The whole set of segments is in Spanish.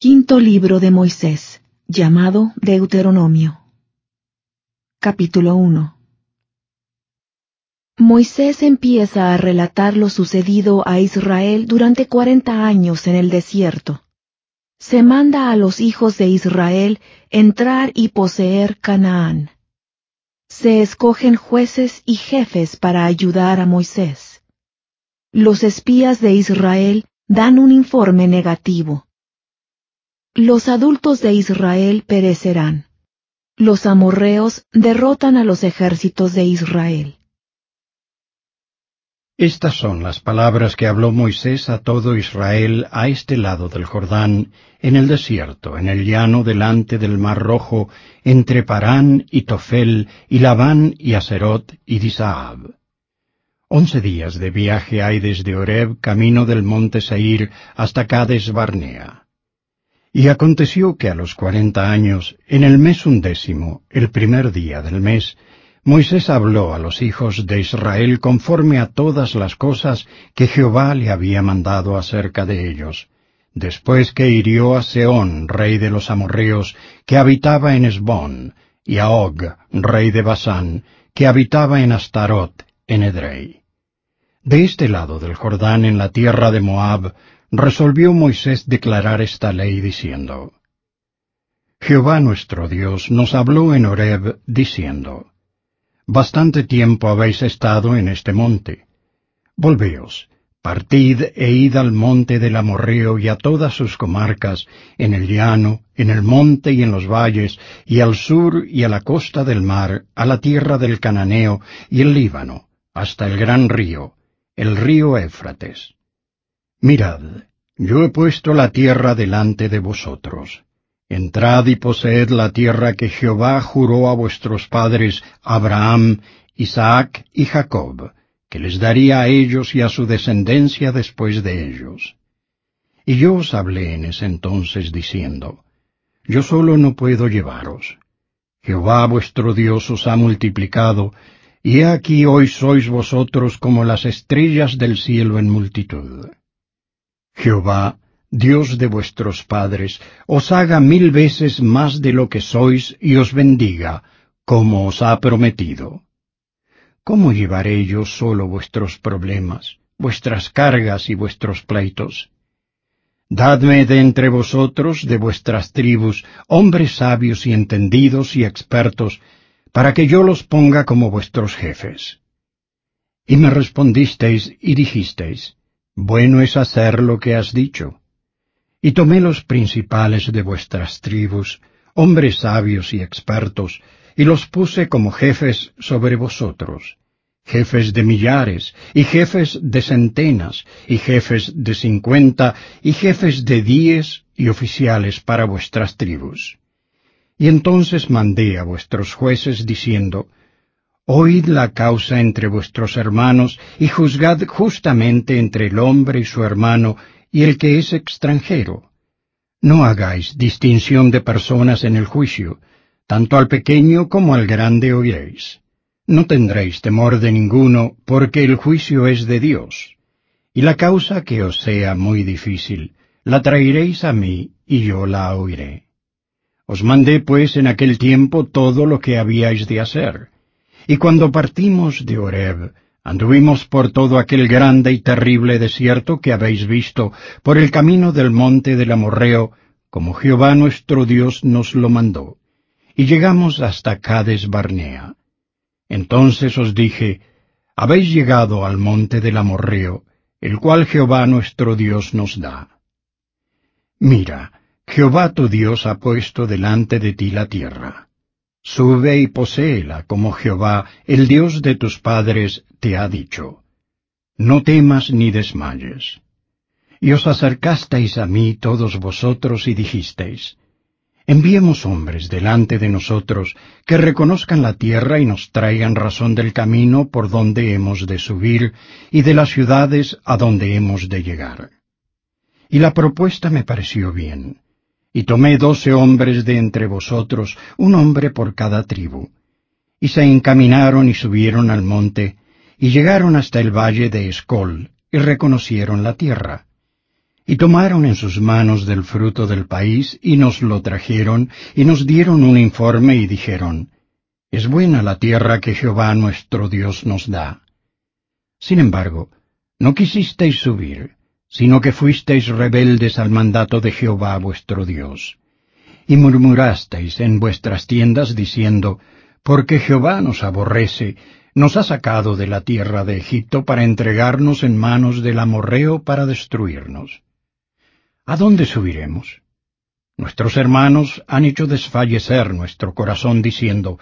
Quinto libro de Moisés, llamado Deuteronomio. Capítulo 1 Moisés empieza a relatar lo sucedido a Israel durante cuarenta años en el desierto. Se manda a los hijos de Israel entrar y poseer Canaán. Se escogen jueces y jefes para ayudar a Moisés. Los espías de Israel dan un informe negativo. Los adultos de Israel perecerán. Los amorreos derrotan a los ejércitos de Israel. Estas son las palabras que habló Moisés a todo Israel a este lado del Jordán, en el desierto, en el llano delante del mar rojo, entre Parán y Tofel, y Labán y Aserot y Disaab. Once días de viaje hay desde Oreb, camino del monte Seir, hasta Cades Barnea. Y aconteció que a los cuarenta años, en el mes undécimo, el primer día del mes, Moisés habló a los hijos de Israel conforme a todas las cosas que Jehová le había mandado acerca de ellos, después que hirió a Seón, rey de los amorreos, que habitaba en Esbón, y a Og, rey de Basán, que habitaba en Astarot, en Edrei. De este lado del Jordán, en la tierra de Moab, resolvió Moisés declarar esta ley diciendo, Jehová nuestro Dios nos habló en Horeb diciendo, Bastante tiempo habéis estado en este monte. Volveos, partid e id al monte del Amorreo y a todas sus comarcas, en el llano, en el monte y en los valles, y al sur y a la costa del mar, a la tierra del Cananeo y el Líbano, hasta el gran río, el río Éfrates Mirad, yo he puesto la tierra delante de vosotros. Entrad y poseed la tierra que Jehová juró a vuestros padres Abraham, Isaac y Jacob, que les daría a ellos y a su descendencia después de ellos. Y yo os hablé en ese entonces diciendo, Yo solo no puedo llevaros. Jehová vuestro Dios os ha multiplicado, y he aquí hoy sois vosotros como las estrellas del cielo en multitud. Jehová, Dios de vuestros padres, os haga mil veces más de lo que sois y os bendiga, como os ha prometido. ¿Cómo llevaré yo solo vuestros problemas, vuestras cargas y vuestros pleitos? Dadme de entre vosotros, de vuestras tribus, hombres sabios y entendidos y expertos, para que yo los ponga como vuestros jefes. Y me respondisteis y dijisteis, bueno es hacer lo que has dicho. Y tomé los principales de vuestras tribus, hombres sabios y expertos, y los puse como jefes sobre vosotros, jefes de millares, y jefes de centenas, y jefes de cincuenta, y jefes de diez, y oficiales para vuestras tribus. Y entonces mandé a vuestros jueces diciendo, Oíd la causa entre vuestros hermanos y juzgad justamente entre el hombre y su hermano y el que es extranjero. No hagáis distinción de personas en el juicio, tanto al pequeño como al grande oiréis. No tendréis temor de ninguno, porque el juicio es de Dios. Y la causa que os sea muy difícil, la traeréis a mí, y yo la oiré. Os mandé pues en aquel tiempo todo lo que habíais de hacer, y cuando partimos de Horeb, anduvimos por todo aquel grande y terrible desierto que habéis visto, por el camino del monte del Amorreo, como Jehová nuestro Dios nos lo mandó, y llegamos hasta Cades Barnea. Entonces os dije, habéis llegado al monte del Amorreo, el cual Jehová nuestro Dios nos da. Mira, Jehová tu Dios ha puesto delante de ti la tierra. Sube y poséela como Jehová, el Dios de tus padres, te ha dicho. No temas ni desmayes. Y os acercasteis a mí todos vosotros y dijisteis, Enviemos hombres delante de nosotros que reconozcan la tierra y nos traigan razón del camino por donde hemos de subir y de las ciudades a donde hemos de llegar. Y la propuesta me pareció bien. Y tomé doce hombres de entre vosotros, un hombre por cada tribu. Y se encaminaron y subieron al monte, y llegaron hasta el valle de Escol, y reconocieron la tierra. Y tomaron en sus manos del fruto del país, y nos lo trajeron, y nos dieron un informe, y dijeron, Es buena la tierra que Jehová nuestro Dios nos da. Sin embargo, no quisisteis subir, sino que fuisteis rebeldes al mandato de Jehová vuestro Dios. Y murmurasteis en vuestras tiendas diciendo, Porque Jehová nos aborrece, nos ha sacado de la tierra de Egipto para entregarnos en manos del amorreo para destruirnos. ¿A dónde subiremos? Nuestros hermanos han hecho desfallecer nuestro corazón diciendo,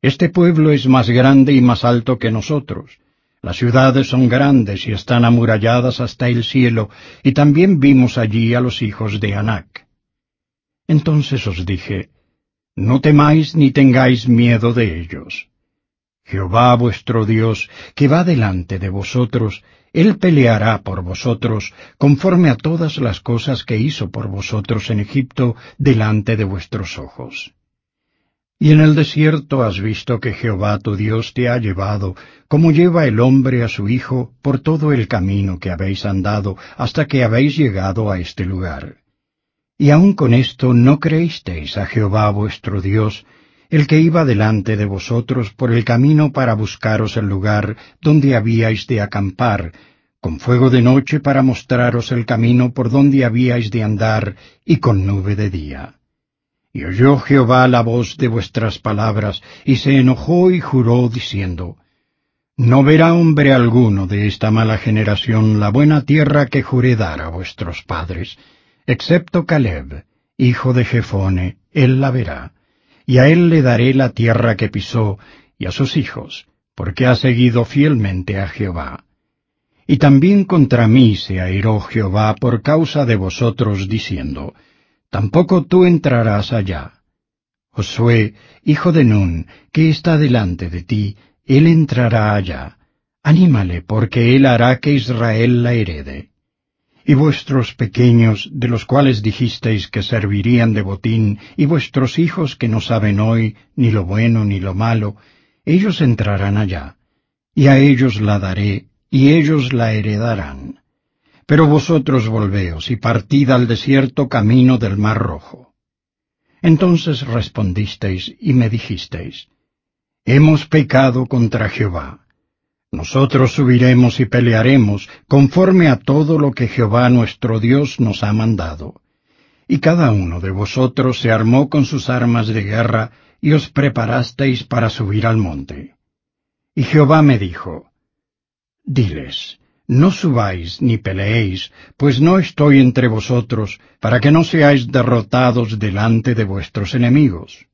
Este pueblo es más grande y más alto que nosotros. Las ciudades son grandes y están amuralladas hasta el cielo, y también vimos allí a los hijos de Anac. Entonces os dije, No temáis ni tengáis miedo de ellos Jehová vuestro Dios, que va delante de vosotros, Él peleará por vosotros, conforme a todas las cosas que hizo por vosotros en Egipto delante de vuestros ojos. Y en el desierto has visto que Jehová tu Dios te ha llevado, como lleva el hombre a su hijo, por todo el camino que habéis andado, hasta que habéis llegado a este lugar. Y aun con esto no creísteis a Jehová vuestro Dios, el que iba delante de vosotros por el camino para buscaros el lugar donde habíais de acampar, con fuego de noche para mostraros el camino por donde habíais de andar, y con nube de día. Y oyó Jehová la voz de vuestras palabras, y se enojó y juró, diciendo, No verá hombre alguno de esta mala generación la buena tierra que juré dar a vuestros padres, excepto Caleb, hijo de Jefone, él la verá y a él le daré la tierra que pisó, y a sus hijos, porque ha seguido fielmente a Jehová. Y también contra mí se airó Jehová por causa de vosotros, diciendo, Tampoco tú entrarás allá. Josué, hijo de Nun, que está delante de ti, él entrará allá. Anímale, porque él hará que Israel la herede. Y vuestros pequeños, de los cuales dijisteis que servirían de botín, y vuestros hijos que no saben hoy ni lo bueno ni lo malo, ellos entrarán allá, y a ellos la daré, y ellos la heredarán. Pero vosotros volveos y partid al desierto camino del mar rojo. Entonces respondisteis y me dijisteis, Hemos pecado contra Jehová nosotros subiremos y pelearemos conforme a todo lo que Jehová nuestro Dios nos ha mandado. Y cada uno de vosotros se armó con sus armas de guerra y os preparasteis para subir al monte. Y Jehová me dijo, Diles, no subáis ni peleéis, pues no estoy entre vosotros, para que no seáis derrotados delante de vuestros enemigos.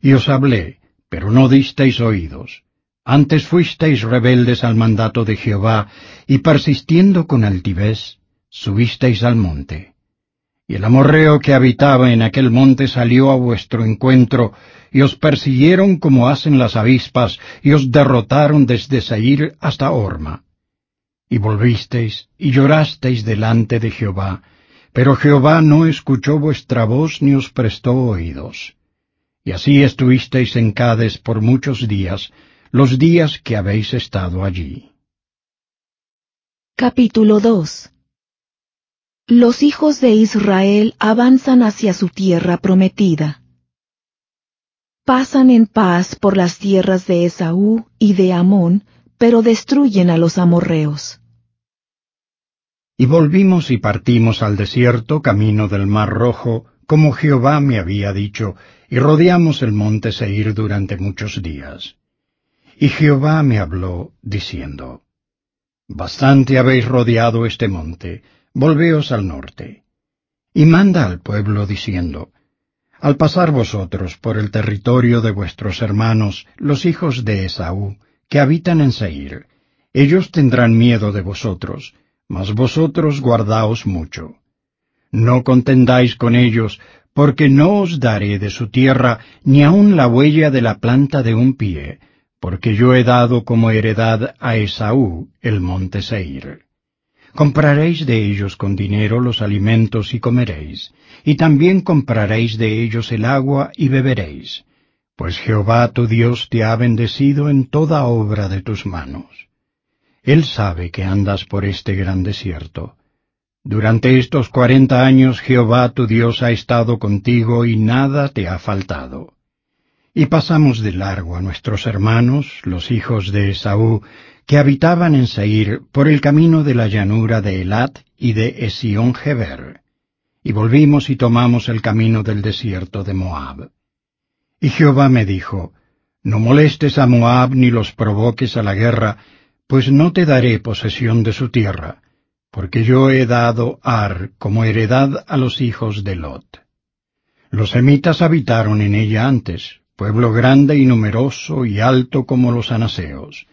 Y os hablé, pero no disteis oídos. Antes fuisteis rebeldes al mandato de Jehová, y persistiendo con altivez, subisteis al monte. Y el amorreo que habitaba en aquel monte salió a vuestro encuentro, y os persiguieron como hacen las avispas, y os derrotaron desde Seir hasta Orma. Y volvisteis, y llorasteis delante de Jehová, pero Jehová no escuchó vuestra voz ni os prestó oídos. Y así estuvisteis en Cades por muchos días, los días que habéis estado allí. Capítulo 2 Los hijos de Israel avanzan hacia su tierra prometida. Pasan en paz por las tierras de Esaú y de Amón, pero destruyen a los amorreos. Y volvimos y partimos al desierto camino del Mar Rojo, como Jehová me había dicho, y rodeamos el monte Seir durante muchos días. Y Jehová me habló, diciendo, Bastante habéis rodeado este monte, volveos al norte. Y manda al pueblo, diciendo, Al pasar vosotros por el territorio de vuestros hermanos, los hijos de Esaú, que habitan en Seir, ellos tendrán miedo de vosotros, mas vosotros guardaos mucho. No contendáis con ellos, porque no os daré de su tierra ni aun la huella de la planta de un pie, porque yo he dado como heredad a Esaú el monte Seir. Compraréis de ellos con dinero los alimentos y comeréis, y también compraréis de ellos el agua y beberéis, pues Jehová tu Dios te ha bendecido en toda obra de tus manos. Él sabe que andas por este gran desierto. Durante estos cuarenta años Jehová tu Dios ha estado contigo y nada te ha faltado. Y pasamos de largo a nuestros hermanos, los hijos de Esaú, que habitaban en Seir por el camino de la llanura de Elat y de Esión Geber. Y volvimos y tomamos el camino del desierto de Moab. Y Jehová me dijo, No molestes a Moab ni los provoques a la guerra, pues no te daré posesión de su tierra, porque yo he dado Ar como heredad a los hijos de Lot. Los semitas habitaron en ella antes, pueblo grande y numeroso y alto como los anaseos.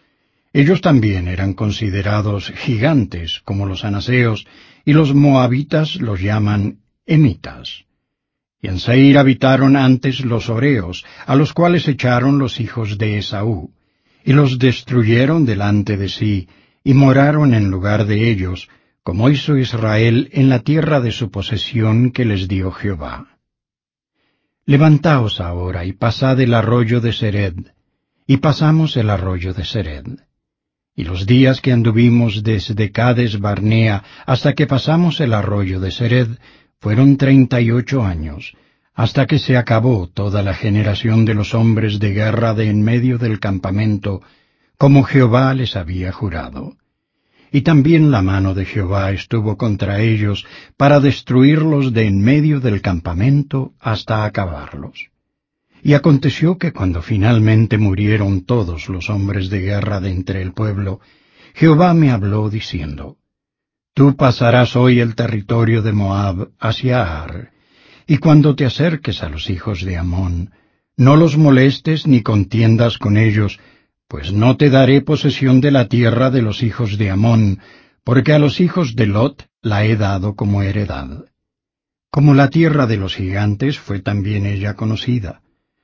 Ellos también eran considerados gigantes como los anaseos, y los moabitas los llaman emitas. Y en Seir habitaron antes los oreos, a los cuales echaron los hijos de Esaú, y los destruyeron delante de sí, y moraron en lugar de ellos, como hizo Israel en la tierra de su posesión que les dio Jehová. Levantaos ahora y pasad el arroyo de Sered, y pasamos el arroyo de Sered. Y los días que anduvimos desde Cades Barnea hasta que pasamos el arroyo de Sered fueron treinta y ocho años, hasta que se acabó toda la generación de los hombres de guerra de en medio del campamento, como Jehová les había jurado. Y también la mano de Jehová estuvo contra ellos para destruirlos de en medio del campamento hasta acabarlos. Y aconteció que cuando finalmente murieron todos los hombres de guerra de entre el pueblo, Jehová me habló diciendo, Tú pasarás hoy el territorio de Moab hacia Ar, y cuando te acerques a los hijos de Amón, no los molestes ni contiendas con ellos, pues no te daré posesión de la tierra de los hijos de Amón, porque a los hijos de Lot la he dado como heredad. Como la tierra de los gigantes fue también ella conocida.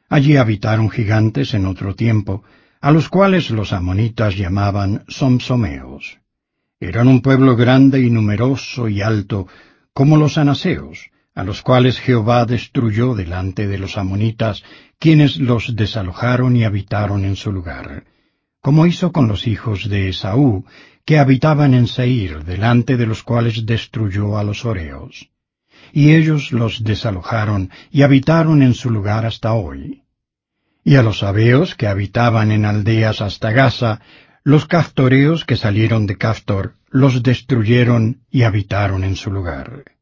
Allí habitaron gigantes en otro tiempo, a los cuales los amonitas llamaban somsomeos. Eran un pueblo grande y numeroso y alto, como los anaseos, a los cuales Jehová destruyó delante de los amonitas, quienes los desalojaron y habitaron en su lugar, como hizo con los hijos de Esaú, que habitaban en Seir, delante de los cuales destruyó a los oreos. Y ellos los desalojaron y habitaron en su lugar hasta hoy. Y a los abeos que habitaban en aldeas hasta Gaza, los caftoreos que salieron de Caftor, los destruyeron y habitaron en su lugar.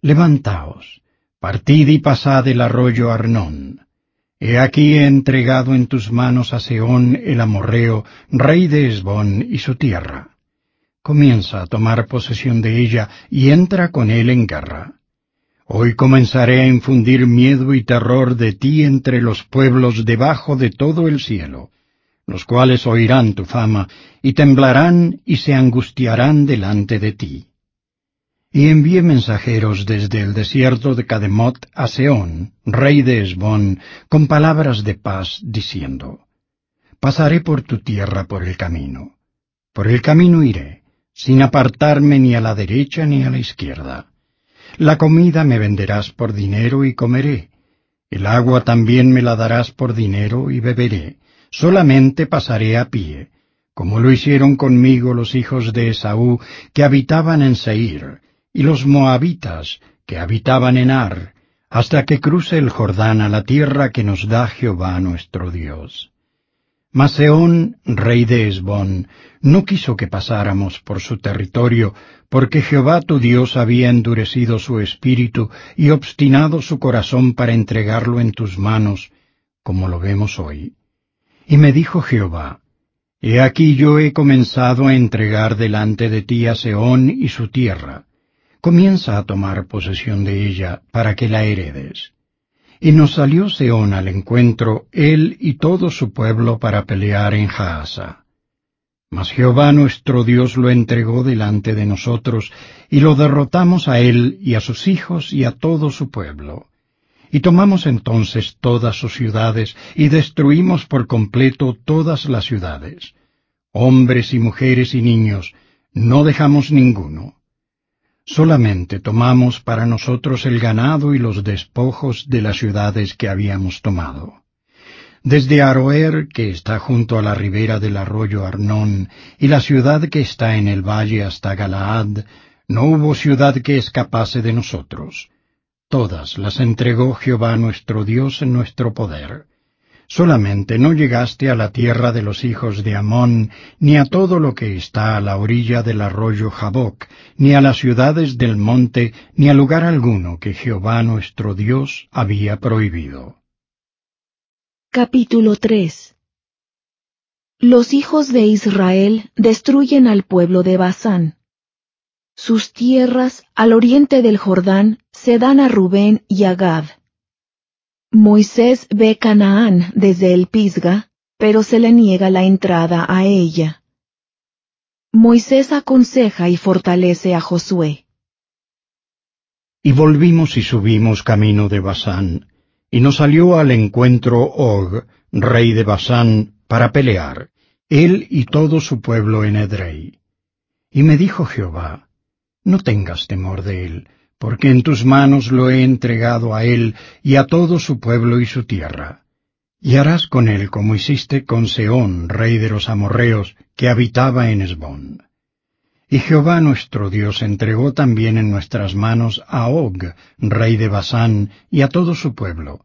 Levantaos, partid y pasad el arroyo Arnón. He aquí he entregado en tus manos a Seón el amorreo, rey de Esbón y su tierra. Comienza a tomar posesión de ella y entra con él en guerra. Hoy comenzaré a infundir miedo y terror de ti entre los pueblos debajo de todo el cielo, los cuales oirán tu fama, y temblarán y se angustiarán delante de ti y envié mensajeros desde el desierto de Cademot a Seón, rey de Esbón, con palabras de paz, diciendo, Pasaré por tu tierra por el camino. Por el camino iré, sin apartarme ni a la derecha ni a la izquierda. La comida me venderás por dinero y comeré. El agua también me la darás por dinero y beberé. Solamente pasaré a pie, como lo hicieron conmigo los hijos de Esaú que habitaban en Seir, y los moabitas que habitaban en Ar, hasta que cruce el Jordán a la tierra que nos da Jehová nuestro Dios. Maseón, rey de Esbón, no quiso que pasáramos por su territorio, porque Jehová tu Dios había endurecido su espíritu y obstinado su corazón para entregarlo en tus manos, como lo vemos hoy. Y me dijo Jehová, He aquí yo he comenzado a entregar delante de ti a Seón y su tierra, comienza a tomar posesión de ella para que la heredes. Y nos salió Seón al encuentro, él y todo su pueblo, para pelear en Jaasa. Mas Jehová nuestro Dios lo entregó delante de nosotros, y lo derrotamos a él y a sus hijos y a todo su pueblo. Y tomamos entonces todas sus ciudades, y destruimos por completo todas las ciudades. Hombres y mujeres y niños, no dejamos ninguno. Solamente tomamos para nosotros el ganado y los despojos de las ciudades que habíamos tomado. Desde Aroer, que está junto a la ribera del arroyo Arnón, y la ciudad que está en el valle hasta Galaad, no hubo ciudad que escapase de nosotros. Todas las entregó Jehová nuestro Dios en nuestro poder. Solamente no llegaste a la tierra de los hijos de Amón, ni a todo lo que está a la orilla del arroyo Jaboc, ni a las ciudades del monte, ni a lugar alguno que Jehová nuestro Dios había prohibido. Capítulo 3 Los hijos de Israel destruyen al pueblo de Basán. Sus tierras al oriente del Jordán se dan a Rubén y a Gad. Moisés ve Canaán desde el Pisga, pero se le niega la entrada a ella. Moisés aconseja y fortalece a Josué. Y volvimos y subimos camino de Basán, y nos salió al encuentro Og, rey de Basán, para pelear, él y todo su pueblo en Edrei. Y me dijo Jehová, No tengas temor de él, porque en tus manos lo he entregado a él y a todo su pueblo y su tierra. Y harás con él como hiciste con Seón, rey de los amorreos, que habitaba en Esbón. Y Jehová nuestro Dios entregó también en nuestras manos a Og, rey de Basán, y a todo su pueblo,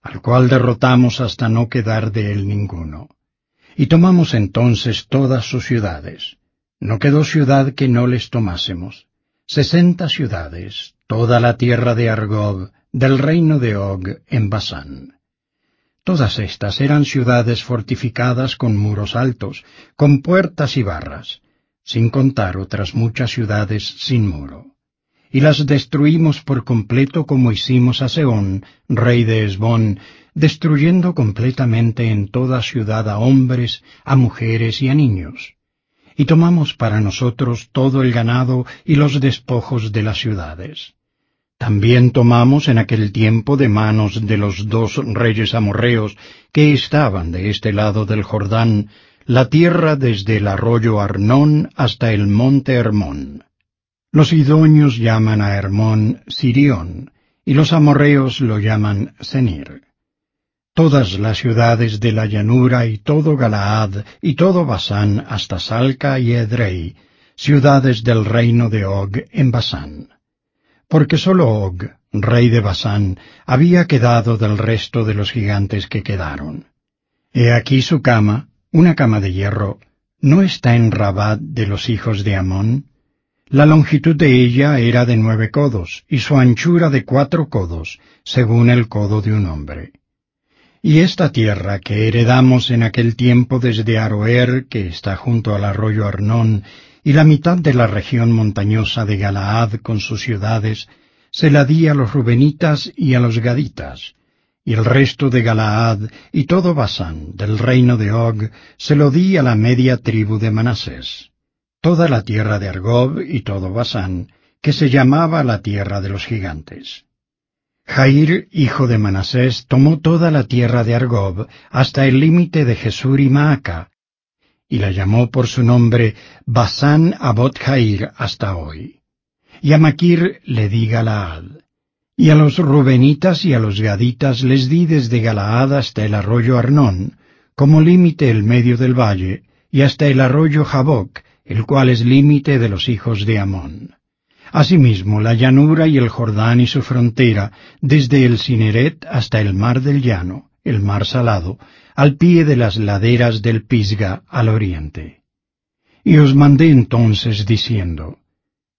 al cual derrotamos hasta no quedar de él ninguno. Y tomamos entonces todas sus ciudades. No quedó ciudad que no les tomásemos. Sesenta ciudades, toda la tierra de Argob, del reino de Og, en Basán. Todas estas eran ciudades fortificadas con muros altos, con puertas y barras, sin contar otras muchas ciudades sin muro. Y las destruimos por completo como hicimos a Seón, rey de Esbón, destruyendo completamente en toda ciudad a hombres, a mujeres y a niños. Y tomamos para nosotros todo el ganado y los despojos de las ciudades. También tomamos en aquel tiempo de manos de los dos reyes amorreos que estaban de este lado del Jordán, la tierra desde el arroyo Arnón hasta el monte Hermón. Los idóneos llaman a Hermón Sirión, y los amorreos lo llaman Senir. Todas las ciudades de la llanura y todo Galaad y todo Basán hasta Salca y Edrei, ciudades del reino de Og en Basán. Porque sólo Og, rey de Basán, había quedado del resto de los gigantes que quedaron. He aquí su cama, una cama de hierro, ¿no está en Rabat de los hijos de Amón? La longitud de ella era de nueve codos, y su anchura de cuatro codos, según el codo de un hombre. Y esta tierra que heredamos en aquel tiempo desde Aroer, que está junto al arroyo Arnón, y la mitad de la región montañosa de Galaad con sus ciudades, se la di a los rubenitas y a los gaditas, y el resto de Galaad y todo Basán del reino de Og se lo di a la media tribu de Manasés, toda la tierra de Argob y todo Basán, que se llamaba la tierra de los gigantes. Jair, hijo de Manasés, tomó toda la tierra de Argob hasta el límite de Jesur y Maaca, y la llamó por su nombre Basán Abot Jair hasta hoy. Y a Maquir le di Galaad. Y a los Rubenitas y a los Gaditas les di desde Galaad hasta el arroyo Arnón, como límite el medio del valle, y hasta el arroyo Jaboc, el cual es límite de los hijos de Amón. Asimismo, la llanura y el Jordán y su frontera, desde el Cineret hasta el mar del llano, el mar salado, al pie de las laderas del Pisga al oriente. Y os mandé entonces diciendo,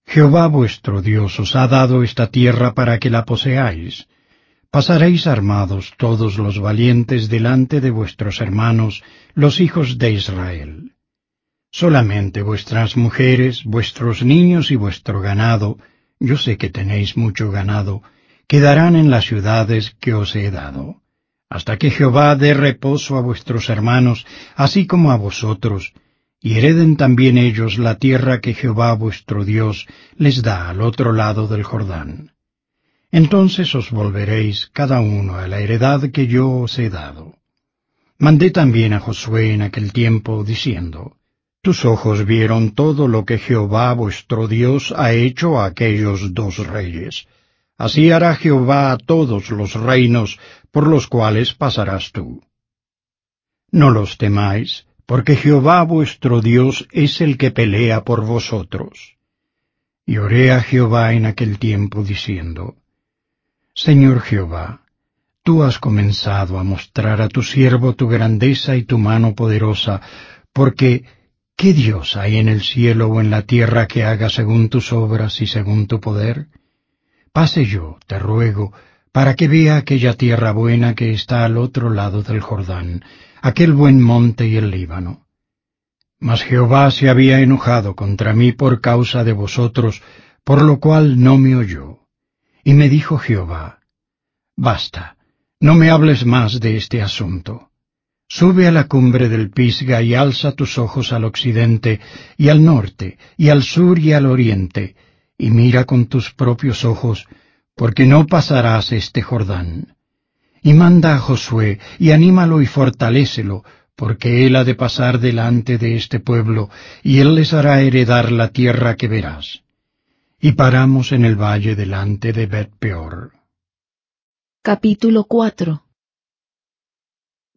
Jehová vuestro Dios os ha dado esta tierra para que la poseáis. Pasaréis armados todos los valientes delante de vuestros hermanos, los hijos de Israel. Solamente vuestras mujeres, vuestros niños y vuestro ganado, yo sé que tenéis mucho ganado, quedarán en las ciudades que os he dado, hasta que Jehová dé reposo a vuestros hermanos, así como a vosotros, y hereden también ellos la tierra que Jehová vuestro Dios les da al otro lado del Jordán. Entonces os volveréis cada uno a la heredad que yo os he dado. Mandé también a Josué en aquel tiempo, diciendo, Tus ojos vieron todo lo que Jehová vuestro Dios ha hecho a aquellos dos reyes. Así hará Jehová a todos los reinos por los cuales pasarás tú. No los temáis, porque Jehová vuestro Dios es el que pelea por vosotros. Y oré a Jehová en aquel tiempo diciendo, Señor Jehová, Tú has comenzado a mostrar a tu siervo tu grandeza y tu mano poderosa, porque ¿qué Dios hay en el cielo o en la tierra que haga según tus obras y según tu poder? Pase yo, te ruego, para que vea aquella tierra buena que está al otro lado del Jordán, aquel buen monte y el Líbano. Mas Jehová se había enojado contra mí por causa de vosotros, por lo cual no me oyó. Y me dijo Jehová, Basta, no me hables más de este asunto. Sube a la cumbre del Pisga y alza tus ojos al occidente y al norte y al sur y al oriente, y mira con tus propios ojos, porque no pasarás este Jordán. Y manda a Josué, y anímalo y fortalécelo, porque él ha de pasar delante de este pueblo, y él les hará heredar la tierra que verás. Y paramos en el valle delante de Bet Peor. Capítulo 4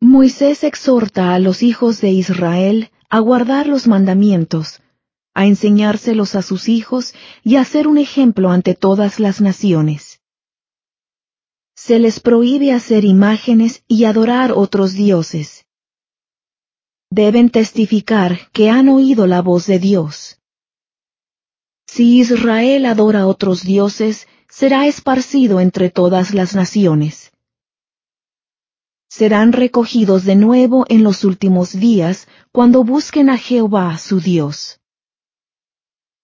Moisés exhorta a los hijos de Israel a guardar los mandamientos, a enseñárselos a sus hijos y a ser un ejemplo ante todas las naciones. Se les prohíbe hacer imágenes y adorar otros dioses. Deben testificar que han oído la voz de Dios. Si Israel adora otros dioses, será esparcido entre todas las naciones. Serán recogidos de nuevo en los últimos días cuando busquen a Jehová su Dios.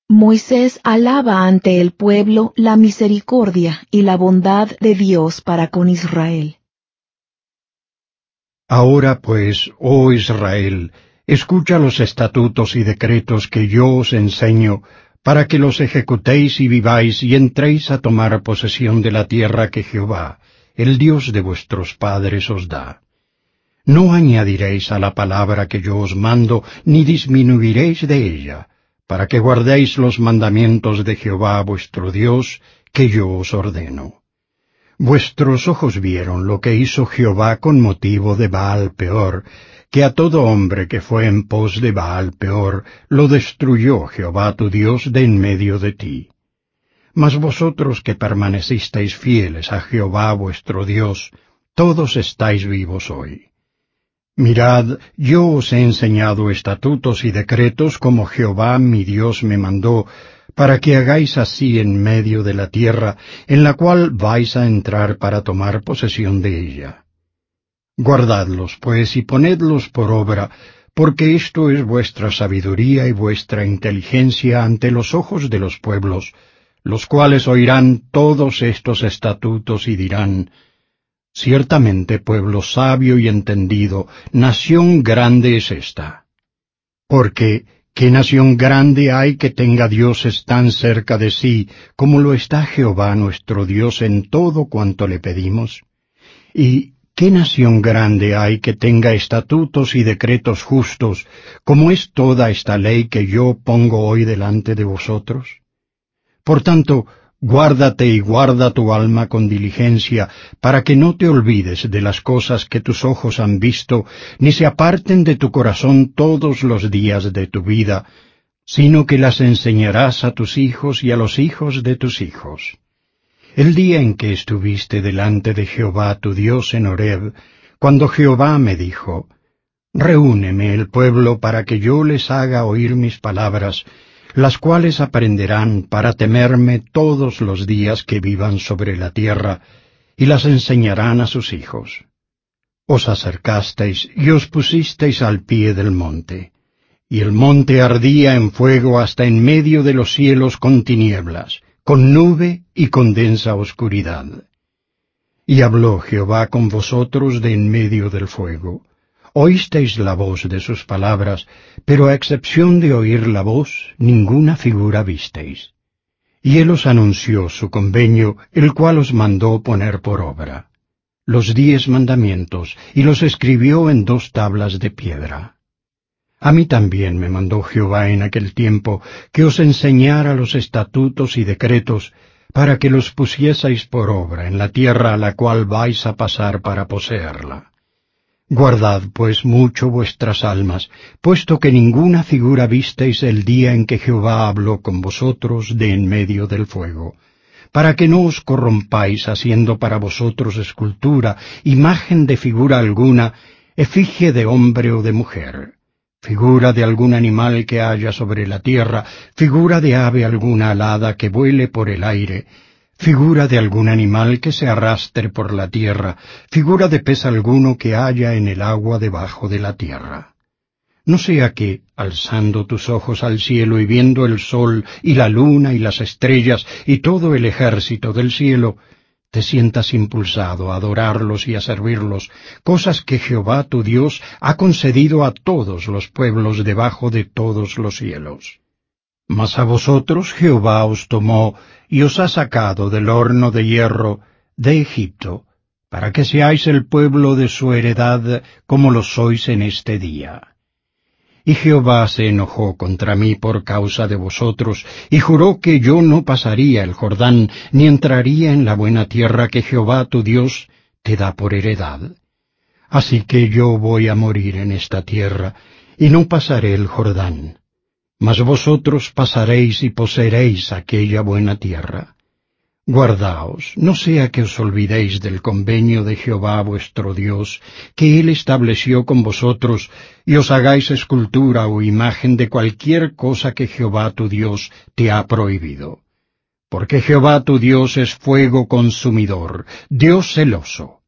Moisés alaba ante el pueblo la misericordia y la bondad de Dios para con Israel. Ahora pues, oh Israel, escucha los estatutos y decretos que yo os enseño para que los ejecutéis y viváis y entréis a tomar posesión de la tierra que Jehová, el Dios de vuestros padres, os da. No añadiréis a la palabra que yo os mando, ni disminuiréis de ella, para que guardéis los mandamientos de Jehová vuestro Dios, que yo os ordeno. Vuestros ojos vieron lo que hizo Jehová con motivo de Baal peor, que a todo hombre que fue en pos de Baal peor, lo destruyó Jehová tu Dios de en medio de ti. Mas vosotros que permanecisteis fieles a Jehová vuestro Dios, todos estáis vivos hoy. Mirad, yo os he enseñado estatutos y decretos como Jehová mi Dios me mandó, para que hagáis así en medio de la tierra, en la cual vais a entrar para tomar posesión de ella. Guardadlos, pues, y ponedlos por obra, porque esto es vuestra sabiduría y vuestra inteligencia ante los ojos de los pueblos, los cuales oirán todos estos estatutos y dirán, Ciertamente pueblo sabio y entendido, nación grande es esta. Porque, ¿qué nación grande hay que tenga dioses tan cerca de sí, como lo está Jehová nuestro Dios en todo cuanto le pedimos? Y, ¿Qué nación grande hay que tenga estatutos y decretos justos, como es toda esta ley que yo pongo hoy delante de vosotros? Por tanto, guárdate y guarda tu alma con diligencia, para que no te olvides de las cosas que tus ojos han visto, ni se aparten de tu corazón todos los días de tu vida, sino que las enseñarás a tus hijos y a los hijos de tus hijos. El día en que estuviste delante de Jehová tu Dios en Horeb, cuando Jehová me dijo, Reúneme el pueblo para que yo les haga oír mis palabras, las cuales aprenderán para temerme todos los días que vivan sobre la tierra, y las enseñarán a sus hijos. Os acercasteis y os pusisteis al pie del monte, y el monte ardía en fuego hasta en medio de los cielos con tinieblas, con nube y con densa oscuridad. Y habló Jehová con vosotros de en medio del fuego. Oísteis la voz de sus palabras, pero a excepción de oír la voz, ninguna figura visteis. Y él os anunció su convenio, el cual os mandó poner por obra los diez mandamientos, y los escribió en dos tablas de piedra. A mí también me mandó Jehová en aquel tiempo que os enseñara los estatutos y decretos, para que los pusieseis por obra en la tierra a la cual vais a pasar para poseerla. Guardad pues mucho vuestras almas, puesto que ninguna figura visteis el día en que Jehová habló con vosotros de en medio del fuego, para que no os corrompáis haciendo para vosotros escultura, imagen de figura alguna, efigie de hombre o de mujer, figura de algún animal que haya sobre la tierra, figura de ave alguna alada que vuele por el aire, figura de algún animal que se arrastre por la tierra, figura de pez alguno que haya en el agua debajo de la tierra. No sea que, alzando tus ojos al cielo y viendo el sol y la luna y las estrellas y todo el ejército del cielo, te sientas impulsado a adorarlos y a servirlos, cosas que Jehová tu Dios ha concedido a todos los pueblos debajo de todos los cielos. Mas a vosotros Jehová os tomó y os ha sacado del horno de hierro de Egipto, para que seáis el pueblo de su heredad como lo sois en este día. Y Jehová se enojó contra mí por causa de vosotros, y juró que yo no pasaría el Jordán, ni entraría en la buena tierra que Jehová tu Dios te da por heredad. Así que yo voy a morir en esta tierra, y no pasaré el Jordán. Mas vosotros pasaréis y poseeréis aquella buena tierra. Guardaos, no sea que os olvidéis del convenio de Jehová vuestro Dios, que Él estableció con vosotros, y os hagáis escultura o imagen de cualquier cosa que Jehová tu Dios te ha prohibido. Porque Jehová tu Dios es fuego consumidor, Dios celoso.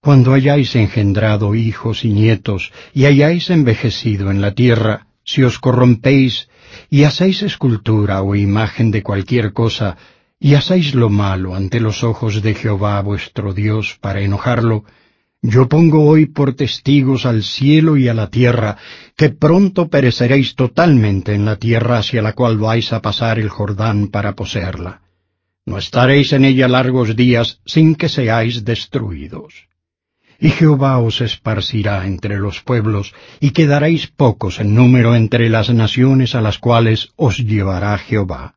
Cuando hayáis engendrado hijos y nietos, y hayáis envejecido en la tierra, si os corrompéis, y hacéis escultura o imagen de cualquier cosa, y hacéis lo malo ante los ojos de Jehová vuestro Dios para enojarlo, yo pongo hoy por testigos al cielo y a la tierra, que pronto pereceréis totalmente en la tierra hacia la cual vais a pasar el Jordán para poseerla. No estaréis en ella largos días sin que seáis destruidos. Y Jehová os esparcirá entre los pueblos, y quedaréis pocos en número entre las naciones a las cuales os llevará Jehová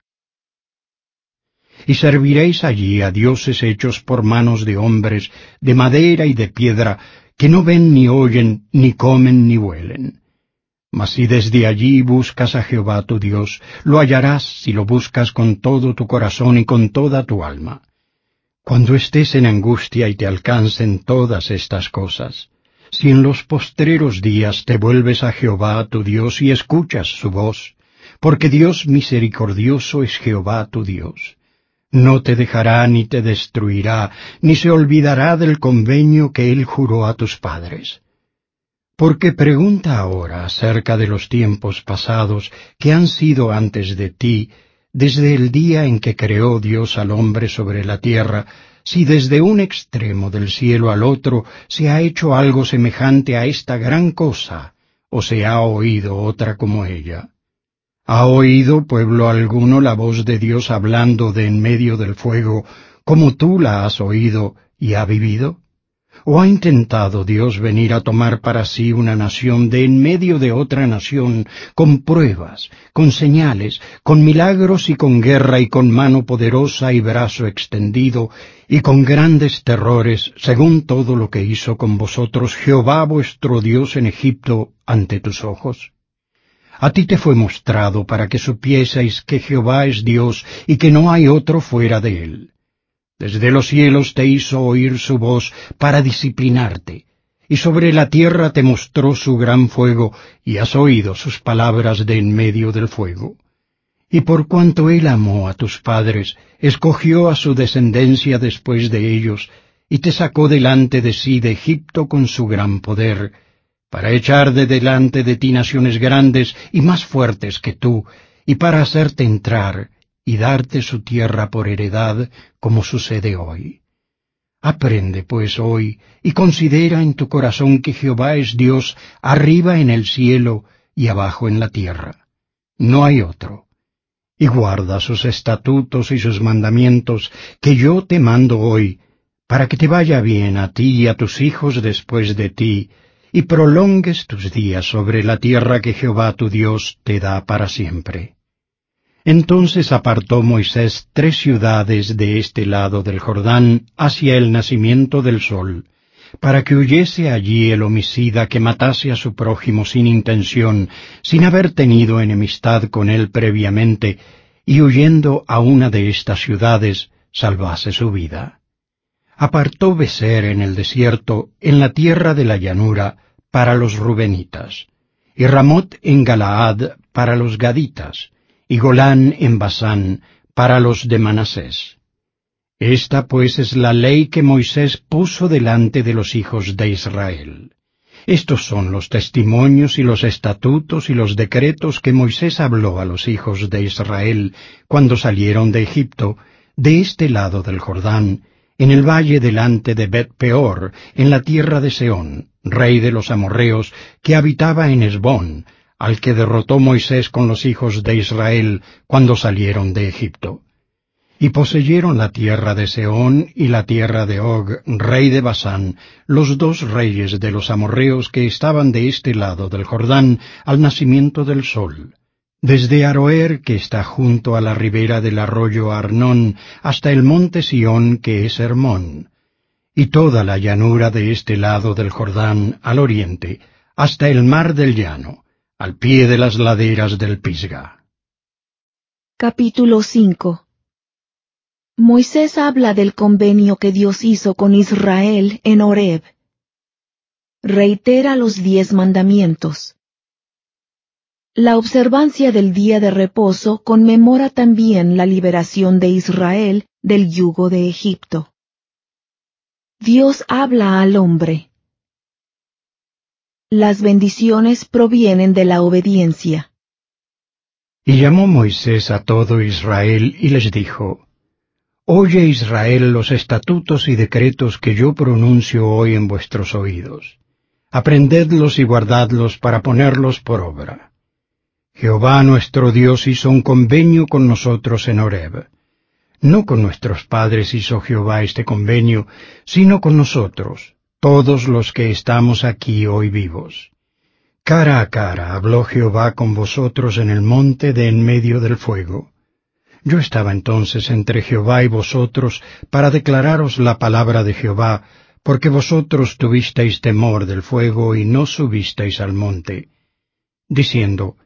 y serviréis allí a dioses hechos por manos de hombres, de madera y de piedra, que no ven ni oyen, ni comen ni huelen. Mas si desde allí buscas a Jehová tu Dios, lo hallarás si lo buscas con todo tu corazón y con toda tu alma. Cuando estés en angustia y te alcancen todas estas cosas, si en los postreros días te vuelves a Jehová tu Dios y escuchas su voz, porque Dios misericordioso es Jehová tu Dios, no te dejará ni te destruirá, ni se olvidará del convenio que él juró a tus padres. Porque pregunta ahora acerca de los tiempos pasados que han sido antes de ti, desde el día en que creó Dios al hombre sobre la tierra, si desde un extremo del cielo al otro se ha hecho algo semejante a esta gran cosa, o se ha oído otra como ella. ¿Ha oído pueblo alguno la voz de Dios hablando de en medio del fuego, como tú la has oído y ha vivido? ¿O ha intentado Dios venir a tomar para sí una nación de en medio de otra nación, con pruebas, con señales, con milagros y con guerra y con mano poderosa y brazo extendido, y con grandes terrores, según todo lo que hizo con vosotros Jehová vuestro Dios en Egipto ante tus ojos? A ti te fue mostrado para que supieseis que Jehová es Dios y que no hay otro fuera de él. Desde los cielos te hizo oír su voz para disciplinarte, y sobre la tierra te mostró su gran fuego, y has oído sus palabras de en medio del fuego. Y por cuanto él amó a tus padres, escogió a su descendencia después de ellos, y te sacó delante de sí de Egipto con su gran poder, para echar de delante de ti naciones grandes y más fuertes que tú, y para hacerte entrar y darte su tierra por heredad, como sucede hoy. Aprende pues hoy y considera en tu corazón que Jehová es Dios arriba en el cielo y abajo en la tierra. No hay otro. Y guarda sus estatutos y sus mandamientos que yo te mando hoy, para que te vaya bien a ti y a tus hijos después de ti, y prolongues tus días sobre la tierra que Jehová tu Dios te da para siempre. Entonces apartó Moisés tres ciudades de este lado del Jordán hacia el nacimiento del sol, para que huyese allí el homicida que matase a su prójimo sin intención, sin haber tenido enemistad con él previamente, y huyendo a una de estas ciudades, salvase su vida. Apartó Beser en el desierto, en la tierra de la llanura, para los rubenitas, y Ramot en Galaad para los gaditas, y Golán en Basán, para los de Manasés. Esta pues es la ley que Moisés puso delante de los hijos de Israel. Estos son los testimonios y los estatutos y los decretos que Moisés habló a los hijos de Israel cuando salieron de Egipto, de este lado del Jordán, en el valle delante de Bet Peor, en la tierra de Seón, rey de los amorreos, que habitaba en Esbón, al que derrotó Moisés con los hijos de Israel cuando salieron de Egipto. Y poseyeron la tierra de Seón y la tierra de Og, rey de Basán, los dos reyes de los amorreos que estaban de este lado del Jordán al nacimiento del sol, desde Aroer, que está junto a la ribera del arroyo Arnón, hasta el monte Sión, que es Hermón, y toda la llanura de este lado del Jordán al oriente, hasta el mar del llano, al pie de las laderas del Pisga. Capítulo 5 Moisés habla del convenio que Dios hizo con Israel en Horeb. Reitera los diez mandamientos. La observancia del día de reposo conmemora también la liberación de Israel del yugo de Egipto. Dios habla al hombre. Las bendiciones provienen de la obediencia. Y llamó Moisés a todo Israel y les dijo, Oye Israel los estatutos y decretos que yo pronuncio hoy en vuestros oídos. Aprendedlos y guardadlos para ponerlos por obra. Jehová nuestro Dios hizo un convenio con nosotros en Horeb. No con nuestros padres hizo Jehová este convenio, sino con nosotros, todos los que estamos aquí hoy vivos. Cara a cara habló Jehová con vosotros en el monte de en medio del fuego. Yo estaba entonces entre Jehová y vosotros para declararos la palabra de Jehová, porque vosotros tuvisteis temor del fuego y no subisteis al monte, diciendo,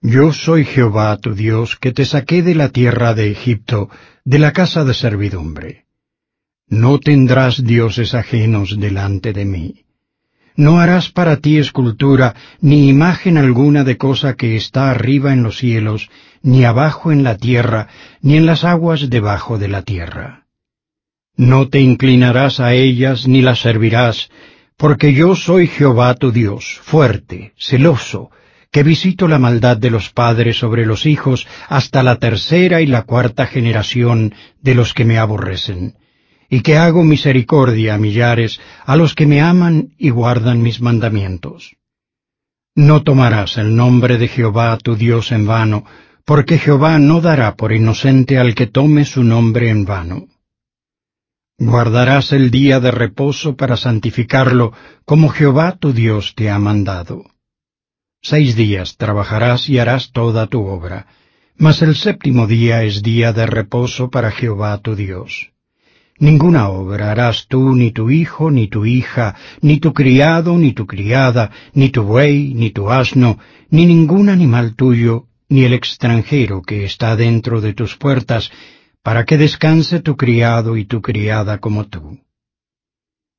Yo soy Jehová tu Dios, que te saqué de la tierra de Egipto, de la casa de servidumbre. No tendrás dioses ajenos delante de mí. No harás para ti escultura, ni imagen alguna de cosa que está arriba en los cielos, ni abajo en la tierra, ni en las aguas debajo de la tierra. No te inclinarás a ellas ni las servirás, porque yo soy Jehová tu Dios, fuerte, celoso, que visito la maldad de los padres sobre los hijos hasta la tercera y la cuarta generación de los que me aborrecen y que hago misericordia a millares, a los que me aman y guardan mis mandamientos. No tomarás el nombre de Jehová tu Dios en vano, porque Jehová no dará por inocente al que tome su nombre en vano. Guardarás el día de reposo para santificarlo, como Jehová tu Dios te ha mandado. Seis días trabajarás y harás toda tu obra, mas el séptimo día es día de reposo para Jehová tu Dios. Ninguna obra harás tú, ni tu hijo, ni tu hija, ni tu criado, ni tu criada, ni tu buey, ni tu asno, ni ningún animal tuyo, ni el extranjero que está dentro de tus puertas, para que descanse tu criado y tu criada como tú.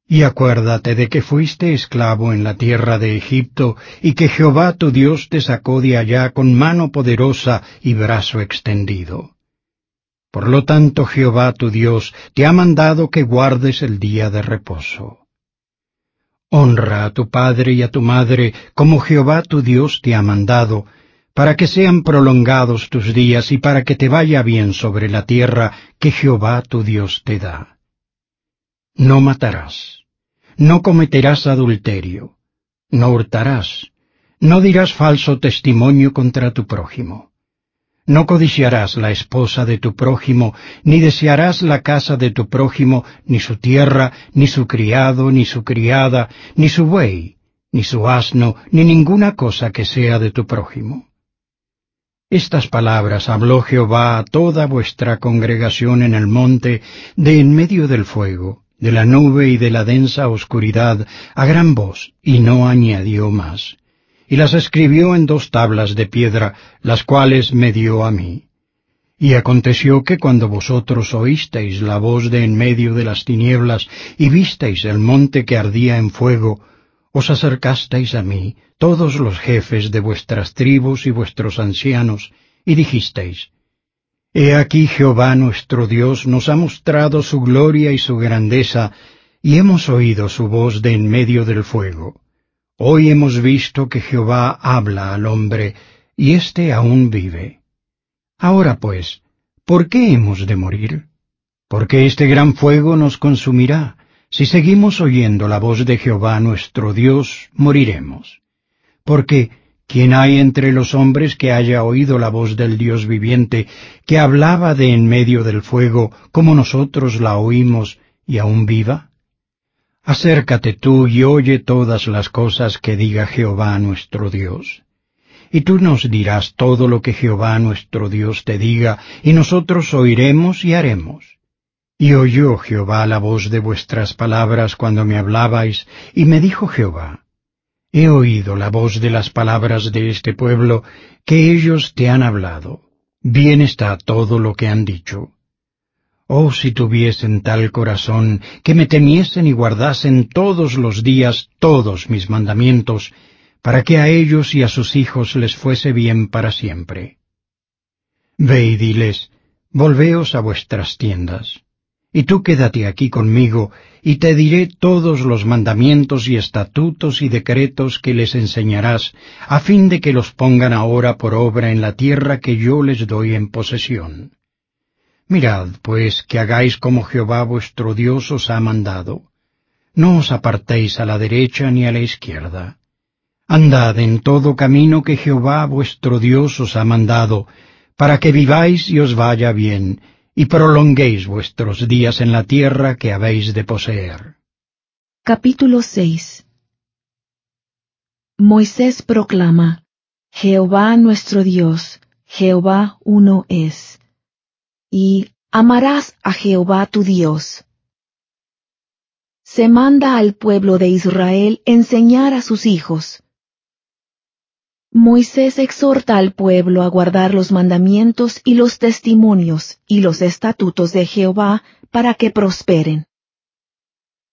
Y acuérdate de que fuiste esclavo en la tierra de Egipto, y que Jehová tu Dios te sacó de allá con mano poderosa y brazo extendido. Por lo tanto Jehová tu Dios te ha mandado que guardes el día de reposo. Honra a tu padre y a tu madre como Jehová tu Dios te ha mandado, para que sean prolongados tus días y para que te vaya bien sobre la tierra que Jehová tu Dios te da. no matarás, no cometerás adulterio, no hurtarás, no dirás falso testimonio contra tu prójimo. No codiciarás la esposa de tu prójimo, ni desearás la casa de tu prójimo, ni su tierra, ni su criado, ni su criada, ni su buey, ni su asno, ni ninguna cosa que sea de tu prójimo. Estas palabras habló Jehová a toda vuestra congregación en el monte, de en medio del fuego, de la nube y de la densa oscuridad, a gran voz, y no añadió más y las escribió en dos tablas de piedra, las cuales me dio a mí. Y aconteció que cuando vosotros oísteis la voz de en medio de las tinieblas y visteis el monte que ardía en fuego, os acercasteis a mí, todos los jefes de vuestras tribus y vuestros ancianos, y dijisteis, He aquí Jehová nuestro Dios nos ha mostrado su gloria y su grandeza, y hemos oído su voz de en medio del fuego. Hoy hemos visto que Jehová habla al hombre, y éste aún vive. Ahora pues, ¿por qué hemos de morir? Porque este gran fuego nos consumirá. Si seguimos oyendo la voz de Jehová nuestro Dios, moriremos. Porque, ¿quién hay entre los hombres que haya oído la voz del Dios viviente, que hablaba de en medio del fuego, como nosotros la oímos, y aún viva? Acércate tú y oye todas las cosas que diga Jehová nuestro Dios. Y tú nos dirás todo lo que Jehová nuestro Dios te diga, y nosotros oiremos y haremos. Y oyó Jehová la voz de vuestras palabras cuando me hablabais, y me dijo Jehová, He oído la voz de las palabras de este pueblo, que ellos te han hablado. Bien está todo lo que han dicho. Oh, si tuviesen tal corazón, que me temiesen y guardasen todos los días todos mis mandamientos, para que a ellos y a sus hijos les fuese bien para siempre. Ve y diles, volveos a vuestras tiendas, y tú quédate aquí conmigo, y te diré todos los mandamientos y estatutos y decretos que les enseñarás, a fin de que los pongan ahora por obra en la tierra que yo les doy en posesión. Mirad, pues, que hagáis como Jehová vuestro Dios os ha mandado. No os apartéis a la derecha ni a la izquierda. Andad en todo camino que Jehová vuestro Dios os ha mandado, para que viváis y os vaya bien, y prolonguéis vuestros días en la tierra que habéis de poseer. Capítulo 6 Moisés proclama, Jehová nuestro Dios, Jehová uno es y amarás a Jehová tu Dios. Se manda al pueblo de Israel enseñar a sus hijos. Moisés exhorta al pueblo a guardar los mandamientos y los testimonios y los estatutos de Jehová para que prosperen.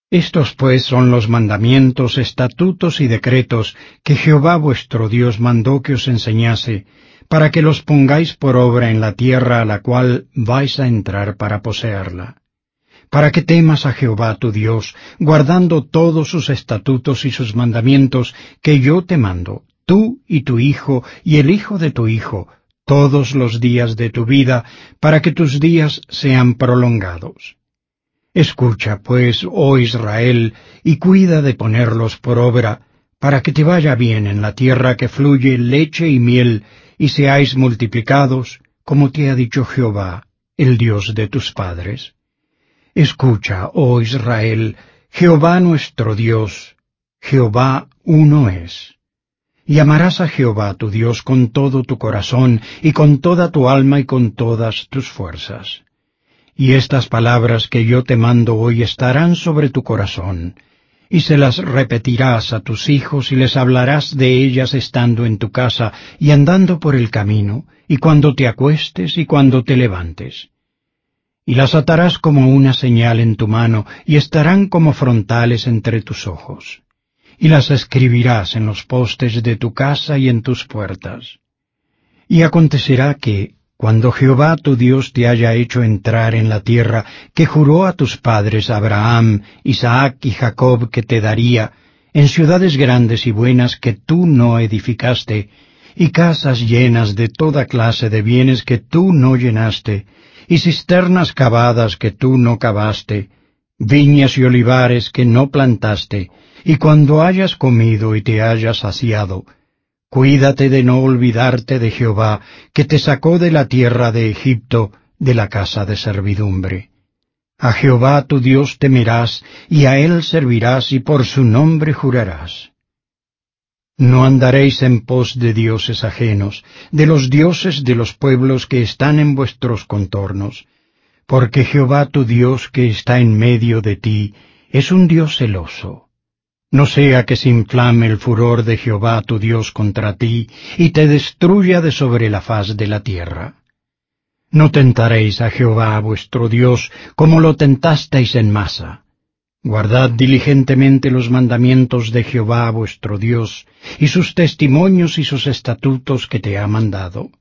Estos pues son los mandamientos, estatutos y decretos que Jehová vuestro Dios mandó que os enseñase, para que los pongáis por obra en la tierra a la cual vais a entrar para poseerla, para que temas a Jehová tu Dios, guardando todos sus estatutos y sus mandamientos que yo te mando, tú y tu hijo y el hijo de tu hijo, todos los días de tu vida, para que tus días sean prolongados. Escucha, pues, oh Israel, y cuida de ponerlos por obra, para que te vaya bien en la tierra que fluye leche y miel, y seáis multiplicados, como te ha dicho Jehová, el Dios de tus padres. Escucha, oh Israel, Jehová nuestro Dios, Jehová uno es. Y amarás a Jehová tu Dios con todo tu corazón, y con toda tu alma y con todas tus fuerzas. Y estas palabras que yo te mando hoy estarán sobre tu corazón, y se las repetirás a tus hijos y les hablarás de ellas estando en tu casa y andando por el camino, y cuando te acuestes y cuando te levantes. Y las atarás como una señal en tu mano, y estarán como frontales entre tus ojos. Y las escribirás en los postes de tu casa y en tus puertas. Y acontecerá que, cuando Jehová tu Dios te haya hecho entrar en la tierra que juró a tus padres Abraham, Isaac y Jacob que te daría, en ciudades grandes y buenas que tú no edificaste, y casas llenas de toda clase de bienes que tú no llenaste, y cisternas cavadas que tú no cavaste, viñas y olivares que no plantaste, y cuando hayas comido y te hayas saciado, cuídate de no olvidarte de Jehová, que te sacó de la tierra de Egipto, de la casa de servidumbre. A Jehová tu Dios temerás, y a él servirás, y por su nombre jurarás. No andaréis en pos de dioses ajenos, de los dioses de los pueblos que están en vuestros contornos, porque Jehová tu Dios que está en medio de ti es un Dios celoso. No sea que se inflame el furor de Jehová tu Dios contra ti y te destruya de sobre la faz de la tierra. No tentaréis a Jehová vuestro Dios como lo tentasteis en masa. Guardad diligentemente los mandamientos de Jehová vuestro Dios, y sus testimonios y sus estatutos que te ha mandado.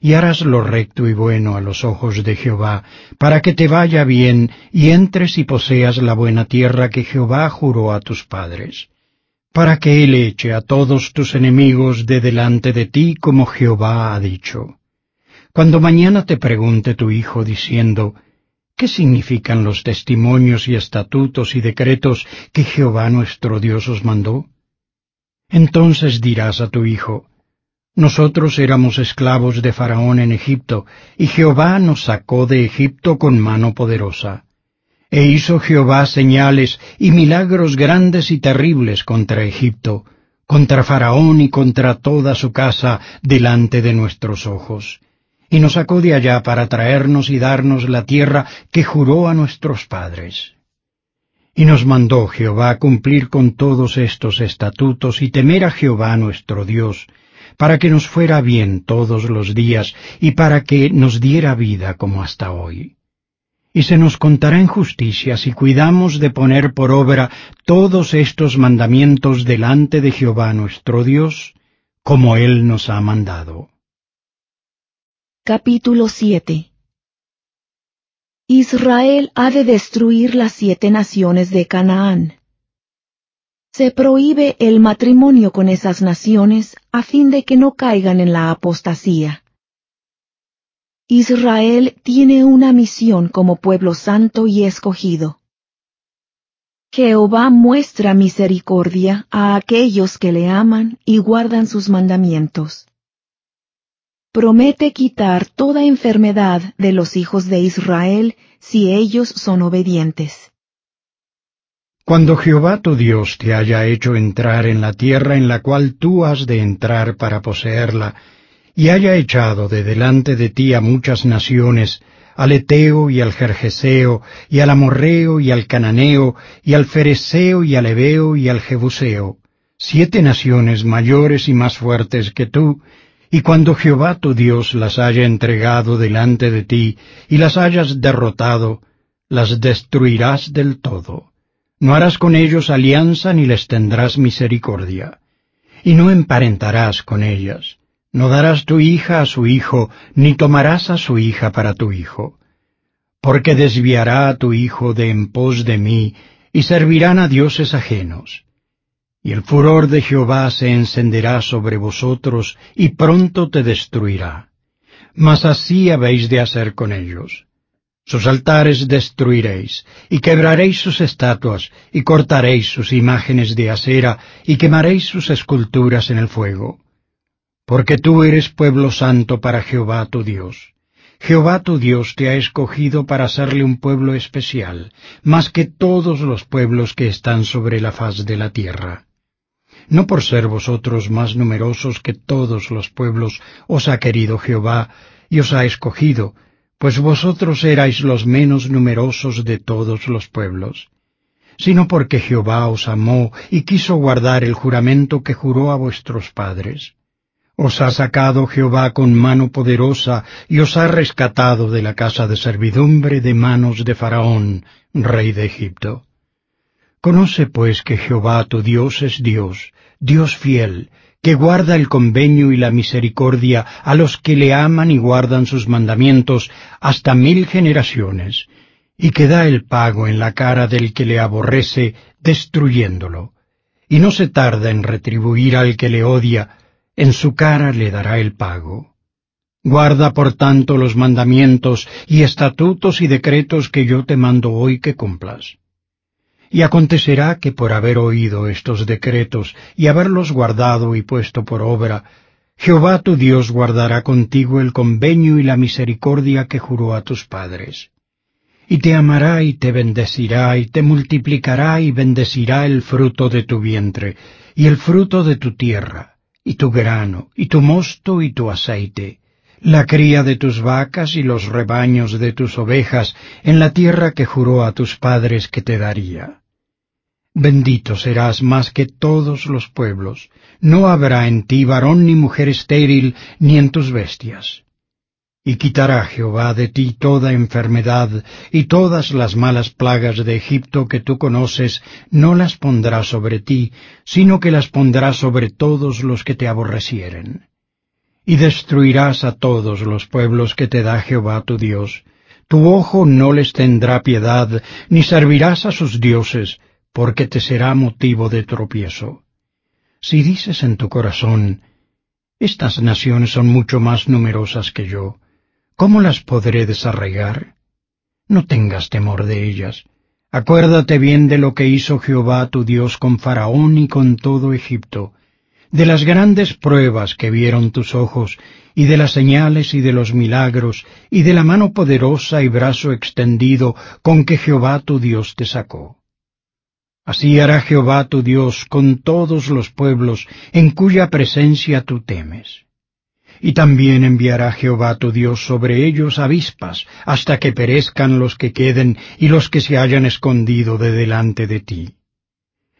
Y harás lo recto y bueno a los ojos de Jehová, para que te vaya bien y entres y poseas la buena tierra que Jehová juró a tus padres, para que Él eche a todos tus enemigos de delante de ti como Jehová ha dicho. Cuando mañana te pregunte tu hijo diciendo, ¿qué significan los testimonios y estatutos y decretos que Jehová nuestro Dios os mandó? Entonces dirás a tu hijo, nosotros éramos esclavos de Faraón en Egipto, y Jehová nos sacó de Egipto con mano poderosa. E hizo Jehová señales y milagros grandes y terribles contra Egipto, contra Faraón y contra toda su casa delante de nuestros ojos y nos sacó de allá para traernos y darnos la tierra que juró a nuestros padres. Y nos mandó Jehová cumplir con todos estos estatutos y temer a Jehová nuestro Dios, para que nos fuera bien todos los días y para que nos diera vida como hasta hoy. Y se nos contará en justicia si cuidamos de poner por obra todos estos mandamientos delante de Jehová nuestro Dios, como Él nos ha mandado. Capítulo 7 Israel ha de destruir las siete naciones de Canaán. Se prohíbe el matrimonio con esas naciones a fin de que no caigan en la apostasía. Israel tiene una misión como pueblo santo y escogido. Jehová muestra misericordia a aquellos que le aman y guardan sus mandamientos promete quitar toda enfermedad de los hijos de Israel si ellos son obedientes. Cuando Jehová tu Dios te haya hecho entrar en la tierra en la cual tú has de entrar para poseerla, y haya echado de delante de ti a muchas naciones, al Eteo y al Jerjeseo, y al Amorreo y al Cananeo, y al Fereseo y al Ebeo y al Jebuseo, siete naciones mayores y más fuertes que tú, y cuando Jehová tu Dios las haya entregado delante de ti y las hayas derrotado, las destruirás del todo. No harás con ellos alianza ni les tendrás misericordia. Y no emparentarás con ellas. No darás tu hija a su hijo, ni tomarás a su hija para tu hijo. Porque desviará a tu hijo de en pos de mí, y servirán a dioses ajenos y el furor de Jehová se encenderá sobre vosotros, y pronto te destruirá. Mas así habéis de hacer con ellos. Sus altares destruiréis, y quebraréis sus estatuas, y cortaréis sus imágenes de acera, y quemaréis sus esculturas en el fuego. Porque tú eres pueblo santo para Jehová tu Dios. Jehová tu Dios te ha escogido para hacerle un pueblo especial, más que todos los pueblos que están sobre la faz de la tierra no por ser vosotros más numerosos que todos los pueblos os ha querido Jehová y os ha escogido, pues vosotros erais los menos numerosos de todos los pueblos, sino porque Jehová os amó y quiso guardar el juramento que juró a vuestros padres. Os ha sacado Jehová con mano poderosa y os ha rescatado de la casa de servidumbre de manos de Faraón, rey de Egipto. Conoce pues que Jehová tu Dios es Dios, Dios fiel, que guarda el convenio y la misericordia a los que le aman y guardan sus mandamientos hasta mil generaciones, y que da el pago en la cara del que le aborrece, destruyéndolo, y no se tarda en retribuir al que le odia, en su cara le dará el pago. Guarda por tanto los mandamientos y estatutos y decretos que yo te mando hoy que cumplas. Y acontecerá que por haber oído estos decretos y haberlos guardado y puesto por obra, Jehová tu Dios guardará contigo el convenio y la misericordia que juró a tus padres. Y te amará y te bendecirá y te multiplicará y bendecirá el fruto de tu vientre y el fruto de tu tierra, y tu grano, y tu mosto y tu aceite, la cría de tus vacas y los rebaños de tus ovejas en la tierra que juró a tus padres que te daría. Bendito serás más que todos los pueblos, no habrá en ti varón ni mujer estéril, ni en tus bestias. Y quitará Jehová de ti toda enfermedad, y todas las malas plagas de Egipto que tú conoces, no las pondrá sobre ti, sino que las pondrá sobre todos los que te aborrecieren y destruirás a todos los pueblos que te da Jehová tu Dios. Tu ojo no les tendrá piedad, ni servirás a sus dioses, porque te será motivo de tropiezo. Si dices en tu corazón, estas naciones son mucho más numerosas que yo, ¿cómo las podré desarraigar? No tengas temor de ellas. Acuérdate bien de lo que hizo Jehová tu Dios con Faraón y con todo Egipto, de las grandes pruebas que vieron tus ojos, y de las señales y de los milagros, y de la mano poderosa y brazo extendido con que Jehová tu Dios te sacó. Así hará Jehová tu Dios con todos los pueblos en cuya presencia tú temes. Y también enviará Jehová tu Dios sobre ellos avispas, hasta que perezcan los que queden y los que se hayan escondido de delante de ti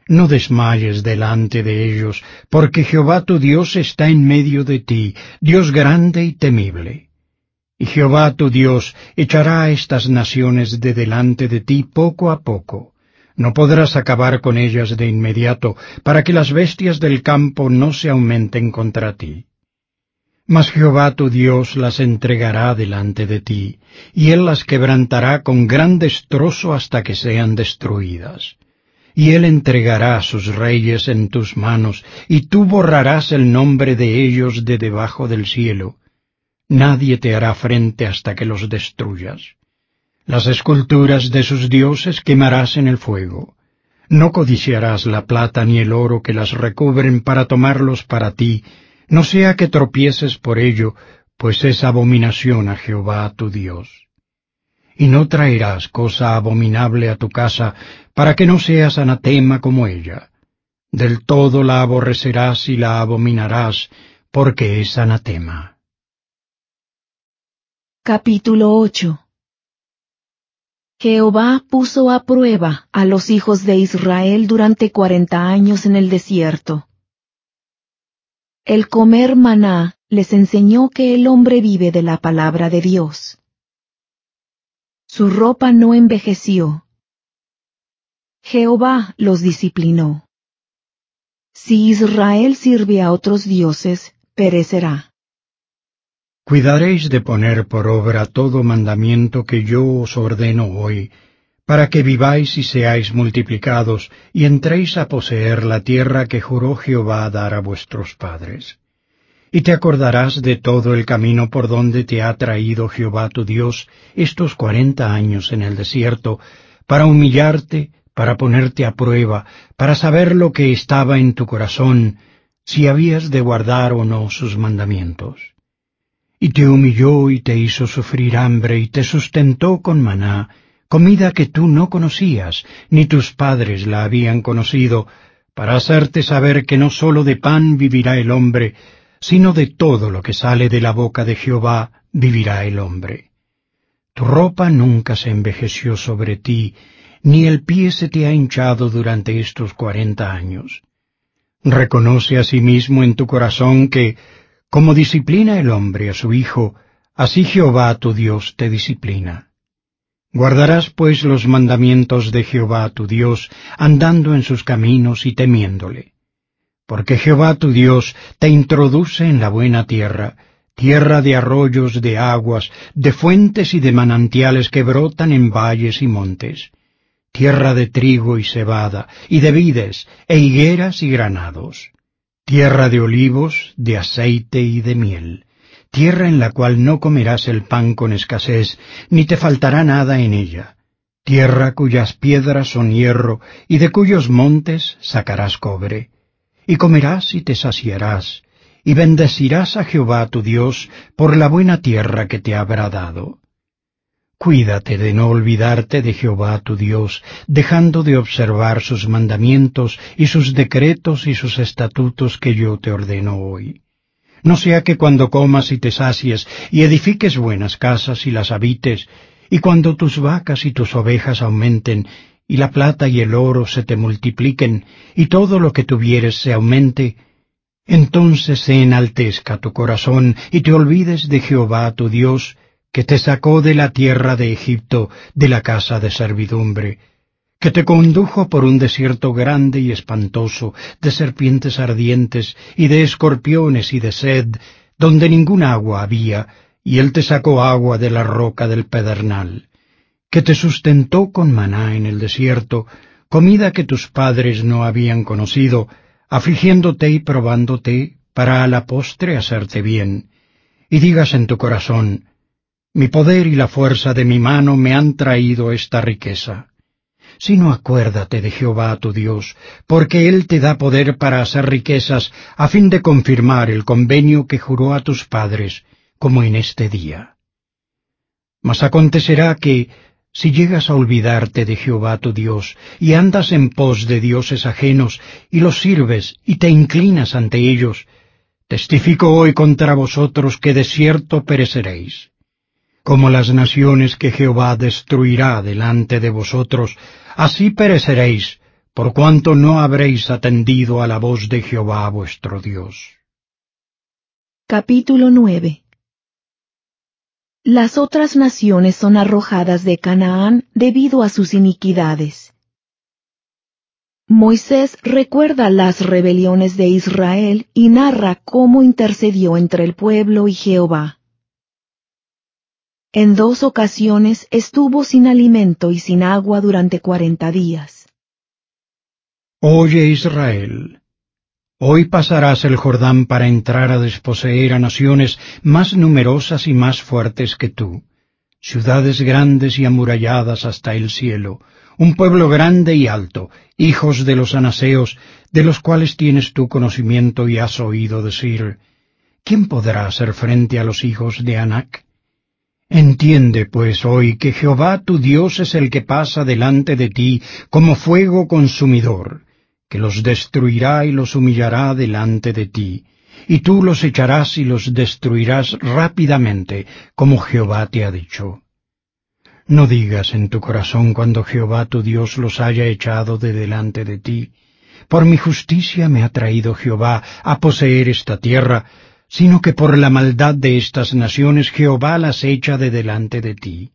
no desmayes delante de ellos, porque Jehová tu Dios está en medio de ti, Dios grande y temible. Y Jehová tu Dios echará a estas naciones de delante de ti poco a poco. No podrás acabar con ellas de inmediato, para que las bestias del campo no se aumenten contra ti. Mas Jehová tu Dios las entregará delante de ti, y él las quebrantará con gran destrozo hasta que sean destruidas y él entregará sus reyes en tus manos, y tú borrarás el nombre de ellos de debajo del cielo. Nadie te hará frente hasta que los destruyas. Las esculturas de sus dioses quemarás en el fuego. No codiciarás la plata ni el oro que las recubren para tomarlos para ti, no sea que tropieces por ello, pues es abominación a Jehová tu Dios y no traerás cosa abominable a tu casa, para que no seas anatema como ella. Del todo la aborrecerás y la abominarás, porque es anatema. Capítulo 8 Jehová puso a prueba a los hijos de Israel durante cuarenta años en el desierto. El comer maná les enseñó que el hombre vive de la palabra de Dios. Su ropa no envejeció. Jehová los disciplinó. Si Israel sirve a otros dioses, perecerá. Cuidaréis de poner por obra todo mandamiento que yo os ordeno hoy, para que viváis y seáis multiplicados, y entréis a poseer la tierra que juró Jehová dar a vuestros padres y te acordarás de todo el camino por donde te ha traído Jehová tu Dios estos cuarenta años en el desierto, para humillarte, para ponerte a prueba, para saber lo que estaba en tu corazón, si habías de guardar o no sus mandamientos. Y te humilló y te hizo sufrir hambre y te sustentó con maná, comida que tú no conocías, ni tus padres la habían conocido, para hacerte saber que no sólo de pan vivirá el hombre, sino de todo lo que sale de la boca de Jehová vivirá el hombre. Tu ropa nunca se envejeció sobre ti, ni el pie se te ha hinchado durante estos cuarenta años. Reconoce asimismo en tu corazón que, como disciplina el hombre a su hijo, así Jehová tu Dios te disciplina. Guardarás pues los mandamientos de Jehová tu Dios, andando en sus caminos y temiéndole porque Jehová tu Dios te introduce en la buena tierra, tierra de arroyos, de aguas, de fuentes y de manantiales que brotan en valles y montes, tierra de trigo y cebada, y de vides, e higueras y granados, tierra de olivos, de aceite y de miel, tierra en la cual no comerás el pan con escasez, ni te faltará nada en ella, tierra cuyas piedras son hierro, y de cuyos montes sacarás cobre. Y comerás y te saciarás, y bendecirás a Jehová tu Dios por la buena tierra que te habrá dado. Cuídate de no olvidarte de Jehová tu Dios, dejando de observar sus mandamientos y sus decretos y sus estatutos que yo te ordeno hoy. No sea que cuando comas y te sacies y edifiques buenas casas y las habites, y cuando tus vacas y tus ovejas aumenten, y la plata y el oro se te multipliquen, y todo lo que tuvieres se aumente, entonces se enaltezca tu corazón y te olvides de Jehová tu Dios, que te sacó de la tierra de Egipto, de la casa de servidumbre, que te condujo por un desierto grande y espantoso, de serpientes ardientes, y de escorpiones y de sed, donde ninguna agua había, y él te sacó agua de la roca del pedernal, que te sustentó con maná en el desierto, comida que tus padres no habían conocido, afligiéndote y probándote, para a la postre hacerte bien, y digas en tu corazón, mi poder y la fuerza de mi mano me han traído esta riqueza. Sino acuérdate de Jehová tu Dios, porque Él te da poder para hacer riquezas, a fin de confirmar el convenio que juró a tus padres, como en este día. Mas acontecerá que, si llegas a olvidarte de Jehová tu Dios, y andas en pos de dioses ajenos, y los sirves, y te inclinas ante ellos, testifico hoy contra vosotros que de cierto pereceréis como las naciones que Jehová destruirá delante de vosotros, así pereceréis, por cuanto no habréis atendido a la voz de Jehová vuestro Dios. Capítulo 9 Las otras naciones son arrojadas de Canaán debido a sus iniquidades. Moisés recuerda las rebeliones de Israel y narra cómo intercedió entre el pueblo y Jehová. En dos ocasiones estuvo sin alimento y sin agua durante cuarenta días. Oye Israel, hoy pasarás el Jordán para entrar a desposeer a naciones más numerosas y más fuertes que tú, ciudades grandes y amuralladas hasta el cielo, un pueblo grande y alto, hijos de los anaseos, de los cuales tienes tu conocimiento y has oído decir, ¿quién podrá hacer frente a los hijos de Anac? Entiende, pues, hoy que Jehová tu Dios es el que pasa delante de ti como fuego consumidor, que los destruirá y los humillará delante de ti, y tú los echarás y los destruirás rápidamente, como Jehová te ha dicho. No digas en tu corazón cuando Jehová tu Dios los haya echado de delante de ti, por mi justicia me ha traído Jehová a poseer esta tierra, sino que por la maldad de estas naciones Jehová las echa de delante de ti.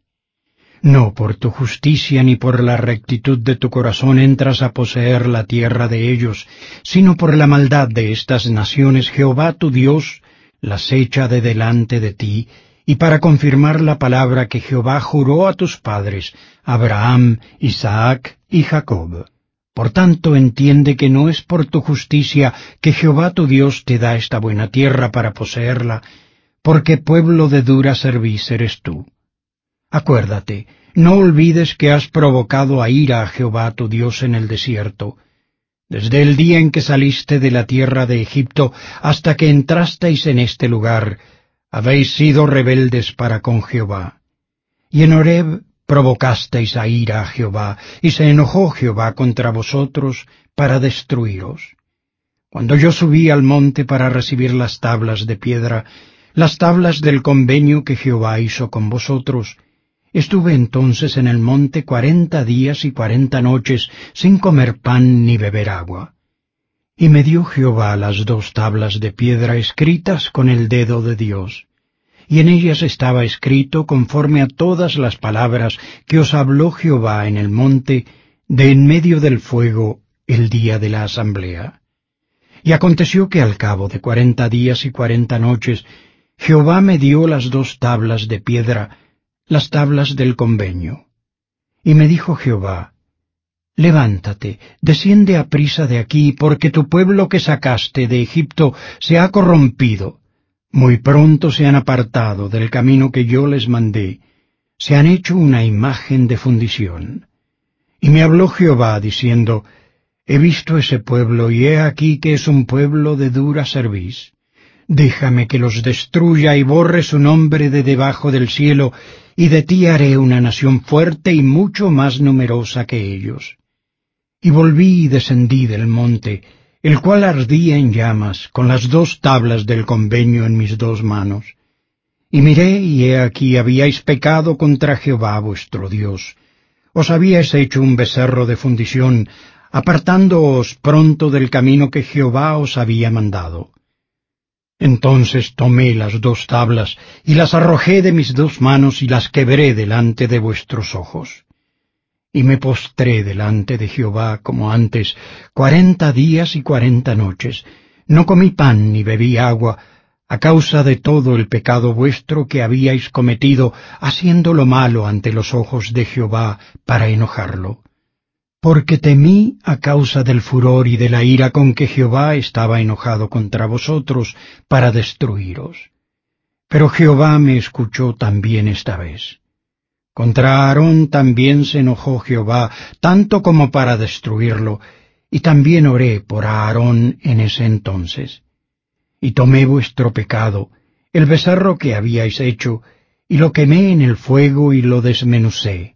No por tu justicia ni por la rectitud de tu corazón entras a poseer la tierra de ellos, sino por la maldad de estas naciones Jehová tu Dios las echa de delante de ti, y para confirmar la palabra que Jehová juró a tus padres, Abraham, Isaac y Jacob. Por tanto, entiende que no es por tu justicia que Jehová tu Dios te da esta buena tierra para poseerla, porque pueblo de dura cerviz eres tú. Acuérdate, no olvides que has provocado a ira a Jehová tu Dios en el desierto, desde el día en que saliste de la tierra de Egipto hasta que entrasteis en este lugar, habéis sido rebeldes para con Jehová. Y en Horeb provocasteis a ira a Jehová, y se enojó Jehová contra vosotros para destruiros. Cuando yo subí al monte para recibir las tablas de piedra, las tablas del convenio que Jehová hizo con vosotros, estuve entonces en el monte cuarenta días y cuarenta noches sin comer pan ni beber agua. Y me dio Jehová las dos tablas de piedra escritas con el dedo de Dios y en ellas estaba escrito conforme a todas las palabras que os habló Jehová en el monte de en medio del fuego el día de la asamblea. Y aconteció que al cabo de cuarenta días y cuarenta noches Jehová me dio las dos tablas de piedra, las tablas del convenio. Y me dijo Jehová, Levántate, desciende a prisa de aquí, porque tu pueblo que sacaste de Egipto se ha corrompido, Muy pronto se han apartado del camino que yo les mandé, se han hecho una imagen de fundición. Y me habló Jehová diciendo, He visto ese pueblo y he aquí que es un pueblo de dura cerviz. Déjame que los destruya y borre su nombre de debajo del cielo, y de ti haré una nación fuerte y mucho más numerosa que ellos. Y volví y descendí del monte, el cual ardía en llamas, con las dos tablas del convenio en mis dos manos. Y miré, y he aquí habíais pecado contra Jehová vuestro Dios. Os habíais hecho un becerro de fundición, apartándoos pronto del camino que Jehová os había mandado. Entonces tomé las dos tablas, y las arrojé de mis dos manos, y las quebré delante de vuestros ojos. Y me postré delante de Jehová como antes, cuarenta días y cuarenta noches. No comí pan ni bebí agua, a causa de todo el pecado vuestro que habíais cometido, haciendo lo malo ante los ojos de Jehová para enojarlo porque temí a causa del furor y de la ira con que Jehová estaba enojado contra vosotros para destruiros. Pero Jehová me escuchó también esta vez. Contra Aarón también se enojó Jehová, tanto como para destruirlo, y también oré por Aarón en ese entonces. Y tomé vuestro pecado, el becerro que habíais hecho, y lo quemé en el fuego y lo desmenucé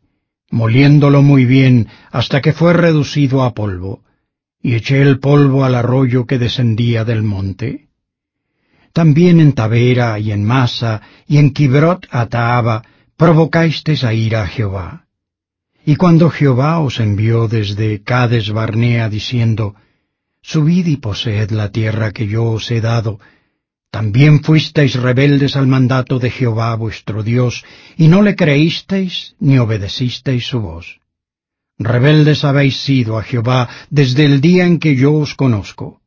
moliéndolo muy bien hasta que fue reducido a polvo, y eché el polvo al arroyo que descendía del monte. También en Tavera y en Masa y en Kibrot Ataaba provocasteis a ira a Jehová. Y cuando Jehová os envió desde Cades Barnea diciendo, Subid y poseed la tierra que yo os he dado, también fuisteis rebeldes al mandato de Jehová vuestro Dios, y no le creísteis ni obedecisteis su voz. Rebeldes habéis sido a Jehová desde el día en que yo os conozco.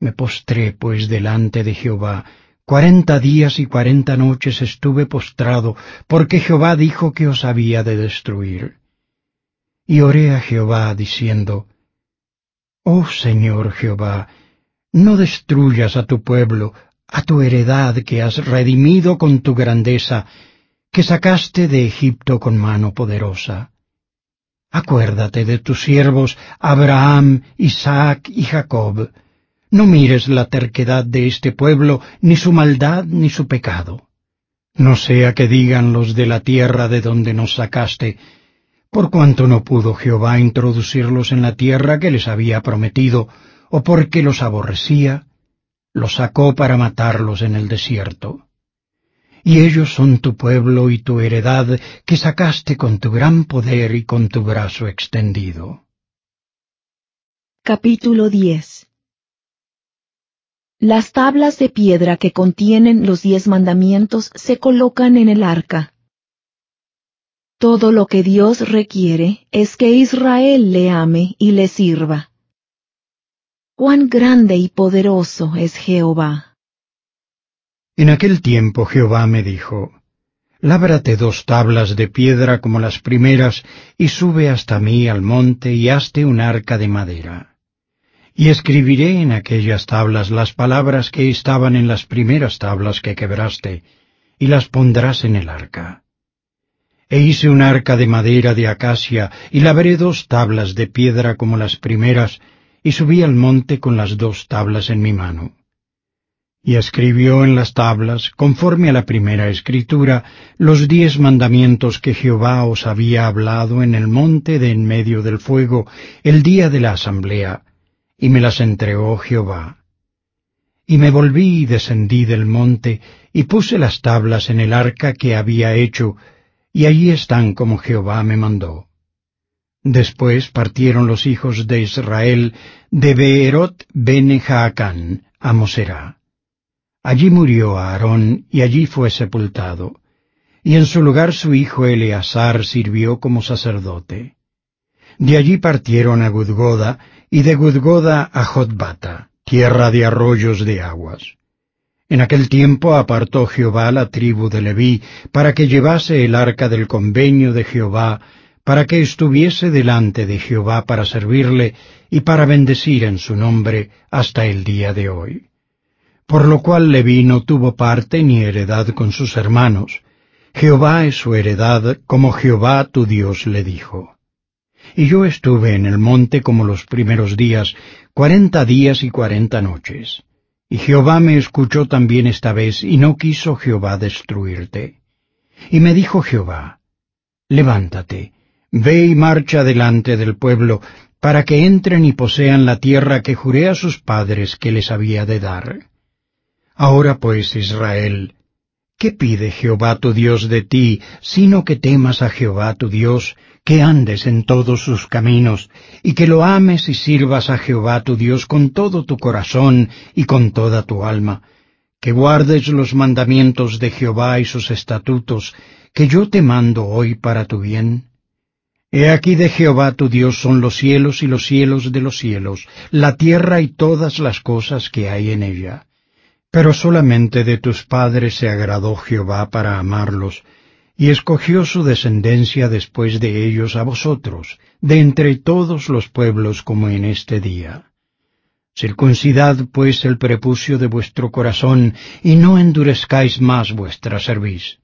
Me postré pues delante de Jehová, cuarenta días y cuarenta noches estuve postrado, porque Jehová dijo que os había de destruir. Y oré a Jehová diciendo, Oh Señor Jehová, no destruyas a tu pueblo, a tu heredad que has redimido con tu grandeza, que sacaste de Egipto con mano poderosa. Acuérdate de tus siervos Abraham, Isaac y Jacob. No mires la terquedad de este pueblo, ni su maldad, ni su pecado. No sea que digan los de la tierra de donde nos sacaste, por cuanto no pudo Jehová introducirlos en la tierra que les había prometido, o porque los aborrecía, los sacó para matarlos en el desierto. Y ellos son tu pueblo y tu heredad que sacaste con tu gran poder y con tu brazo extendido. Capítulo 10 Las tablas de piedra que contienen los diez mandamientos se colocan en el arca. Todo lo que Dios requiere es que Israel le ame y le sirva cuán grande y poderoso es Jehová. En aquel tiempo Jehová me dijo, Lábrate dos tablas de piedra como las primeras, y sube hasta mí al monte y hazte un arca de madera. Y escribiré en aquellas tablas las palabras que estaban en las primeras tablas que quebraste, y las pondrás en el arca. E hice un arca de madera de acacia, y labré dos tablas de piedra como las primeras, y subí al monte con las dos tablas en mi mano. Y escribió en las tablas, conforme a la primera escritura, los diez mandamientos que Jehová os había hablado en el monte de en medio del fuego, el día de la asamblea, y me las entregó Jehová. Y me volví y descendí del monte, y puse las tablas en el arca que había hecho, y allí están como Jehová me mandó. Después partieron los hijos de Israel de Beerot ben Jaacán a Moserá. Allí murió Aarón y allí fue sepultado, y en su lugar su hijo Eleazar sirvió como sacerdote. De allí partieron a Gudgoda, y de Gudgoda a Jotbata, tierra de arroyos de aguas. En aquel tiempo apartó Jehová la tribu de Leví para que llevase el arca del convenio de Jehová para que estuviese delante de Jehová para servirle y para bendecir en su nombre hasta el día de hoy. por lo cual Leví no tuvo parte ni heredad con sus hermanos. Jehová es su heredad, como Jehová tu Dios le dijo. Y yo estuve en el monte como los primeros días, cuarenta días y cuarenta noches. Y Jehová me escuchó también esta vez, y no quiso Jehová destruirte. Y me dijo Jehová, Levántate, ve y marcha delante del pueblo, para que entren y posean la tierra que juré a sus padres que les había de dar. Ahora pues, Israel, ¿qué pide Jehová tu Dios de ti, sino que temas a Jehová tu Dios, que andes en todos sus caminos, y que lo ames y sirvas a Jehová tu Dios con todo tu corazón y con toda tu alma, que guardes los mandamientos de Jehová y sus estatutos, que yo te mando hoy para tu bien? He aquí de Jehová tu Dios son los cielos y los cielos de los cielos, la tierra y todas las cosas que hay en ella. Pero solamente de tus padres se agradó Jehová para amarlos, y escogió su descendencia después de ellos a vosotros, de entre todos los pueblos como en este día. Circuncidad pues el prepucio de vuestro corazón, y no endurezcáis más vuestra cerviz.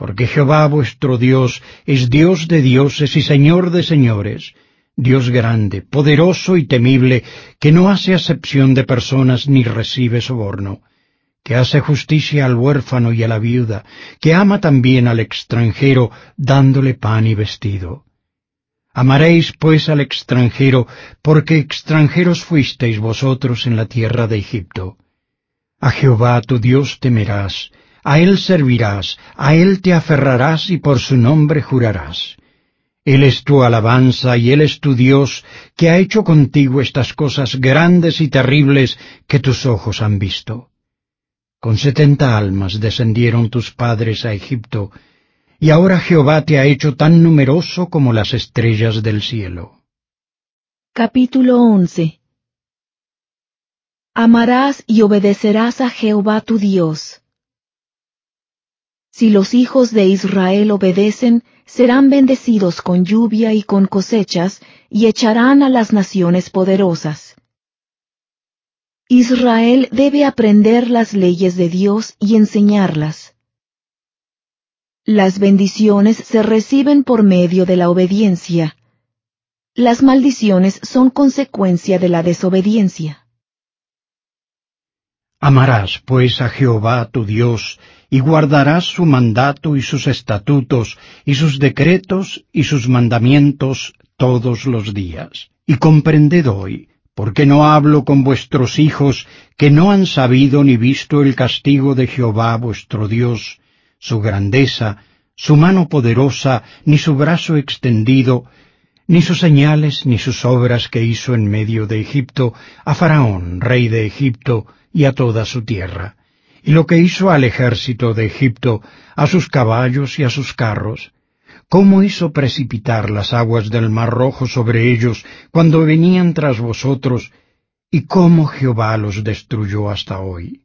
Porque Jehová vuestro Dios es Dios de dioses y Señor de señores, Dios grande, poderoso y temible, que no hace acepción de personas ni recibe soborno que hace justicia al huérfano y a la viuda, que ama también al extranjero, dándole pan y vestido. Amaréis pues al extranjero, porque extranjeros fuisteis vosotros en la tierra de Egipto. A Jehová tu Dios temerás, a él servirás, a él te aferrarás y por su nombre jurarás. Él es tu alabanza y Él es tu Dios, que ha hecho contigo estas cosas grandes y terribles que tus ojos han visto. Con setenta almas descendieron tus padres a Egipto, y ahora Jehová te ha hecho tan numeroso como las estrellas del cielo. Capítulo 11 Amarás y obedecerás a Jehová tu Dios. Si los hijos de Israel obedecen, serán bendecidos con lluvia y con cosechas, y echarán a las naciones poderosas. Israel debe aprender las leyes de Dios y enseñarlas. Las bendiciones se reciben por medio de la obediencia. Las maldiciones son consecuencia de la desobediencia. Amarás pues a Jehová tu Dios, y guardarás su mandato y sus estatutos, y sus decretos y sus mandamientos todos los días. Y comprended hoy porque no hablo con vuestros hijos que no han sabido ni visto el castigo de Jehová vuestro Dios, su grandeza, su mano poderosa, ni su brazo extendido, ni sus señales, ni sus obras que hizo en medio de Egipto, a Faraón, rey de Egipto, y a toda su tierra, y lo que hizo al ejército de Egipto, a sus caballos y a sus carros, cómo hizo precipitar las aguas del mar rojo sobre ellos cuando venían tras vosotros, y cómo Jehová los destruyó hasta hoy.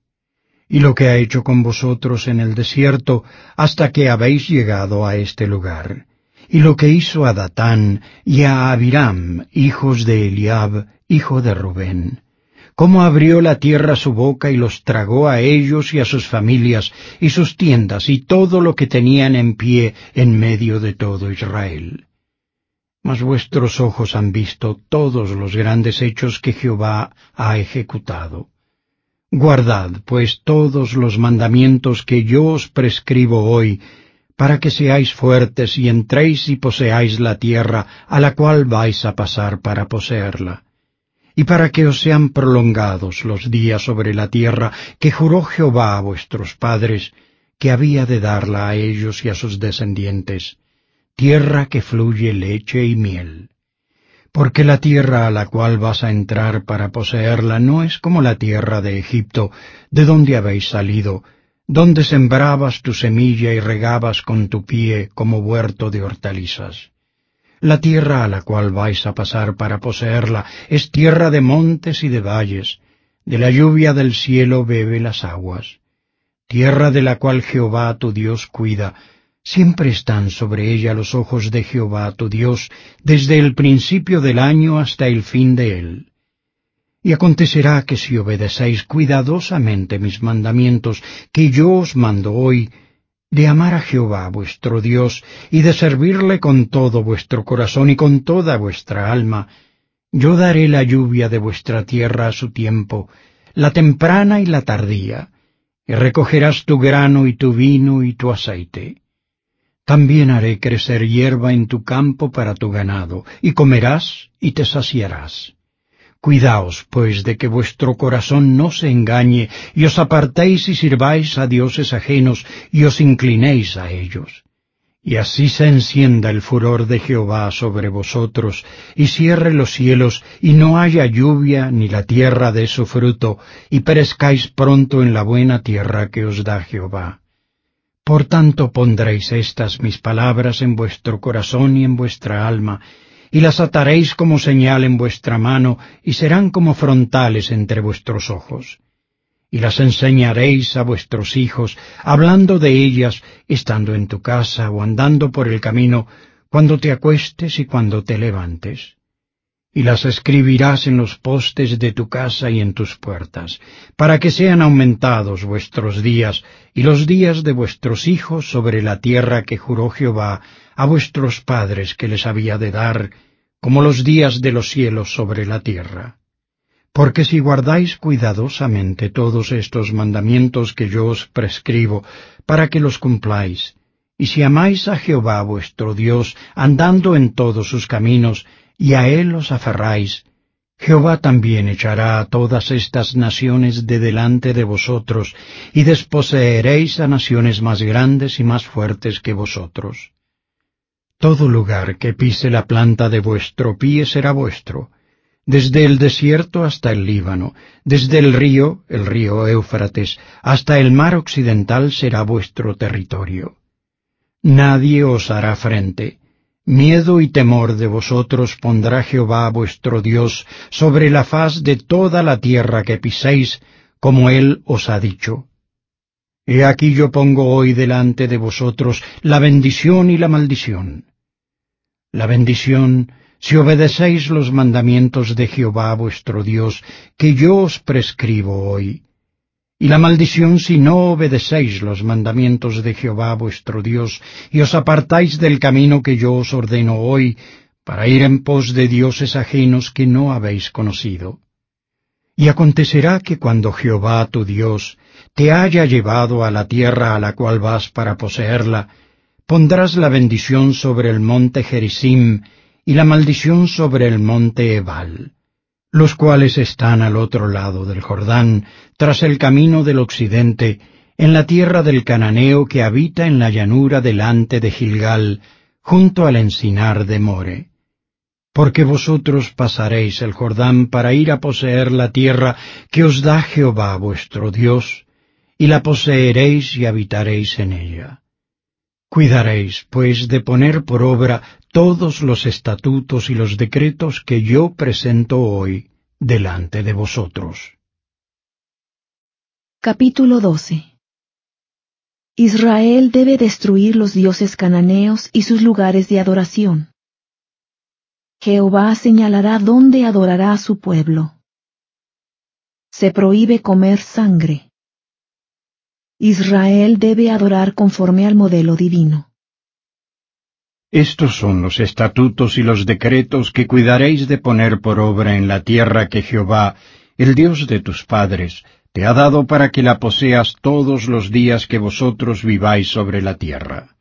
Y lo que ha hecho con vosotros en el desierto hasta que habéis llegado a este lugar. Y lo que hizo a Datán y a Abiram, hijos de Eliab, hijo de Rubén cómo abrió la tierra su boca y los tragó a ellos y a sus familias y sus tiendas y todo lo que tenían en pie en medio de todo Israel. Mas vuestros ojos han visto todos los grandes hechos que Jehová ha ejecutado. Guardad, pues, todos los mandamientos que yo os prescribo hoy, para que seáis fuertes y entréis y poseáis la tierra a la cual vais a pasar para poseerla y para que os sean prolongados los días sobre la tierra que juró Jehová a vuestros padres, que había de darla a ellos y a sus descendientes, tierra que fluye leche y miel. Porque la tierra a la cual vas a entrar para poseerla no es como la tierra de Egipto, de donde habéis salido, donde sembrabas tu semilla y regabas con tu pie como huerto de hortalizas la tierra a la cual vais a pasar para poseerla es tierra de montes y de valles, de la lluvia del cielo bebe las aguas. Tierra de la cual Jehová tu Dios cuida, siempre están sobre ella los ojos de Jehová tu Dios, desde el principio del año hasta el fin de él. Y acontecerá que si obedecéis cuidadosamente mis mandamientos que yo os mando hoy, de amar a Jehová vuestro Dios y de servirle con todo vuestro corazón y con toda vuestra alma, yo daré la lluvia de vuestra tierra a su tiempo, la temprana y la tardía, y recogerás tu grano y tu vino y tu aceite. También haré crecer hierba en tu campo para tu ganado, y comerás y te saciarás. Cuidaos, pues, de que vuestro corazón no se engañe, y os apartéis y sirváis a dioses ajenos, y os inclinéis a ellos. Y así se encienda el furor de Jehová sobre vosotros, y cierre los cielos, y no haya lluvia, ni la tierra dé su fruto, y perezcáis pronto en la buena tierra que os da Jehová. Por tanto pondréis estas mis palabras en vuestro corazón y en vuestra alma, y las ataréis como señal en vuestra mano, y serán como frontales entre vuestros ojos y las enseñaréis a vuestros hijos, hablando de ellas, estando en tu casa o andando por el camino, cuando te acuestes y cuando te levantes. Y las escribirás en los postes de tu casa y en tus puertas, para que sean aumentados vuestros días y los días de vuestros hijos sobre la tierra que juró Jehová a vuestros padres que les había de dar, como los días de los cielos sobre la tierra. Porque si guardáis cuidadosamente todos estos mandamientos que yo os prescribo, para que los cumpláis, y si amáis a Jehová vuestro Dios, andando en todos sus caminos, y a él os aferráis, Jehová también echará a todas estas naciones de delante de vosotros, y desposeeréis a naciones más grandes y más fuertes que vosotros. Todo lugar que pise la planta de vuestro pie será vuestro, desde el desierto hasta el Líbano, desde el río, el río Éufrates, hasta el mar occidental será vuestro territorio. Nadie os hará frente. Miedo y temor de vosotros pondrá Jehová vuestro Dios sobre la faz de toda la tierra que piséis, como él os ha dicho. He aquí yo pongo hoy delante de vosotros la bendición y la maldición. La bendición si obedecéis los mandamientos de Jehová vuestro Dios, que yo os prescribo hoy. Y la maldición si no obedecéis los mandamientos de Jehová vuestro Dios, y os apartáis del camino que yo os ordeno hoy, para ir en pos de dioses ajenos que no habéis conocido. Y acontecerá que cuando Jehová tu Dios te haya llevado a la tierra a la cual vas para poseerla, pondrás la bendición sobre el monte Gerizim, y la maldición sobre el monte Ebal, los cuales están al otro lado del Jordán, tras el camino del occidente, en la tierra del cananeo que habita en la llanura delante de Gilgal, junto al encinar de More. Porque vosotros pasaréis el Jordán para ir a poseer la tierra que os da Jehová vuestro Dios, y la poseeréis y habitaréis en ella. Cuidaréis, pues, de poner por obra todos los estatutos y los decretos que yo presento hoy delante de vosotros. Capítulo 12 Israel debe destruir los dioses cananeos y sus lugares de adoración. Jehová señalará dónde adorará a su pueblo. Se prohíbe comer sangre. Israel debe adorar conforme al modelo divino. Estos son los estatutos y los decretos que cuidaréis de poner por obra en la tierra que Jehová, el Dios de tus padres, te ha dado para que la poseas todos los días que vosotros viváis sobre la tierra.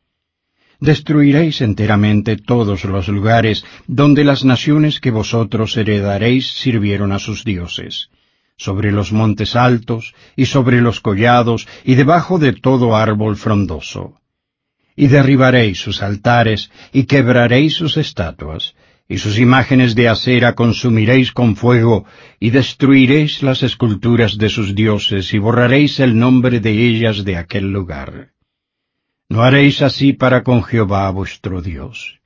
Destruiréis enteramente todos los lugares donde las naciones que vosotros heredaréis sirvieron a sus dioses sobre los montes altos, y sobre los collados, y debajo de todo árbol frondoso. Y derribaréis sus altares, y quebraréis sus estatuas, y sus imágenes de acera consumiréis con fuego, y destruiréis las esculturas de sus dioses, y borraréis el nombre de ellas de aquel lugar. No haréis así para con Jehová vuestro Dios.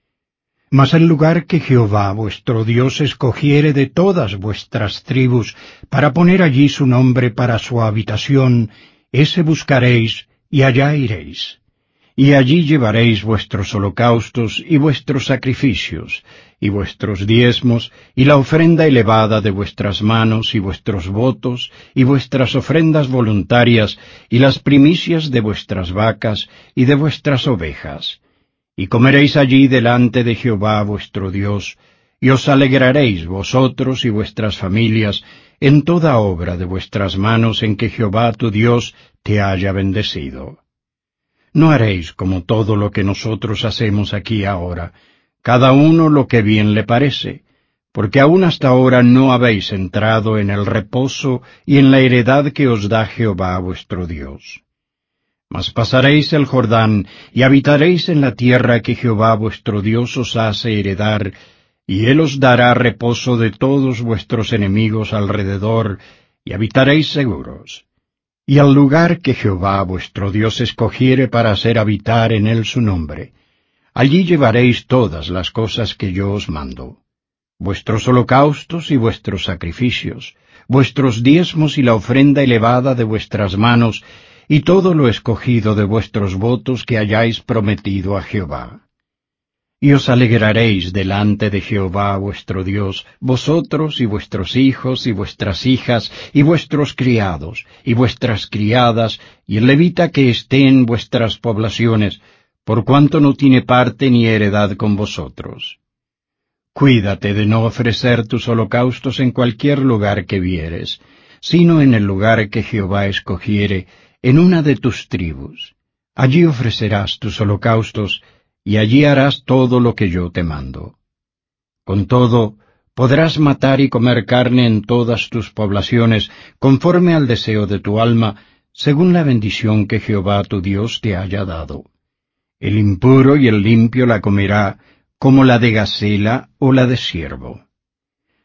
Mas el lugar que Jehová vuestro Dios escogiere de todas vuestras tribus para poner allí su nombre para su habitación, ese buscaréis y allá iréis. y allí llevaréis vuestros holocaustos y vuestros sacrificios, y vuestros diezmos, y la ofrenda elevada de vuestras manos, y vuestros votos, y vuestras ofrendas voluntarias, y las primicias de vuestras vacas, y de vuestras ovejas. Y comeréis allí delante de Jehová vuestro Dios, y os alegraréis vosotros y vuestras familias en toda obra de vuestras manos en que Jehová tu Dios te haya bendecido. No haréis como todo lo que nosotros hacemos aquí ahora, cada uno lo que bien le parece, porque aún hasta ahora no habéis entrado en el reposo y en la heredad que os da Jehová vuestro Dios. Mas pasaréis el Jordán y habitaréis en la tierra que Jehová vuestro Dios os hace heredar, y él os dará reposo de todos vuestros enemigos alrededor, y habitaréis seguros. Y al lugar que Jehová vuestro Dios escogiere para hacer habitar en él su nombre, allí llevaréis todas las cosas que yo os mando, vuestros holocaustos y vuestros sacrificios, vuestros diezmos y la ofrenda elevada de vuestras manos, y todo lo escogido de vuestros votos que hayáis prometido a Jehová y os alegraréis delante de Jehová vuestro Dios, vosotros y vuestros hijos y vuestras hijas y vuestros criados y vuestras criadas y el levita que esté en vuestras poblaciones, por cuanto no tiene parte ni heredad con vosotros. Cuídate de no ofrecer tus holocaustos en cualquier lugar que vieres, sino en el lugar que Jehová escogiere, en una de tus tribus. Allí ofrecerás tus holocaustos, y allí harás todo lo que yo te mando. Con todo, podrás matar y comer carne en todas tus poblaciones, conforme al deseo de tu alma, según la bendición que Jehová tu Dios te haya dado. El impuro y el limpio la comerá, como la de gacela o la de siervo.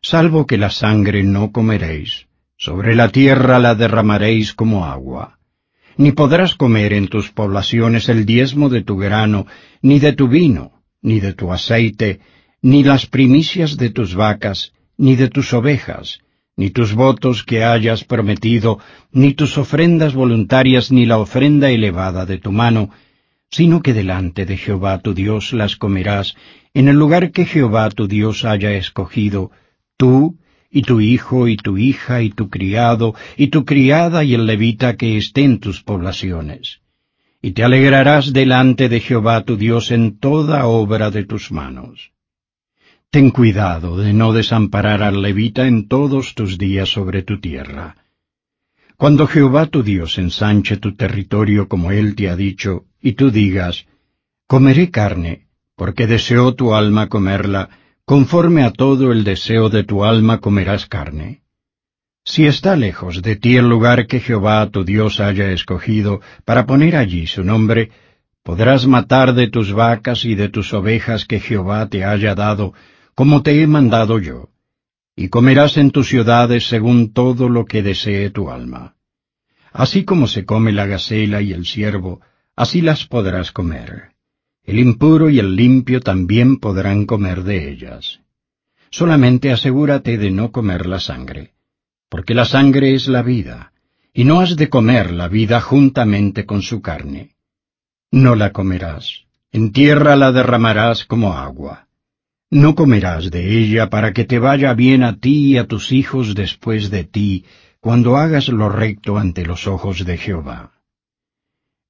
Salvo que la sangre no comeréis, sobre la tierra la derramaréis como agua ni podrás comer en tus poblaciones el diezmo de tu grano, ni de tu vino, ni de tu aceite, ni las primicias de tus vacas, ni de tus ovejas, ni tus votos que hayas prometido, ni tus ofrendas voluntarias, ni la ofrenda elevada de tu mano, sino que delante de Jehová tu Dios las comerás, en el lugar que Jehová tu Dios haya escogido, tú y tu hijo y tu hija y tu criado y tu criada y el levita que esté en tus poblaciones. Y te alegrarás delante de Jehová tu Dios en toda obra de tus manos. Ten cuidado de no desamparar al levita en todos tus días sobre tu tierra. Cuando Jehová tu Dios ensanche tu territorio como él te ha dicho, y tú digas, comeré carne, porque deseo tu alma comerla, conforme a todo el deseo de tu alma comerás carne. Si está lejos de ti el lugar que Jehová tu Dios haya escogido para poner allí su nombre, podrás matar de tus vacas y de tus ovejas que Jehová te haya dado, como te he mandado yo, y comerás en tus ciudades según todo lo que desee tu alma. Así como se come la gacela y el ciervo, así las podrás comer. El impuro y el limpio también podrán comer de ellas. Solamente asegúrate de no comer la sangre, porque la sangre es la vida, y no has de comer la vida juntamente con su carne. No la comerás, en tierra la derramarás como agua. No comerás de ella para que te vaya bien a ti y a tus hijos después de ti, cuando hagas lo recto ante los ojos de Jehová.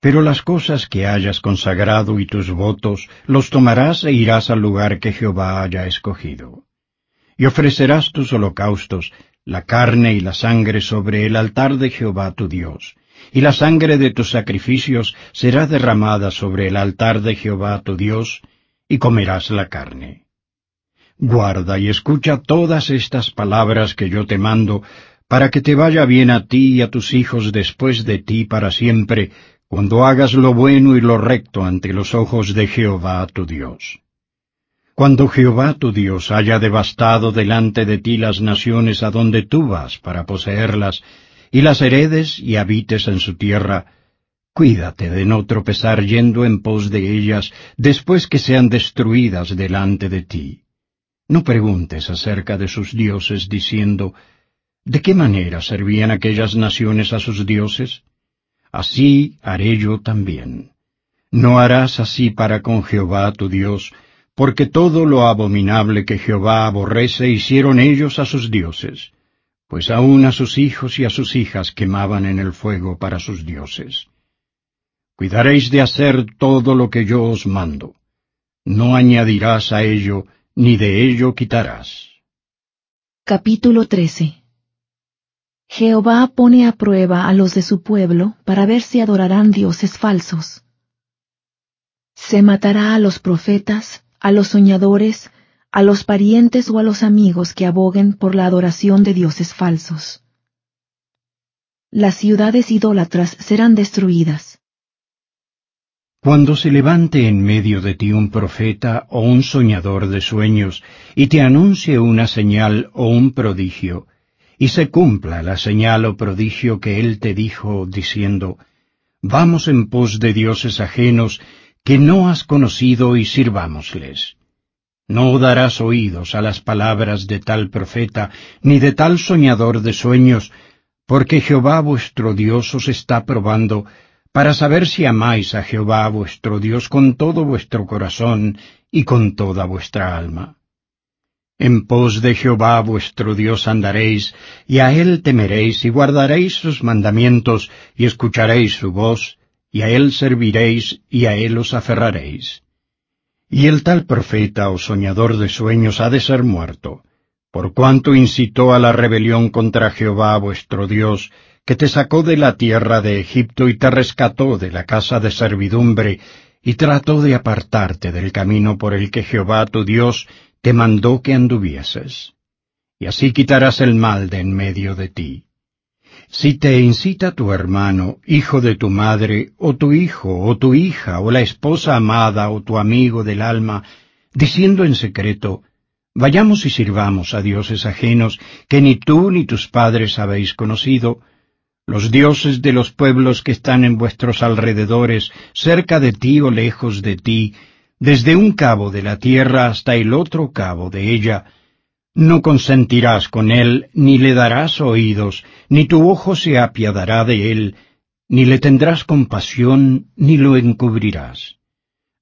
Pero las cosas que hayas consagrado y tus votos los tomarás e irás al lugar que Jehová haya escogido. Y ofrecerás tus holocaustos, la carne y la sangre sobre el altar de Jehová tu Dios, y la sangre de tus sacrificios será derramada sobre el altar de Jehová tu Dios, y comerás la carne. Guarda y escucha todas estas palabras que yo te mando, para que te vaya bien a ti y a tus hijos después de ti para siempre, cuando hagas lo bueno y lo recto ante los ojos de Jehová tu Dios. Cuando Jehová tu Dios haya devastado delante de ti las naciones a donde tú vas para poseerlas, y las heredes y habites en su tierra, cuídate de no tropezar yendo en pos de ellas después que sean destruidas delante de ti. No preguntes acerca de sus dioses diciendo, ¿de qué manera servían aquellas naciones a sus dioses? Así haré yo también. No harás así para con Jehová tu Dios, porque todo lo abominable que Jehová aborrece hicieron ellos a sus dioses, pues aun a sus hijos y a sus hijas quemaban en el fuego para sus dioses. Cuidaréis de hacer todo lo que yo os mando. No añadirás a ello, ni de ello quitarás. Capítulo 13 Jehová pone a prueba a los de su pueblo para ver si adorarán dioses falsos. Se matará a los profetas, a los soñadores, a los parientes o a los amigos que aboguen por la adoración de dioses falsos. Las ciudades idólatras serán destruidas. Cuando se levante en medio de ti un profeta o un soñador de sueños, y te anuncie una señal o un prodigio, y se cumpla la señal o prodigio que él te dijo, diciendo, Vamos en pos de dioses ajenos que no has conocido y sirvámosles. No darás oídos a las palabras de tal profeta, ni de tal soñador de sueños, porque Jehová vuestro Dios os está probando, para saber si amáis a Jehová vuestro Dios con todo vuestro corazón y con toda vuestra alma. En pos de Jehová vuestro Dios andaréis, y a él temeréis, y guardaréis sus mandamientos, y escucharéis su voz, y a él serviréis, y a él os aferraréis. Y el tal profeta o soñador de sueños ha de ser muerto, por cuanto incitó a la rebelión contra Jehová vuestro Dios, que te sacó de la tierra de Egipto y te rescató de la casa de servidumbre, y trató de apartarte del camino por el que Jehová tu Dios te mandó que anduvieses. Y así quitarás el mal de en medio de ti. Si te incita tu hermano, hijo de tu madre, o tu hijo, o tu hija, o la esposa amada, o tu amigo del alma, diciendo en secreto, Vayamos y sirvamos a dioses ajenos que ni tú ni tus padres habéis conocido, los dioses de los pueblos que están en vuestros alrededores, cerca de ti o lejos de ti, desde un cabo de la tierra hasta el otro cabo de ella, no consentirás con él, ni le darás oídos, ni tu ojo se apiadará de él, ni le tendrás compasión, ni lo encubrirás.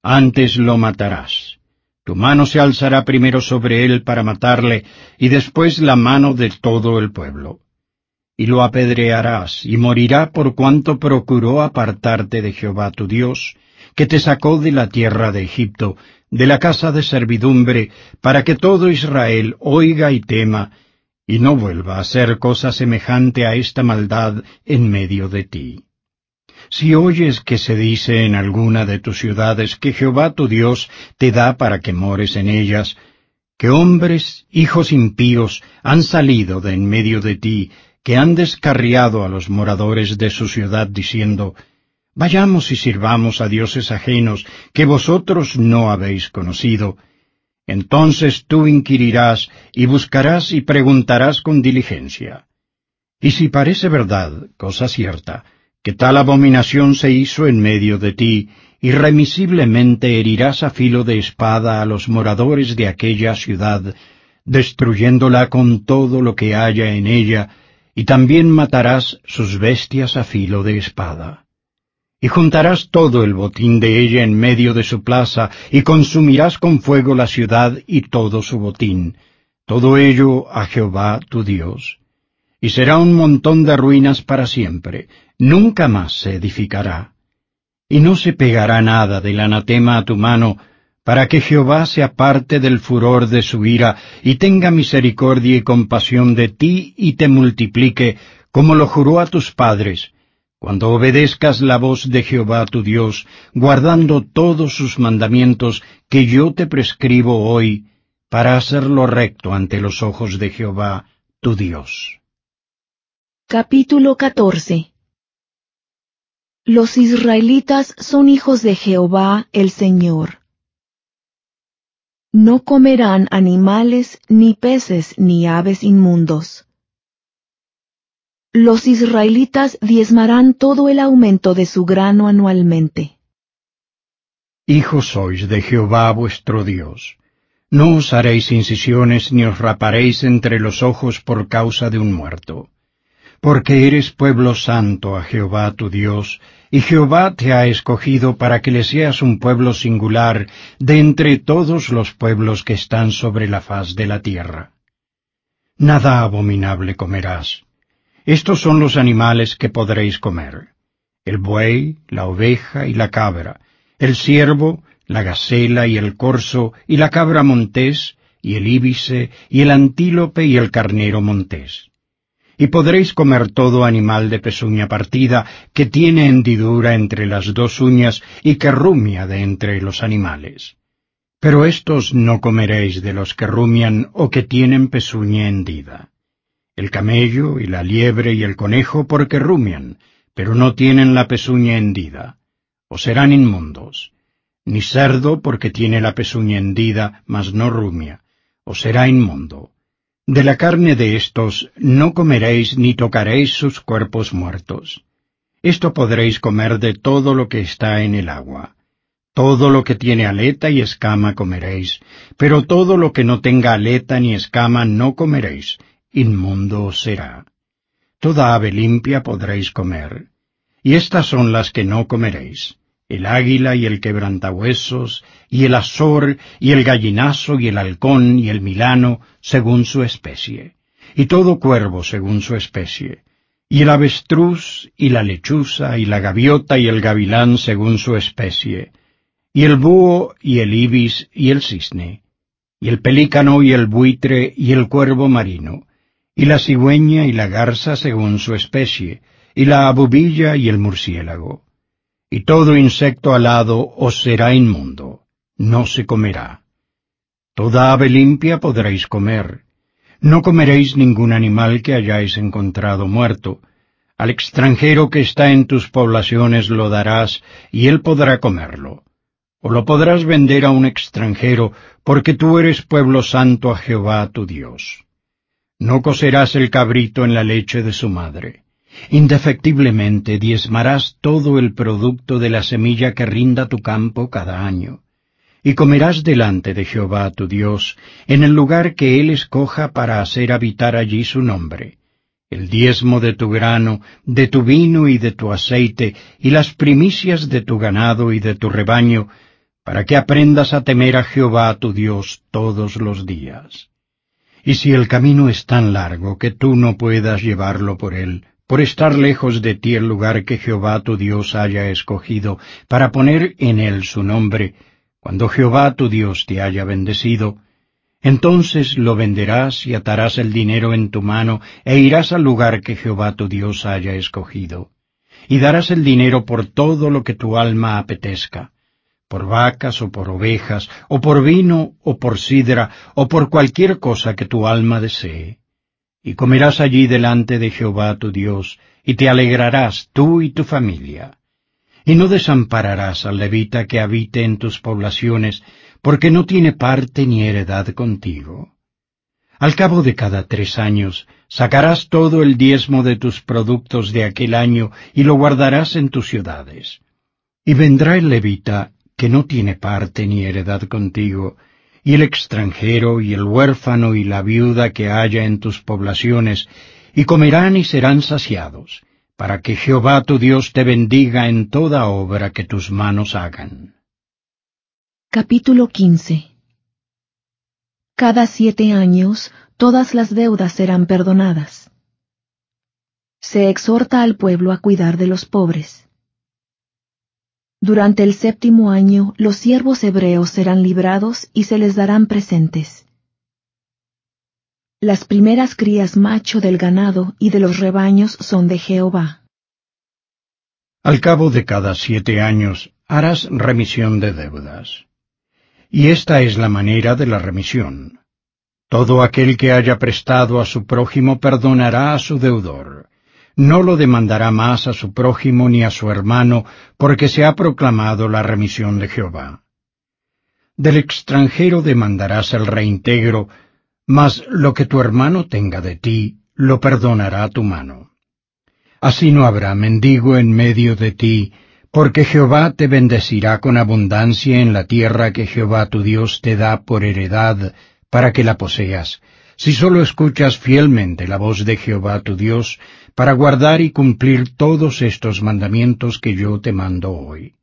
Antes lo matarás. Tu mano se alzará primero sobre él para matarle, y después la mano de todo el pueblo. Y lo apedrearás, y morirá por cuanto procuró apartarte de Jehová tu Dios, que te sacó de la tierra de Egipto, de la casa de servidumbre, para que todo Israel oiga y tema, y no vuelva a hacer cosa semejante a esta maldad en medio de ti. Si oyes que se dice en alguna de tus ciudades que Jehová tu Dios te da para que mores en ellas, que hombres, hijos impíos, han salido de en medio de ti, que han descarriado a los moradores de su ciudad diciendo, Vayamos y sirvamos a dioses ajenos que vosotros no habéis conocido. Entonces tú inquirirás y buscarás y preguntarás con diligencia. Y si parece verdad, cosa cierta, que tal abominación se hizo en medio de ti, irremisiblemente herirás a filo de espada a los moradores de aquella ciudad, destruyéndola con todo lo que haya en ella, y también matarás sus bestias a filo de espada y juntarás todo el botín de ella en medio de su plaza, y consumirás con fuego la ciudad y todo su botín, todo ello a Jehová tu Dios. Y será un montón de ruinas para siempre, nunca más se edificará. Y no se pegará nada del anatema a tu mano, para que Jehová se aparte del furor de su ira, y tenga misericordia y compasión de ti, y te multiplique, como lo juró a tus padres, cuando obedezcas la voz de Jehová tu Dios, guardando todos sus mandamientos que yo te prescribo hoy, para hacerlo recto ante los ojos de Jehová tu Dios. Capítulo 14 Los israelitas son hijos de Jehová el Señor. No comerán animales, ni peces, ni aves inmundos los israelitas diezmarán todo el aumento de su grano anualmente. Hijos sois de Jehová vuestro Dios. No os haréis incisiones ni os raparéis entre los ojos por causa de un muerto. porque eres pueblo santo a Jehová tu Dios, y Jehová te ha escogido para que le seas un pueblo singular de entre todos los pueblos que están sobre la faz de la tierra. Nada abominable comerás. Estos son los animales que podréis comer. El buey, la oveja y la cabra, el ciervo, la gacela y el corzo, y la cabra montés, y el íbice, y el antílope y el carnero montés. Y podréis comer todo animal de pezuña partida, que tiene hendidura entre las dos uñas y que rumia de entre los animales. Pero estos no comeréis de los que rumian o que tienen pezuña hendida. El camello y la liebre y el conejo porque rumian, pero no tienen la pezuña hendida, o serán inmundos. Ni cerdo porque tiene la pezuña hendida, mas no rumia, o será inmundo. De la carne de estos no comeréis ni tocaréis sus cuerpos muertos. Esto podréis comer de todo lo que está en el agua todo lo que tiene aleta y escama comeréis, pero todo lo que no tenga aleta ni escama no comeréis, inmundo será. Toda ave limpia podréis comer. Y estas son las que no comeréis, el águila y el quebrantahuesos, y el azor, y el gallinazo, y el halcón, y el milano, según su especie, y todo cuervo según su especie, y el avestruz, y la lechuza, y la gaviota, y el gavilán según su especie, y el búho y el ibis y el cisne, y el pelícano y el buitre y el cuervo marino, y la cigüeña y la garza según su especie, y la abubilla y el murciélago. Y todo insecto alado os será inmundo, no se comerá. Toda ave limpia podréis comer. No comeréis ningún animal que hayáis encontrado muerto. Al extranjero que está en tus poblaciones lo darás, y él podrá comerlo o lo podrás vender a un extranjero, porque tú eres pueblo santo a Jehová tu Dios. No cocerás el cabrito en la leche de su madre. Indefectiblemente diezmarás todo el producto de la semilla que rinda tu campo cada año, y comerás delante de Jehová tu Dios, en el lugar que él escoja para hacer habitar allí su nombre, el diezmo de tu grano, de tu vino y de tu aceite, y las primicias de tu ganado y de tu rebaño, para que aprendas a temer a Jehová tu Dios todos los días. Y si el camino es tan largo que tú no puedas llevarlo por él, por estar lejos de ti el lugar que Jehová tu Dios haya escogido, para poner en él su nombre, cuando Jehová tu Dios te haya bendecido, entonces lo venderás y atarás el dinero en tu mano e irás al lugar que Jehová tu Dios haya escogido, y darás el dinero por todo lo que tu alma apetezca por vacas o por ovejas, o por vino o por sidra, o por cualquier cosa que tu alma desee. Y comerás allí delante de Jehová tu Dios, y te alegrarás tú y tu familia. Y no desampararás al levita que habite en tus poblaciones, porque no tiene parte ni heredad contigo. Al cabo de cada tres años, sacarás todo el diezmo de tus productos de aquel año y lo guardarás en tus ciudades. Y vendrá el levita que no tiene parte ni heredad contigo, y el extranjero y el huérfano y la viuda que haya en tus poblaciones, y comerán y serán saciados, para que Jehová tu Dios te bendiga en toda obra que tus manos hagan. Capítulo 15 Cada siete años todas las deudas serán perdonadas. Se exhorta al pueblo a cuidar de los pobres durante el séptimo año los siervos hebreos serán librados y se les darán presentes. Las primeras crías macho del ganado y de los rebaños son de Jehová. Al cabo de cada siete años harás remisión de deudas. Y esta es la manera de la remisión. Todo aquel que haya prestado a su prójimo perdonará a su deudor no lo demandará más a su prójimo ni a su hermano, porque se ha proclamado la remisión de Jehová. Del extranjero demandarás el reintegro, mas lo que tu hermano tenga de ti, lo perdonará tu mano. Así no habrá mendigo en medio de ti, porque Jehová te bendecirá con abundancia en la tierra que Jehová tu Dios te da por heredad, para que la poseas, si sólo escuchas fielmente la voz de Jehová tu Dios, para guardar y cumplir todos estos mandamientos que yo te mando hoy.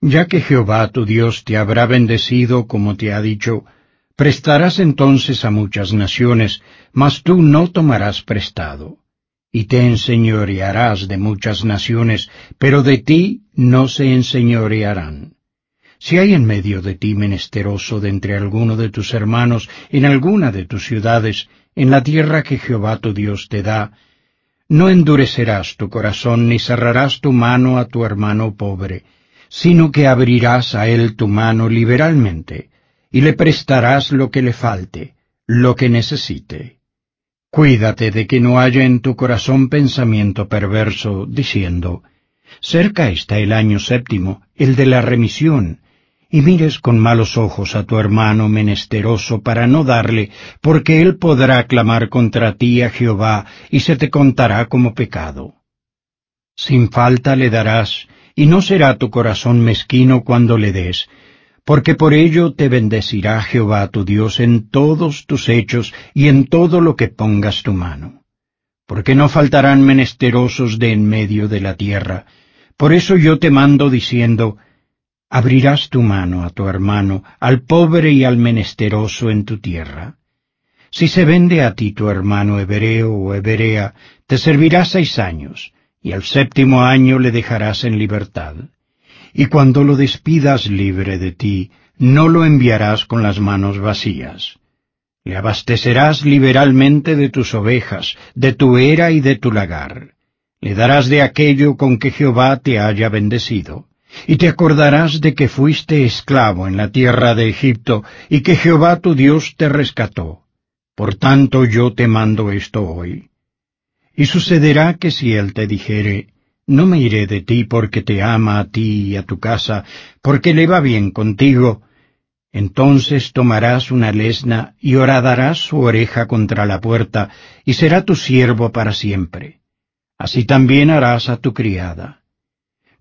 Ya que Jehová tu Dios te habrá bendecido como te ha dicho, prestarás entonces a muchas naciones, mas tú no tomarás prestado. Y te enseñorearás de muchas naciones, pero de ti no se enseñorearán. Si hay en medio de ti menesteroso de entre alguno de tus hermanos en alguna de tus ciudades, en la tierra que Jehová tu Dios te da, no endurecerás tu corazón ni cerrarás tu mano a tu hermano pobre, sino que abrirás a él tu mano liberalmente, y le prestarás lo que le falte, lo que necesite. Cuídate de que no haya en tu corazón pensamiento perverso, diciendo, Cerca está el año séptimo, el de la remisión, y mires con malos ojos a tu hermano menesteroso para no darle, porque él podrá clamar contra ti a Jehová, y se te contará como pecado. Sin falta le darás, y no será tu corazón mezquino cuando le des, porque por ello te bendecirá Jehová tu Dios en todos tus hechos y en todo lo que pongas tu mano. Porque no faltarán menesterosos de en medio de la tierra. Por eso yo te mando diciendo, abrirás tu mano a tu hermano, al pobre y al menesteroso en tu tierra. Si se vende a ti tu hermano hebreo o hebrea, te servirá seis años, y al séptimo año le dejarás en libertad. Y cuando lo despidas libre de ti, no lo enviarás con las manos vacías. Le abastecerás liberalmente de tus ovejas, de tu era y de tu lagar. Le darás de aquello con que Jehová te haya bendecido y te acordarás de que fuiste esclavo en la tierra de Egipto, y que Jehová tu Dios te rescató. Por tanto yo te mando esto hoy. Y sucederá que si él te dijere, no me iré de ti porque te ama a ti y a tu casa, porque le va bien contigo, entonces tomarás una lesna y horadarás su oreja contra la puerta, y será tu siervo para siempre. Así también harás a tu criada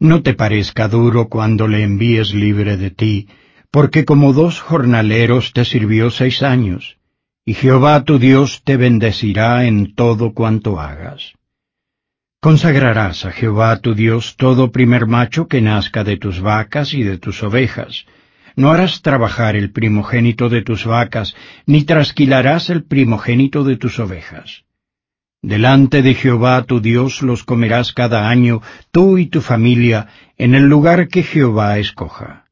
no te parezca duro cuando le envíes libre de ti, porque como dos jornaleros te sirvió seis años, y Jehová tu Dios te bendecirá en todo cuanto hagas. Consagrarás a Jehová tu Dios todo primer macho que nazca de tus vacas y de tus ovejas. No harás trabajar el primogénito de tus vacas, ni trasquilarás el primogénito de tus ovejas. Delante de Jehová tu Dios los comerás cada año, tú y tu familia, en el lugar que Jehová escoja.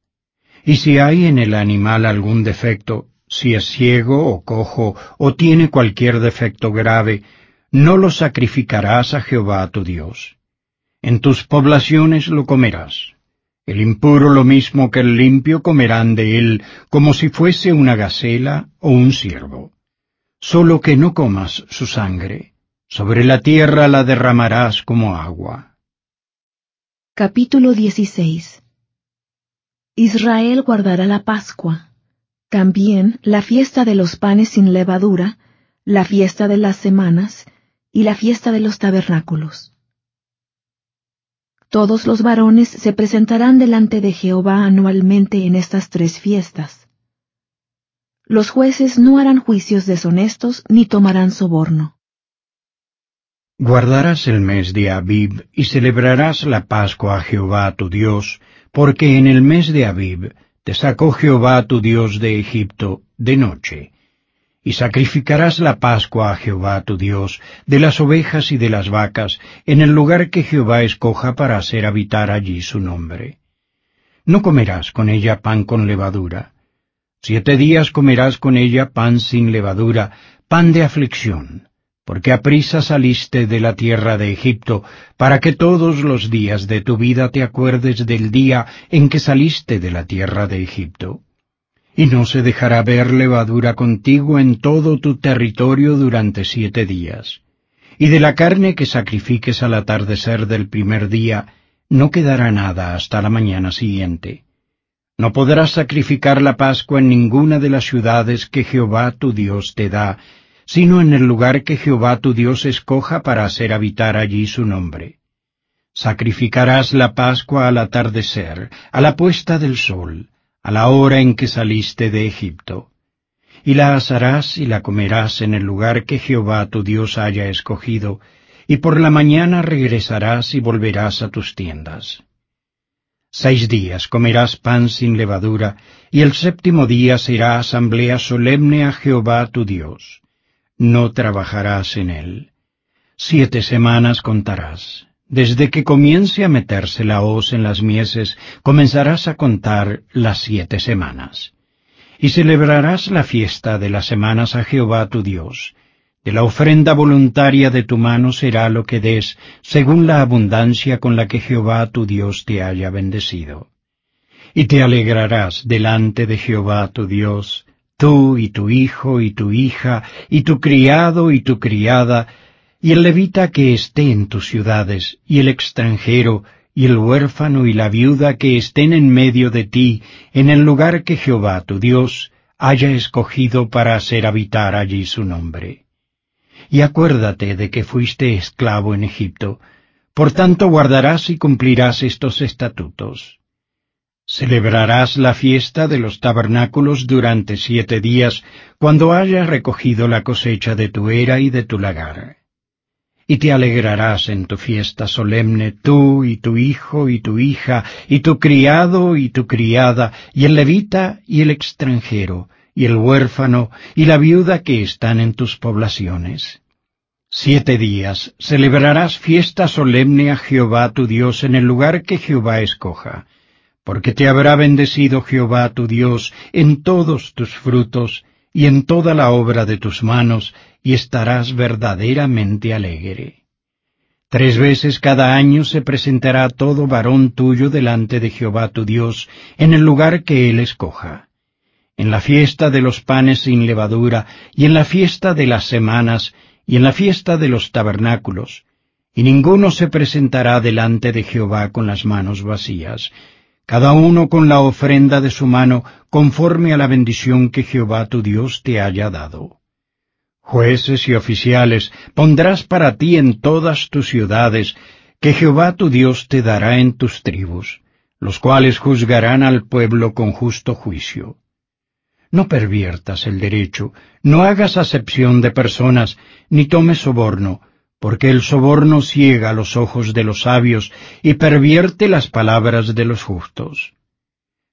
Y si hay en el animal algún defecto, si es ciego o cojo o tiene cualquier defecto grave, no lo sacrificarás a Jehová tu Dios. En tus poblaciones lo comerás. El impuro lo mismo que el limpio comerán de él, como si fuese una gacela o un ciervo. Solo que no comas su sangre sobre la tierra la derramarás como agua. Capítulo 16 Israel guardará la Pascua, también la fiesta de los panes sin levadura, la fiesta de las semanas y la fiesta de los tabernáculos. Todos los varones se presentarán delante de Jehová anualmente en estas tres fiestas. Los jueces no harán juicios deshonestos ni tomarán soborno. Guardarás el mes de Abib y celebrarás la Pascua a Jehová tu Dios, porque en el mes de Abib te sacó Jehová tu Dios de Egipto de noche. Y sacrificarás la Pascua a Jehová tu Dios de las ovejas y de las vacas en el lugar que Jehová escoja para hacer habitar allí su nombre. No comerás con ella pan con levadura. Siete días comerás con ella pan sin levadura, pan de aflicción porque aprisa saliste de la tierra de Egipto, para que todos los días de tu vida te acuerdes del día en que saliste de la tierra de Egipto. Y no se dejará ver levadura contigo en todo tu territorio durante siete días. Y de la carne que sacrifiques al atardecer del primer día, no quedará nada hasta la mañana siguiente. No podrás sacrificar la Pascua en ninguna de las ciudades que Jehová tu Dios te da, sino en el lugar que Jehová tu Dios escoja para hacer habitar allí su nombre. Sacrificarás la Pascua al atardecer, a la puesta del sol, a la hora en que saliste de Egipto. y la asarás y la comerás en el lugar que Jehová tu Dios haya escogido, y por la mañana regresarás y volverás a tus tiendas. Seis días comerás pan sin levadura, y el séptimo día será asamblea solemne a Jehová tu Dios. No trabajarás en él. Siete semanas contarás. Desde que comience a meterse la hoz en las mieses, comenzarás a contar las siete semanas. Y celebrarás la fiesta de las semanas a Jehová tu Dios, de la ofrenda voluntaria de tu mano será lo que des, según la abundancia con la que Jehová tu Dios te haya bendecido. Y te alegrarás delante de Jehová tu Dios, tú y tu hijo y tu hija, y tu criado y tu criada, y el levita que esté en tus ciudades, y el extranjero, y el huérfano y la viuda que estén en medio de ti, en el lugar que Jehová tu Dios haya escogido para hacer habitar allí su nombre y acuérdate de que fuiste esclavo en Egipto, por tanto guardarás y cumplirás estos estatutos. Celebrarás la fiesta de los tabernáculos durante siete días, cuando hayas recogido la cosecha de tu era y de tu lagar. Y te alegrarás en tu fiesta solemne tú y tu hijo y tu hija, y tu criado y tu criada, y el levita y el extranjero, y el huérfano y la viuda que están en tus poblaciones. Siete días celebrarás fiesta solemne a Jehová tu Dios en el lugar que Jehová escoja, porque te habrá bendecido Jehová tu Dios en todos tus frutos y en toda la obra de tus manos, y estarás verdaderamente alegre. Tres veces cada año se presentará todo varón tuyo delante de Jehová tu Dios en el lugar que él escoja en la fiesta de los panes sin levadura, y en la fiesta de las semanas, y en la fiesta de los tabernáculos, y ninguno se presentará delante de Jehová con las manos vacías, cada uno con la ofrenda de su mano, conforme a la bendición que Jehová tu Dios te haya dado. Jueces y oficiales pondrás para ti en todas tus ciudades, que Jehová tu Dios te dará en tus tribus, los cuales juzgarán al pueblo con justo juicio. No perviertas el derecho, no hagas acepción de personas, ni tomes soborno, porque el soborno ciega los ojos de los sabios y pervierte las palabras de los justos.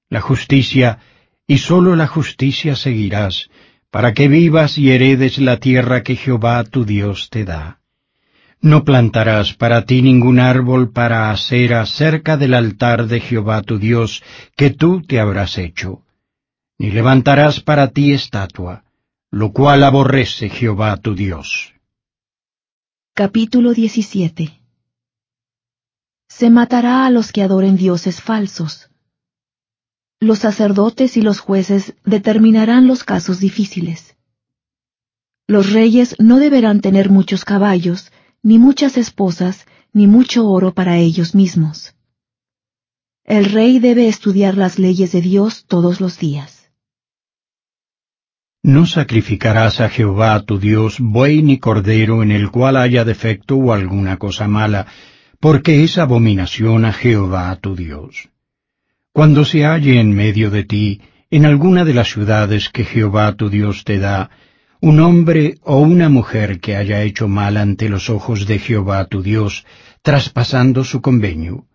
La justicia, y sólo la justicia seguirás, para que vivas y heredes la tierra que Jehová tu Dios te da. No plantarás para ti ningún árbol para acera cerca del altar de Jehová tu Dios, que tú te habrás hecho ni levantarás para ti estatua, lo cual aborrece Jehová tu Dios. Capítulo 17 Se matará a los que adoren dioses falsos. Los sacerdotes y los jueces determinarán los casos difíciles. Los reyes no deberán tener muchos caballos, ni muchas esposas, ni mucho oro para ellos mismos. El rey debe estudiar las leyes de Dios todos los días. No sacrificarás a Jehová tu Dios buey ni cordero en el cual haya defecto o alguna cosa mala, porque es abominación a Jehová tu Dios. Cuando se halle en medio de ti, en alguna de las ciudades que Jehová tu Dios te da, un hombre o una mujer que haya hecho mal ante los ojos de Jehová tu Dios, traspasando su convenio,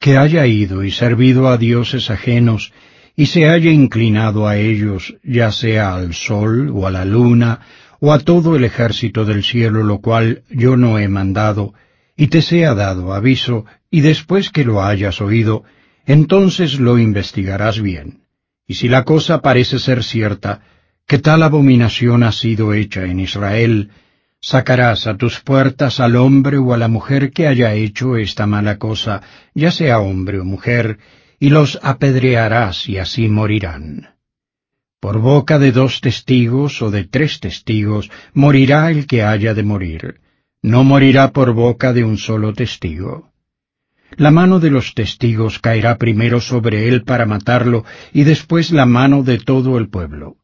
que haya ido y servido a dioses ajenos, y se haya inclinado a ellos, ya sea al sol o a la luna, o a todo el ejército del cielo, lo cual yo no he mandado, y te sea dado aviso, y después que lo hayas oído, entonces lo investigarás bien. Y si la cosa parece ser cierta, que tal abominación ha sido hecha en Israel, sacarás a tus puertas al hombre o a la mujer que haya hecho esta mala cosa, ya sea hombre o mujer, y los apedrearás y así morirán. Por boca de dos testigos o de tres testigos morirá el que haya de morir, no morirá por boca de un solo testigo. La mano de los testigos caerá primero sobre él para matarlo y después la mano de todo el pueblo.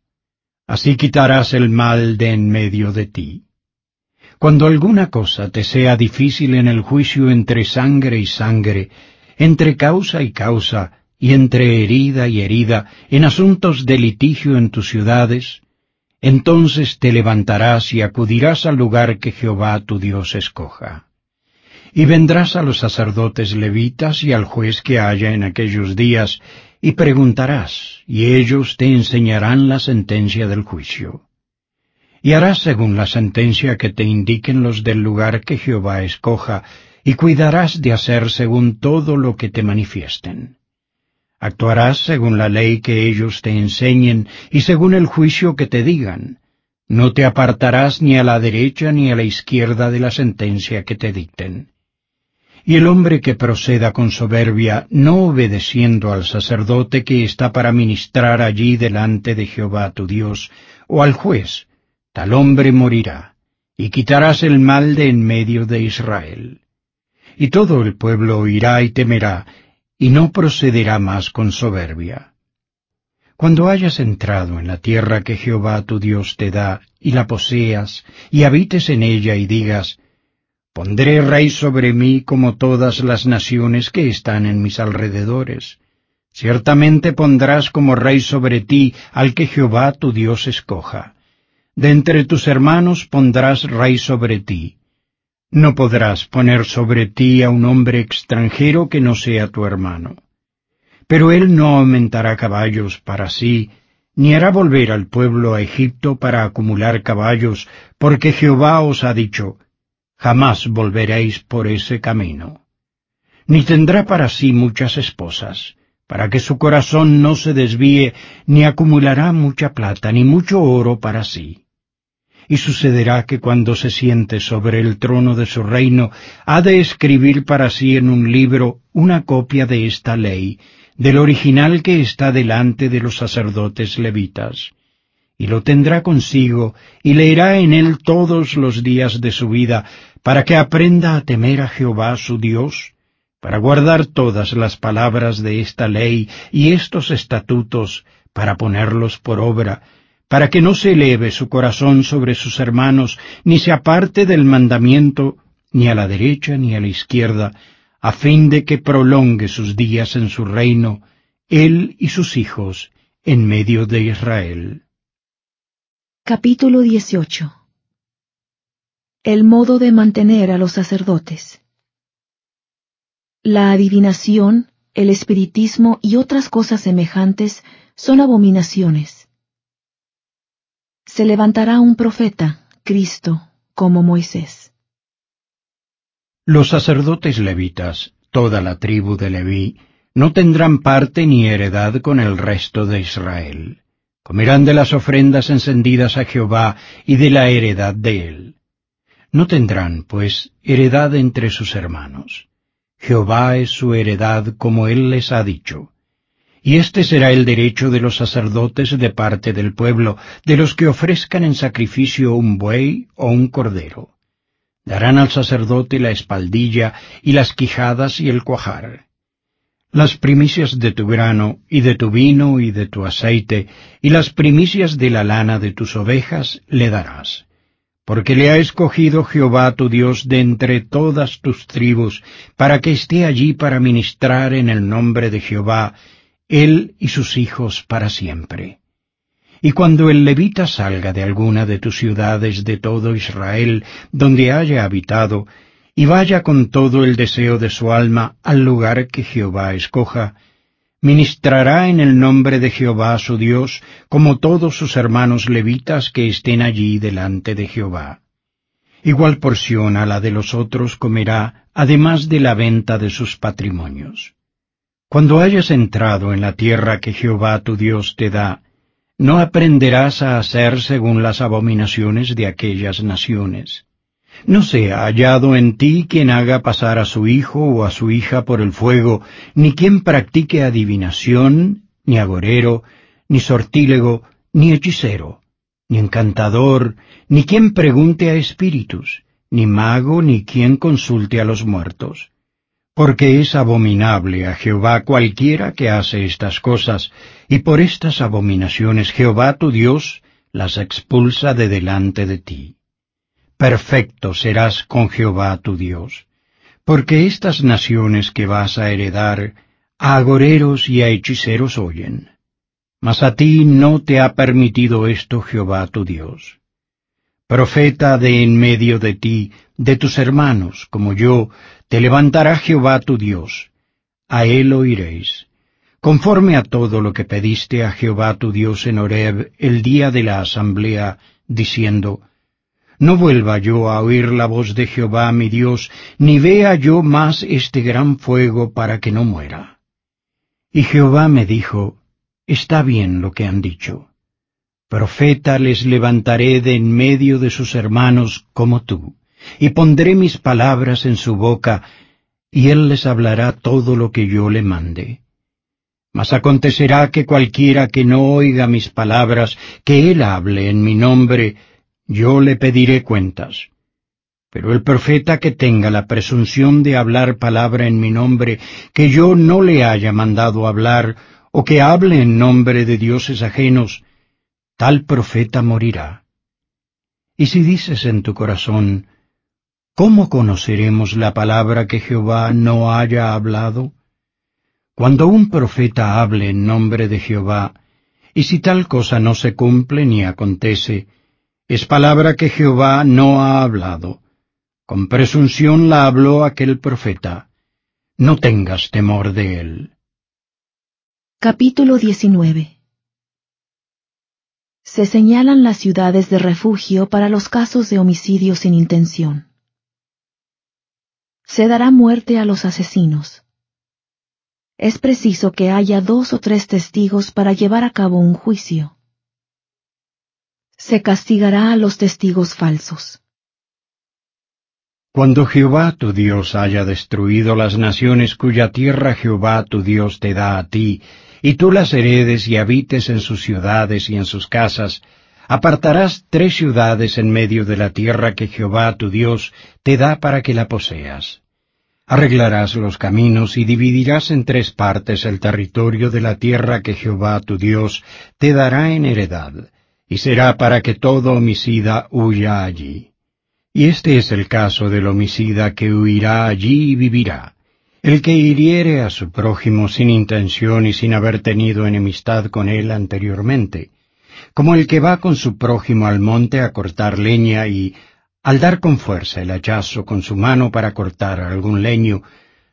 Así quitarás el mal de en medio de ti. Cuando alguna cosa te sea difícil en el juicio entre sangre y sangre, entre causa y causa, y entre herida y herida, en asuntos de litigio en tus ciudades, entonces te levantarás y acudirás al lugar que Jehová tu Dios escoja. Y vendrás a los sacerdotes levitas y al juez que haya en aquellos días, y preguntarás, y ellos te enseñarán la sentencia del juicio. Y harás según la sentencia que te indiquen los del lugar que Jehová escoja, y cuidarás de hacer según todo lo que te manifiesten. Actuarás según la ley que ellos te enseñen y según el juicio que te digan. No te apartarás ni a la derecha ni a la izquierda de la sentencia que te dicten. Y el hombre que proceda con soberbia, no obedeciendo al sacerdote que está para ministrar allí delante de Jehová tu Dios, o al juez, tal hombre morirá, y quitarás el mal de en medio de Israel. Y todo el pueblo oirá y temerá, y no procederá más con soberbia. Cuando hayas entrado en la tierra que Jehová tu Dios te da, y la poseas, y habites en ella y digas, Pondré rey sobre mí como todas las naciones que están en mis alrededores. Ciertamente pondrás como rey sobre ti al que Jehová tu Dios escoja. De entre tus hermanos pondrás rey sobre ti no podrás poner sobre ti a un hombre extranjero que no sea tu hermano. Pero él no aumentará caballos para sí, ni hará volver al pueblo a Egipto para acumular caballos, porque Jehová os ha dicho, jamás volveréis por ese camino. Ni tendrá para sí muchas esposas, para que su corazón no se desvíe, ni acumulará mucha plata, ni mucho oro para sí y sucederá que cuando se siente sobre el trono de su reino, ha de escribir para sí en un libro una copia de esta ley, del original que está delante de los sacerdotes levitas, y lo tendrá consigo, y leerá en él todos los días de su vida, para que aprenda a temer a Jehová su Dios, para guardar todas las palabras de esta ley y estos estatutos, para ponerlos por obra, para que no se eleve su corazón sobre sus hermanos, ni se aparte del mandamiento, ni a la derecha ni a la izquierda, a fin de que prolongue sus días en su reino, él y sus hijos, en medio de Israel. Capítulo 18 El modo de mantener a los sacerdotes La adivinación, el espiritismo y otras cosas semejantes son abominaciones se levantará un profeta, Cristo, como Moisés. Los sacerdotes levitas, toda la tribu de Leví, no tendrán parte ni heredad con el resto de Israel. Comerán de las ofrendas encendidas a Jehová y de la heredad de él. No tendrán, pues, heredad entre sus hermanos. Jehová es su heredad como él les ha dicho y este será el derecho de los sacerdotes de parte del pueblo, de los que ofrezcan en sacrificio un buey o un cordero. Darán al sacerdote la espaldilla y las quijadas y el cuajar. Las primicias de tu grano y de tu vino y de tu aceite y las primicias de la lana de tus ovejas le darás. Porque le ha escogido Jehová tu Dios de entre todas tus tribus, para que esté allí para ministrar en el nombre de Jehová, él y sus hijos para siempre. Y cuando el levita salga de alguna de tus ciudades de todo Israel, donde haya habitado, y vaya con todo el deseo de su alma al lugar que Jehová escoja, ministrará en el nombre de Jehová su Dios, como todos sus hermanos levitas que estén allí delante de Jehová. Igual porción a la de los otros comerá, además de la venta de sus patrimonios. Cuando hayas entrado en la tierra que Jehová tu Dios te da, no aprenderás a hacer según las abominaciones de aquellas naciones. No sea hallado en ti quien haga pasar a su hijo o a su hija por el fuego, ni quien practique adivinación, ni agorero, ni sortílego, ni hechicero, ni encantador, ni quien pregunte a espíritus, ni mago, ni quien consulte a los muertos porque es abominable a Jehová cualquiera que hace estas cosas, y por estas abominaciones Jehová tu Dios las expulsa de delante de ti. Perfecto serás con Jehová tu Dios, porque estas naciones que vas a heredar, a agoreros y a hechiceros oyen. Mas a ti no te ha permitido esto Jehová tu Dios. Profeta de en medio de ti, de tus hermanos, como yo, te levantará Jehová tu Dios. A él oiréis, conforme a todo lo que pediste a Jehová tu Dios en Horeb el día de la asamblea, diciendo, No vuelva yo a oír la voz de Jehová mi Dios, ni vea yo más este gran fuego para que no muera. Y Jehová me dijo, Está bien lo que han dicho. Profeta les levantaré de en medio de sus hermanos como tú, y pondré mis palabras en su boca, y él les hablará todo lo que yo le mande. Mas acontecerá que cualquiera que no oiga mis palabras, que él hable en mi nombre, yo le pediré cuentas. Pero el profeta que tenga la presunción de hablar palabra en mi nombre, que yo no le haya mandado hablar, o que hable en nombre de dioses ajenos, tal profeta morirá. Y si dices en tu corazón, ¿cómo conoceremos la palabra que Jehová no haya hablado? Cuando un profeta hable en nombre de Jehová, y si tal cosa no se cumple ni acontece, es palabra que Jehová no ha hablado. Con presunción la habló aquel profeta. No tengas temor de él. Capítulo 19 Se señalan las ciudades de refugio para los casos de homicidio sin intención. Se dará muerte a los asesinos. Es preciso que haya dos o tres testigos para llevar a cabo un juicio. Se castigará a los testigos falsos. Cuando Jehová tu Dios haya destruido las naciones cuya tierra Jehová tu Dios te da a ti, y tú las heredes y habites en sus ciudades y en sus casas, apartarás tres ciudades en medio de la tierra que Jehová tu Dios te da para que la poseas. Arreglarás los caminos y dividirás en tres partes el territorio de la tierra que Jehová tu Dios te dará en heredad, y será para que todo homicida huya allí. Y este es el caso del homicida que huirá allí y vivirá el que hiriere a su prójimo sin intención y sin haber tenido enemistad con él anteriormente, como el que va con su prójimo al monte a cortar leña y, al dar con fuerza el hachazo con su mano para cortar algún leño,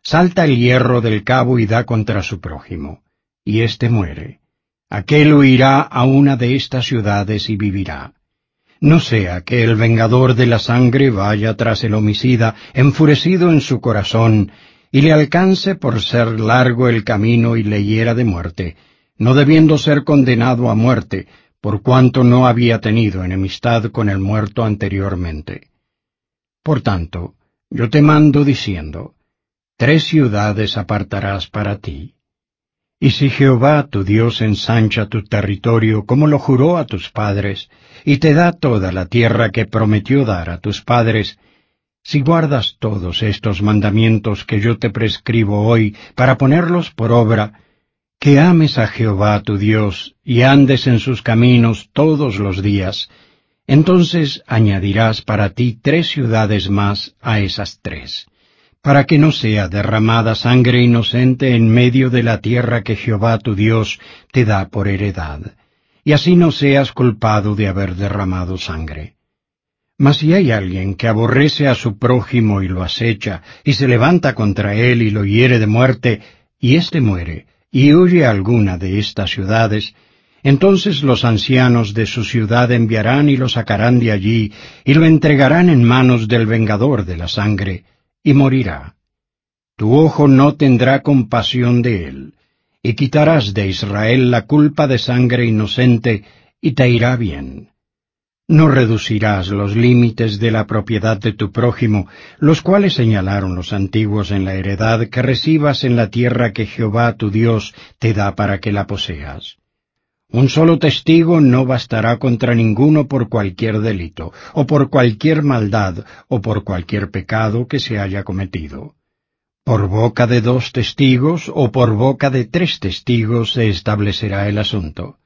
salta el hierro del cabo y da contra su prójimo, y éste muere. Aquel huirá a una de estas ciudades y vivirá. No sea que el vengador de la sangre vaya tras el homicida, enfurecido en su corazón, y le alcance por ser largo el camino y le hiera de muerte, no debiendo ser condenado a muerte, por cuanto no había tenido enemistad con el muerto anteriormente. Por tanto, yo te mando diciendo, tres ciudades apartarás para ti. Y si Jehová tu Dios ensancha tu territorio como lo juró a tus padres, y te da toda la tierra que prometió dar a tus padres, si guardas todos estos mandamientos que yo te prescribo hoy para ponerlos por obra, que ames a Jehová tu Dios y andes en sus caminos todos los días, entonces añadirás para ti tres ciudades más a esas tres, para que no sea derramada sangre inocente en medio de la tierra que Jehová tu Dios te da por heredad, y así no seas culpado de haber derramado sangre. Mas si hay alguien que aborrece a su prójimo y lo acecha, y se levanta contra él y lo hiere de muerte, y éste muere, y huye alguna de estas ciudades, entonces los ancianos de su ciudad enviarán y lo sacarán de allí, y lo entregarán en manos del vengador de la sangre, y morirá. Tu ojo no tendrá compasión de él, y quitarás de Israel la culpa de sangre inocente, y te irá bien. No reducirás los límites de la propiedad de tu prójimo, los cuales señalaron los antiguos en la heredad que recibas en la tierra que Jehová tu Dios te da para que la poseas. Un solo testigo no bastará contra ninguno por cualquier delito, o por cualquier maldad, o por cualquier pecado que se haya cometido. Por boca de dos testigos o por boca de tres testigos se establecerá el asunto.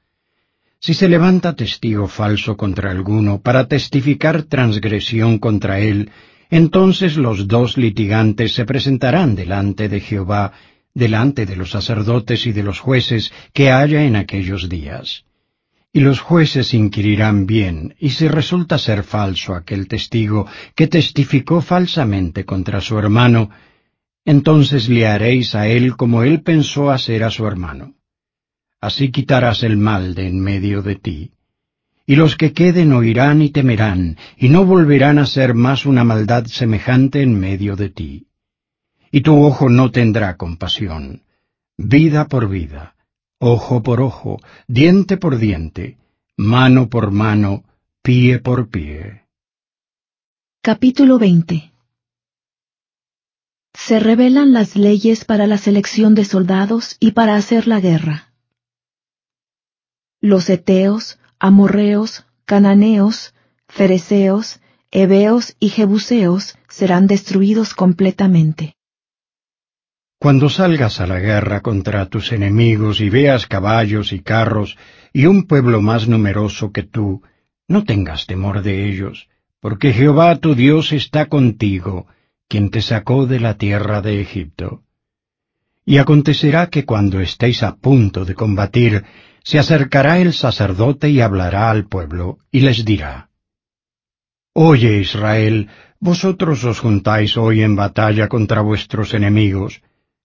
Si se levanta testigo falso contra alguno para testificar transgresión contra él, entonces los dos litigantes se presentarán delante de Jehová, delante de los sacerdotes y de los jueces que haya en aquellos días. Y los jueces inquirirán bien, y si resulta ser falso aquel testigo que testificó falsamente contra su hermano, entonces le haréis a él como él pensó hacer a su hermano. Así quitarás el mal de en medio de ti. Y los que queden oirán y temerán, y no volverán a ser más una maldad semejante en medio de ti. Y tu ojo no tendrá compasión. Vida por vida ojo por ojo, diente por diente, mano por mano, pie por pie. Capítulo 20 Se revelan las leyes para la selección de soldados y para hacer la guerra. Los eteos, amorreos, cananeos, fereceos, heveos y jebuseos serán destruidos completamente. Cuando salgas a la guerra contra tus enemigos y veas caballos y carros y un pueblo más numeroso que tú, no tengas temor de ellos, porque Jehová tu Dios está contigo, quien te sacó de la tierra de Egipto. Y acontecerá que cuando estéis a punto de combatir, se acercará el sacerdote y hablará al pueblo, y les dirá, Oye Israel, vosotros os juntáis hoy en batalla contra vuestros enemigos,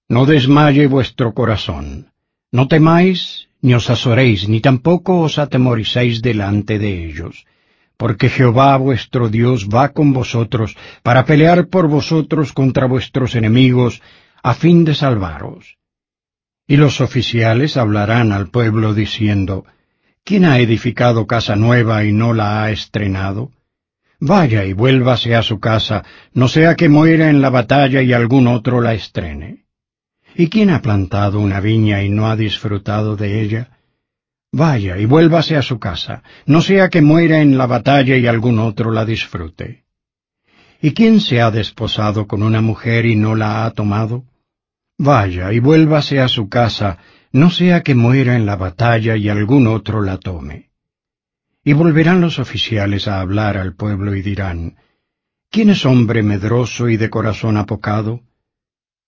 no desmaye vuestro corazón. No temáis, ni os azoréis, ni tampoco os atemoricéis delante de ellos, porque Jehová vuestro Dios va con vosotros para pelear por vosotros contra vuestros enemigos, a fin de salvaros. Y los oficiales hablarán al pueblo diciendo, ¿Quién ha edificado casa nueva y no la ha estrenado? Vaya y vuélvase a su casa, no sea que muera en la batalla y algún otro la estrene. ¿Y quién ha plantado una viña y no ha disfrutado de ella? Vaya y vuélvase a su casa, no sea que muera en la batalla y algún otro la disfrute. ¿Y quién se ha desposado con una mujer y no la ha tomado? Vaya y vuélvase a su casa, no sea que muera en la batalla y algún otro la tome. Y volverán los oficiales a hablar al pueblo y dirán, ¿quién es hombre medroso y de corazón apocado?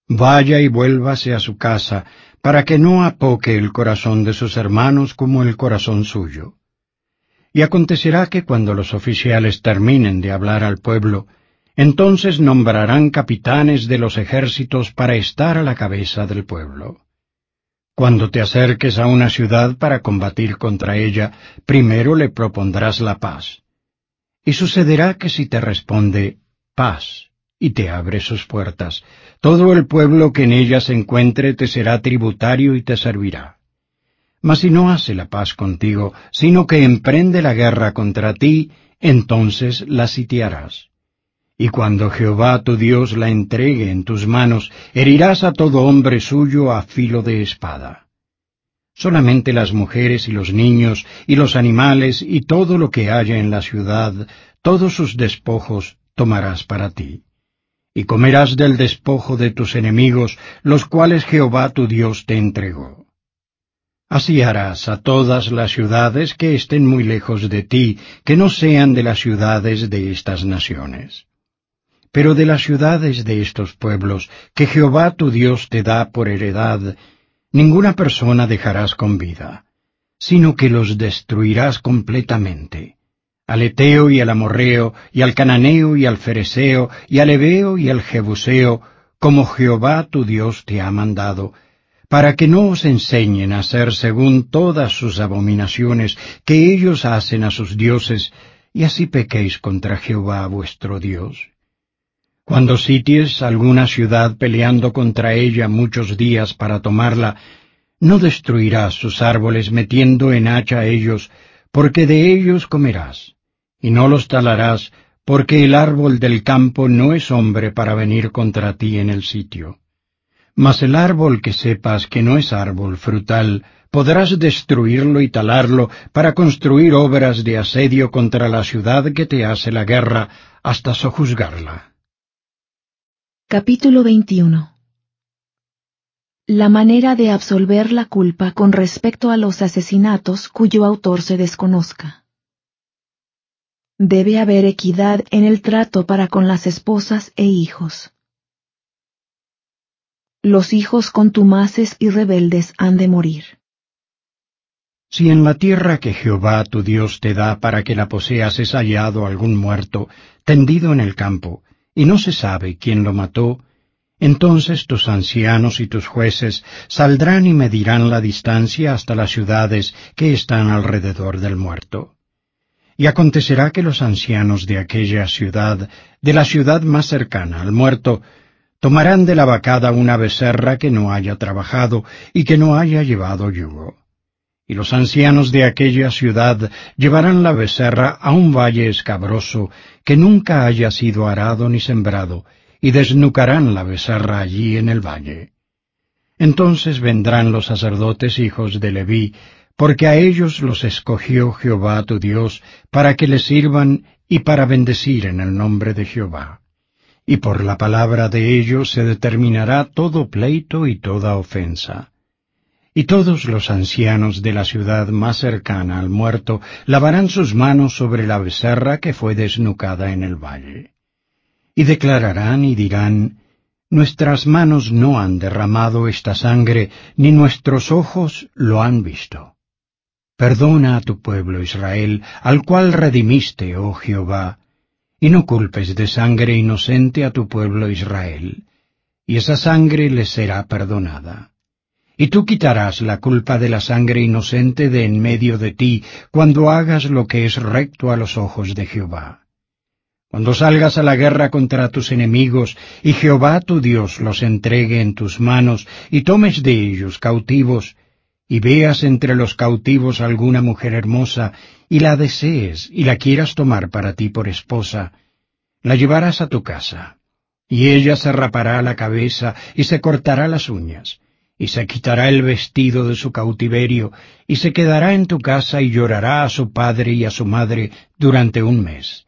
Vaya y vuélvase a su casa, para que no apoque el corazón de sus hermanos como el corazón suyo. Y acontecerá que cuando los oficiales terminen de hablar al pueblo, entonces nombrarán capitanes de los ejércitos para estar a la cabeza del pueblo. Cuando te acerques a una ciudad para combatir contra ella, primero le propondrás la paz. Y sucederá que si te responde paz, y te abre sus puertas. Todo el pueblo que en ella se encuentre te será tributario y te servirá. Mas si no hace la paz contigo, sino que emprende la guerra contra ti, entonces la sitiarás. Y cuando Jehová tu Dios la entregue en tus manos, herirás a todo hombre suyo a filo de espada. Solamente las mujeres y los niños y los animales y todo lo que haya en la ciudad, todos sus despojos tomarás para ti y comerás del despojo de tus enemigos, los cuales Jehová tu Dios te entregó. Así harás a todas las ciudades que estén muy lejos de ti, que no sean de las ciudades de estas naciones. Pero de las ciudades de estos pueblos, que Jehová tu Dios te da por heredad, ninguna persona dejarás con vida, sino que los destruirás completamente al Eteo y al Amorreo, y al Cananeo y al Fereseo, y al Ebeo y al Jebuseo, como Jehová tu Dios te ha mandado, para que no os enseñen a hacer según todas sus abominaciones que ellos hacen a sus dioses, y así pequéis contra Jehová vuestro Dios. Cuando sities alguna ciudad peleando contra ella muchos días para tomarla, no destruirás sus árboles metiendo en hacha ellos, porque de ellos comerás, y no los talarás, porque el árbol del campo no es hombre para venir contra ti en el sitio. Mas el árbol que sepas que no es árbol frutal, podrás destruirlo y talarlo para construir obras de asedio contra la ciudad que te hace la guerra hasta sojuzgarla. Capítulo 21 la manera de absolver la culpa con respecto a los asesinatos cuyo autor se desconozca. Debe haber equidad en el trato para con las esposas e hijos. los hijos contumaces y rebeldes han de morir. Si en la tierra que Jehová tu Dios te da para que la poseas es hallado algún muerto, tendido en el campo, y no se sabe quién lo mató, entonces tus ancianos y tus jueces saldrán y medirán la distancia hasta las ciudades que están alrededor del muerto. Y acontecerá que los ancianos de aquella ciudad, de la ciudad más cercana al muerto, tomarán de la vacada una becerra que no haya trabajado y que no haya llevado yugo. Y los ancianos de aquella ciudad llevarán la becerra a un valle escabroso que nunca haya sido arado ni sembrado, y desnucarán la becerra allí en el valle. Entonces vendrán los sacerdotes hijos de Leví, porque a ellos los escogió Jehová tu Dios, para que les sirvan y para bendecir en el nombre de Jehová. Y por la palabra de ellos se determinará todo pleito y toda ofensa. Y todos los ancianos de la ciudad más cercana al muerto lavarán sus manos sobre la becerra que fue desnucada en el valle. Y declararán y dirán, Nuestras manos no han derramado esta sangre, ni nuestros ojos lo han visto. Perdona a tu pueblo Israel, al cual redimiste, oh Jehová, y no culpes de sangre inocente a tu pueblo Israel, y esa sangre les será perdonada. Y tú quitarás la culpa de la sangre inocente de en medio de ti, cuando hagas lo que es recto a los ojos de Jehová. Cuando salgas a la guerra contra tus enemigos, y Jehová tu Dios los entregue en tus manos, y tomes de ellos cautivos, y veas entre los cautivos alguna mujer hermosa, y la desees, y la quieras tomar para ti por esposa, la llevarás a tu casa, y ella se rapará la cabeza y se cortará las uñas, y se quitará el vestido de su cautiverio, y se quedará en tu casa y llorará a su padre y a su madre durante un mes.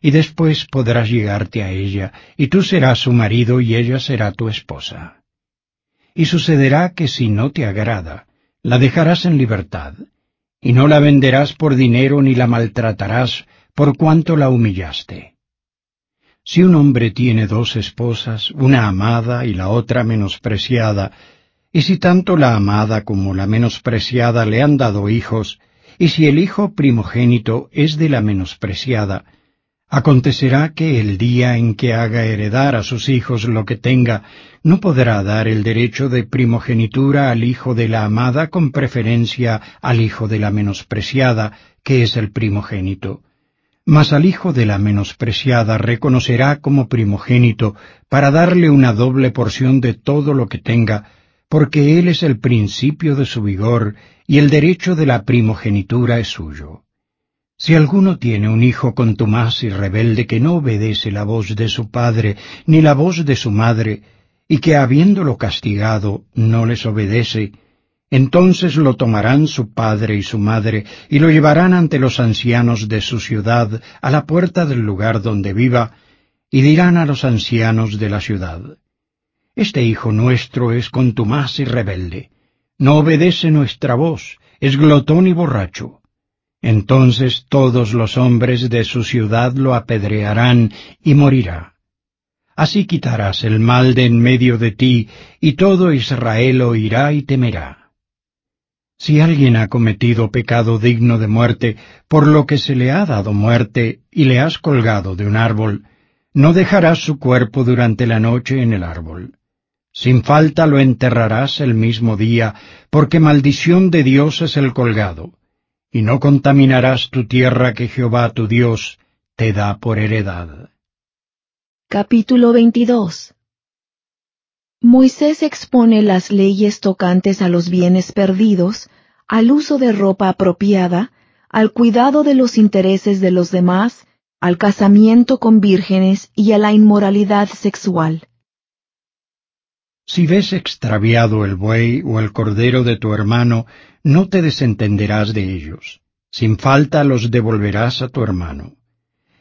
Y después podrás llegarte a ella, y tú serás su marido y ella será tu esposa. Y sucederá que si no te agrada, la dejarás en libertad, y no la venderás por dinero ni la maltratarás por cuanto la humillaste. Si un hombre tiene dos esposas, una amada y la otra menospreciada, y si tanto la amada como la menospreciada le han dado hijos, y si el hijo primogénito es de la menospreciada, Acontecerá que el día en que haga heredar a sus hijos lo que tenga, no podrá dar el derecho de primogenitura al hijo de la amada con preferencia al hijo de la menospreciada, que es el primogénito. Mas al hijo de la menospreciada reconocerá como primogénito para darle una doble porción de todo lo que tenga, porque él es el principio de su vigor y el derecho de la primogenitura es suyo. Si alguno tiene un hijo contumaz y rebelde que no obedece la voz de su padre ni la voz de su madre, y que habiéndolo castigado no les obedece, entonces lo tomarán su padre y su madre y lo llevarán ante los ancianos de su ciudad a la puerta del lugar donde viva, y dirán a los ancianos de la ciudad, Este hijo nuestro es contumaz y rebelde, no obedece nuestra voz, es glotón y borracho entonces todos los hombres de su ciudad lo apedrearán y morirá. Así quitarás el mal de en medio de ti, y todo Israel oirá y temerá. Si alguien ha cometido pecado digno de muerte, por lo que se le ha dado muerte, y le has colgado de un árbol, no dejarás su cuerpo durante la noche en el árbol. Sin falta lo enterrarás el mismo día, porque maldición de Dios es el colgado y no contaminarás tu tierra que Jehová tu Dios te da por heredad. Capítulo 22 Moisés expone las leyes tocantes a los bienes perdidos, al uso de ropa apropiada, al cuidado de los intereses de los demás, al casamiento con vírgenes y a la inmoralidad sexual. Si ves extraviado el buey o el cordero de tu hermano, no te desentenderás de ellos. Sin falta los devolverás a tu hermano.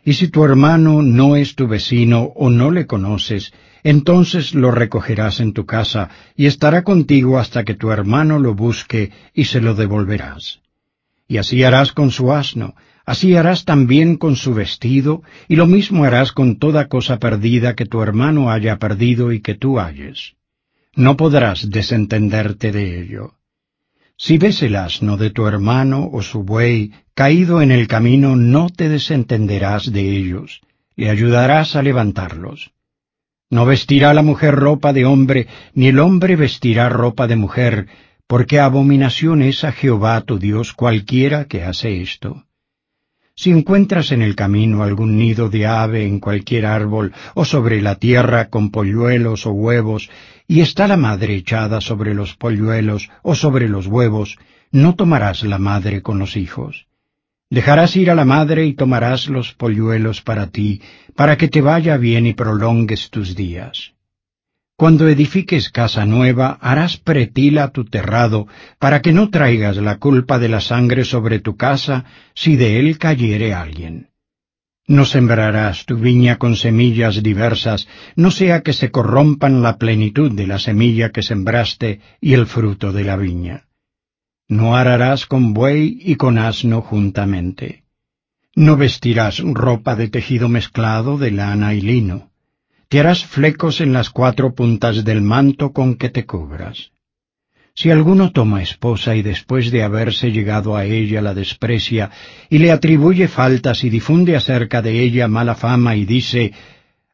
Y si tu hermano no es tu vecino o no le conoces, entonces lo recogerás en tu casa y estará contigo hasta que tu hermano lo busque y se lo devolverás. Y así harás con su asno, así harás también con su vestido, y lo mismo harás con toda cosa perdida que tu hermano haya perdido y que tú halles no podrás desentenderte de ello. Si ves el asno de tu hermano o su buey caído en el camino, no te desentenderás de ellos, le ayudarás a levantarlos. No vestirá la mujer ropa de hombre, ni el hombre vestirá ropa de mujer, porque abominación es a Jehová tu Dios cualquiera que hace esto. Si encuentras en el camino algún nido de ave en cualquier árbol, o sobre la tierra con polluelos o huevos, y está la madre echada sobre los polluelos o sobre los huevos, no tomarás la madre con los hijos. Dejarás ir a la madre y tomarás los polluelos para ti, para que te vaya bien y prolongues tus días. Cuando edifiques casa nueva, harás pretila tu terrado, para que no traigas la culpa de la sangre sobre tu casa, si de él cayere alguien. No sembrarás tu viña con semillas diversas, no sea que se corrompan la plenitud de la semilla que sembraste y el fruto de la viña. No ararás con buey y con asno juntamente. No vestirás ropa de tejido mezclado de lana y lino te harás flecos en las cuatro puntas del manto con que te cubras. Si alguno toma esposa y después de haberse llegado a ella la desprecia y le atribuye faltas y difunde acerca de ella mala fama y dice,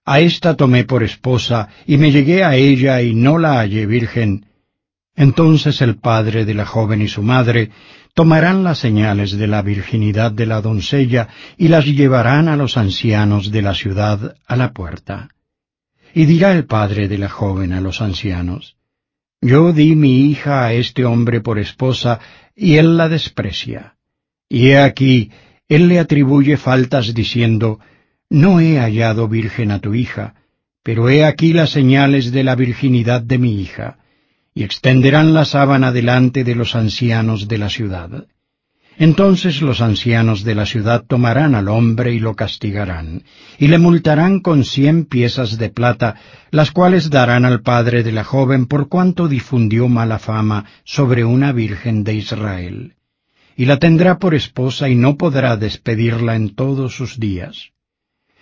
a esta tomé por esposa y me llegué a ella y no la hallé virgen, entonces el padre de la joven y su madre tomarán las señales de la virginidad de la doncella y las llevarán a los ancianos de la ciudad a la puerta. Y dirá el padre de la joven a los ancianos, Yo di mi hija a este hombre por esposa, y él la desprecia. Y he aquí, él le atribuye faltas diciendo, No he hallado virgen a tu hija, pero he aquí las señales de la virginidad de mi hija, y extenderán la sábana delante de los ancianos de la ciudad. Entonces los ancianos de la ciudad tomarán al hombre y lo castigarán, y le multarán con cien piezas de plata, las cuales darán al padre de la joven por cuanto difundió mala fama sobre una virgen de Israel. Y la tendrá por esposa y no podrá despedirla en todos sus días.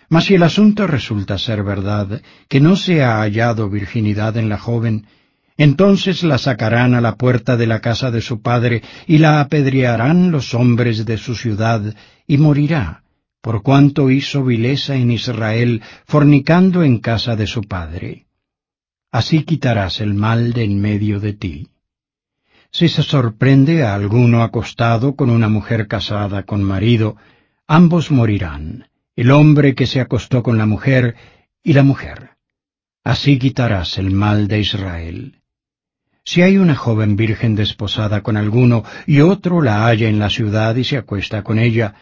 Mas si el asunto resulta ser verdad, que no se ha hallado virginidad en la joven, entonces la sacarán a la puerta de la casa de su padre, y la apedrearán los hombres de su ciudad, y morirá, por cuanto hizo vileza en Israel, fornicando en casa de su padre. Así quitarás el mal de en medio de ti. Si se sorprende a alguno acostado con una mujer casada con marido, ambos morirán, el hombre que se acostó con la mujer y la mujer. Así quitarás el mal de Israel. Si hay una joven virgen desposada con alguno y otro la halla en la ciudad y se acuesta con ella,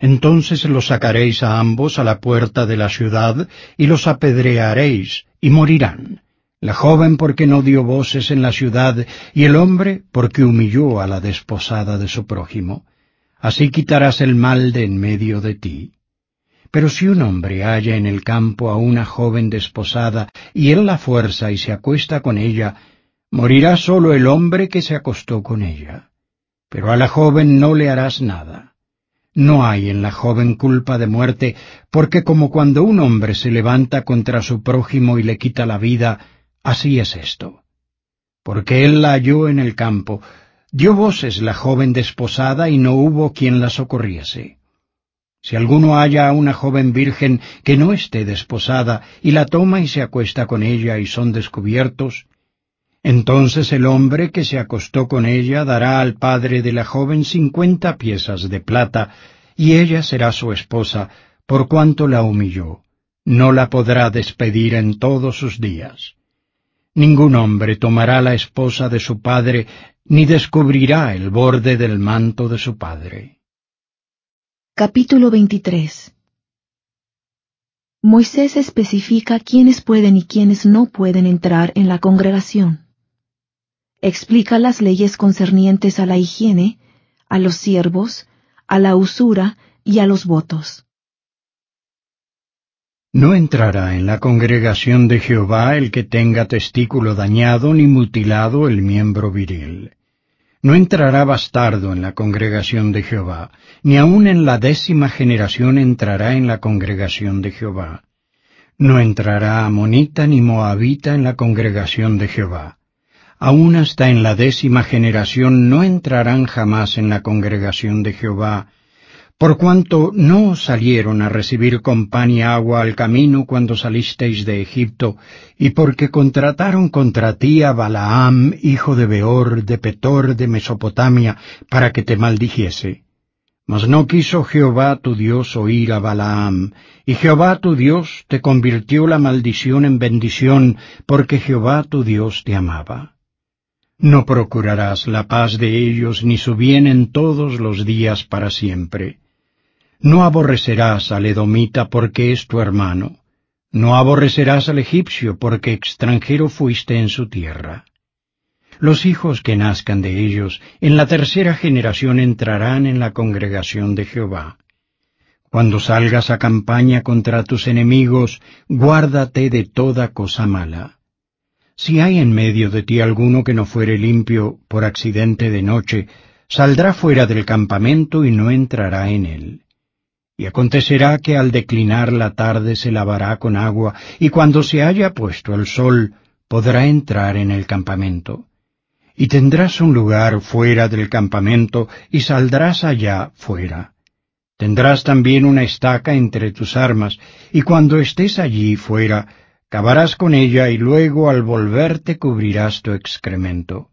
entonces los sacaréis a ambos a la puerta de la ciudad y los apedrearéis y morirán. La joven porque no dio voces en la ciudad y el hombre porque humilló a la desposada de su prójimo. Así quitarás el mal de en medio de ti. Pero si un hombre halla en el campo a una joven desposada y él la fuerza y se acuesta con ella, Morirá solo el hombre que se acostó con ella, pero a la joven no le harás nada. No hay en la joven culpa de muerte, porque como cuando un hombre se levanta contra su prójimo y le quita la vida, así es esto. Porque él la halló en el campo, dio voces la joven desposada y no hubo quien la socorriese. Si alguno halla a una joven virgen que no esté desposada y la toma y se acuesta con ella y son descubiertos, entonces el hombre que se acostó con ella dará al padre de la joven cincuenta piezas de plata, y ella será su esposa, por cuanto la humilló. No la podrá despedir en todos sus días. Ningún hombre tomará la esposa de su padre, ni descubrirá el borde del manto de su padre. Capítulo 23 Moisés especifica quiénes pueden y quiénes no pueden entrar en la congregación explica las leyes concernientes a la higiene, a los siervos, a la usura y a los votos. No entrará en la congregación de Jehová el que tenga testículo dañado ni mutilado el miembro viril. No entrará bastardo en la congregación de Jehová, ni aun en la décima generación entrará en la congregación de Jehová. No entrará amonita ni moabita en la congregación de Jehová aún hasta en la décima generación no entrarán jamás en la congregación de Jehová, por cuanto no salieron a recibir con pan y agua al camino cuando salisteis de Egipto, y porque contrataron contra ti a Balaam, hijo de Beor, de Petor, de Mesopotamia, para que te maldijese. Mas no quiso Jehová tu Dios oír a Balaam, y Jehová tu Dios te convirtió la maldición en bendición, porque Jehová tu Dios te amaba. No procurarás la paz de ellos ni su bien en todos los días para siempre no aborrecerás al edomita porque es tu hermano. No aborrecerás al egipcio porque extranjero fuiste en su tierra. Los hijos que nazcan de ellos en la tercera generación entrarán en la congregación de Jehová. Cuando salgas a campaña contra tus enemigos, guárdate de toda cosa mala. Si hay en medio de ti alguno que no fuere limpio por accidente de noche, saldrá fuera del campamento y no entrará en él. Y acontecerá que al declinar la tarde se lavará con agua, y cuando se haya puesto el sol, podrá entrar en el campamento. Y tendrás un lugar fuera del campamento, y saldrás allá fuera. Tendrás también una estaca entre tus armas, y cuando estés allí fuera, cavarás con ella, y luego al volverte cubrirás tu excremento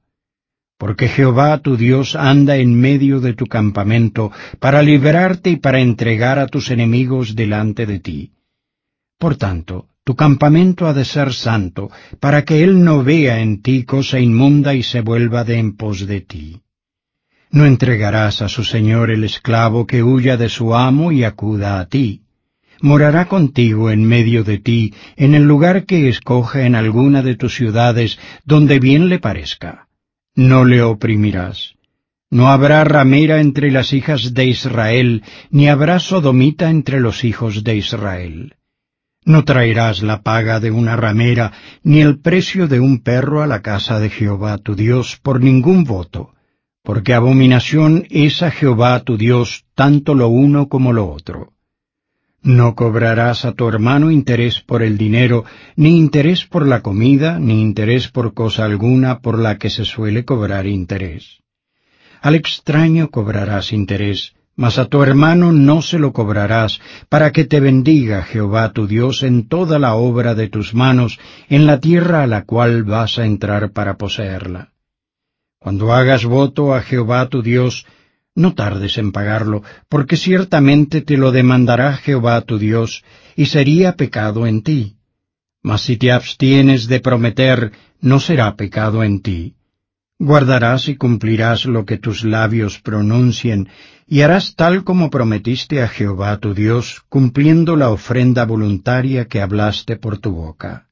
porque Jehová tu Dios anda en medio de tu campamento para librarte y para entregar a tus enemigos delante de ti. Por tanto, tu campamento ha de ser santo, para que él no vea en ti cosa inmunda y se vuelva de en pos de ti. No entregarás a su señor el esclavo que huya de su amo y acuda a ti. Morará contigo en medio de ti, en el lugar que escoja en alguna de tus ciudades, donde bien le parezca no le oprimirás. No habrá ramera entre las hijas de Israel, ni habrá sodomita entre los hijos de Israel. No traerás la paga de una ramera, ni el precio de un perro a la casa de Jehová tu Dios por ningún voto, porque abominación es a Jehová tu Dios tanto lo uno como lo otro. No cobrarás a tu hermano interés por el dinero, ni interés por la comida, ni interés por cosa alguna por la que se suele cobrar interés. Al extraño cobrarás interés, mas a tu hermano no se lo cobrarás, para que te bendiga Jehová tu Dios en toda la obra de tus manos, en la tierra a la cual vas a entrar para poseerla. Cuando hagas voto a Jehová tu Dios, no tardes en pagarlo, porque ciertamente te lo demandará Jehová tu Dios, y sería pecado en ti. Mas si te abstienes de prometer, no será pecado en ti. Guardarás y cumplirás lo que tus labios pronuncien, y harás tal como prometiste a Jehová tu Dios, cumpliendo la ofrenda voluntaria que hablaste por tu boca.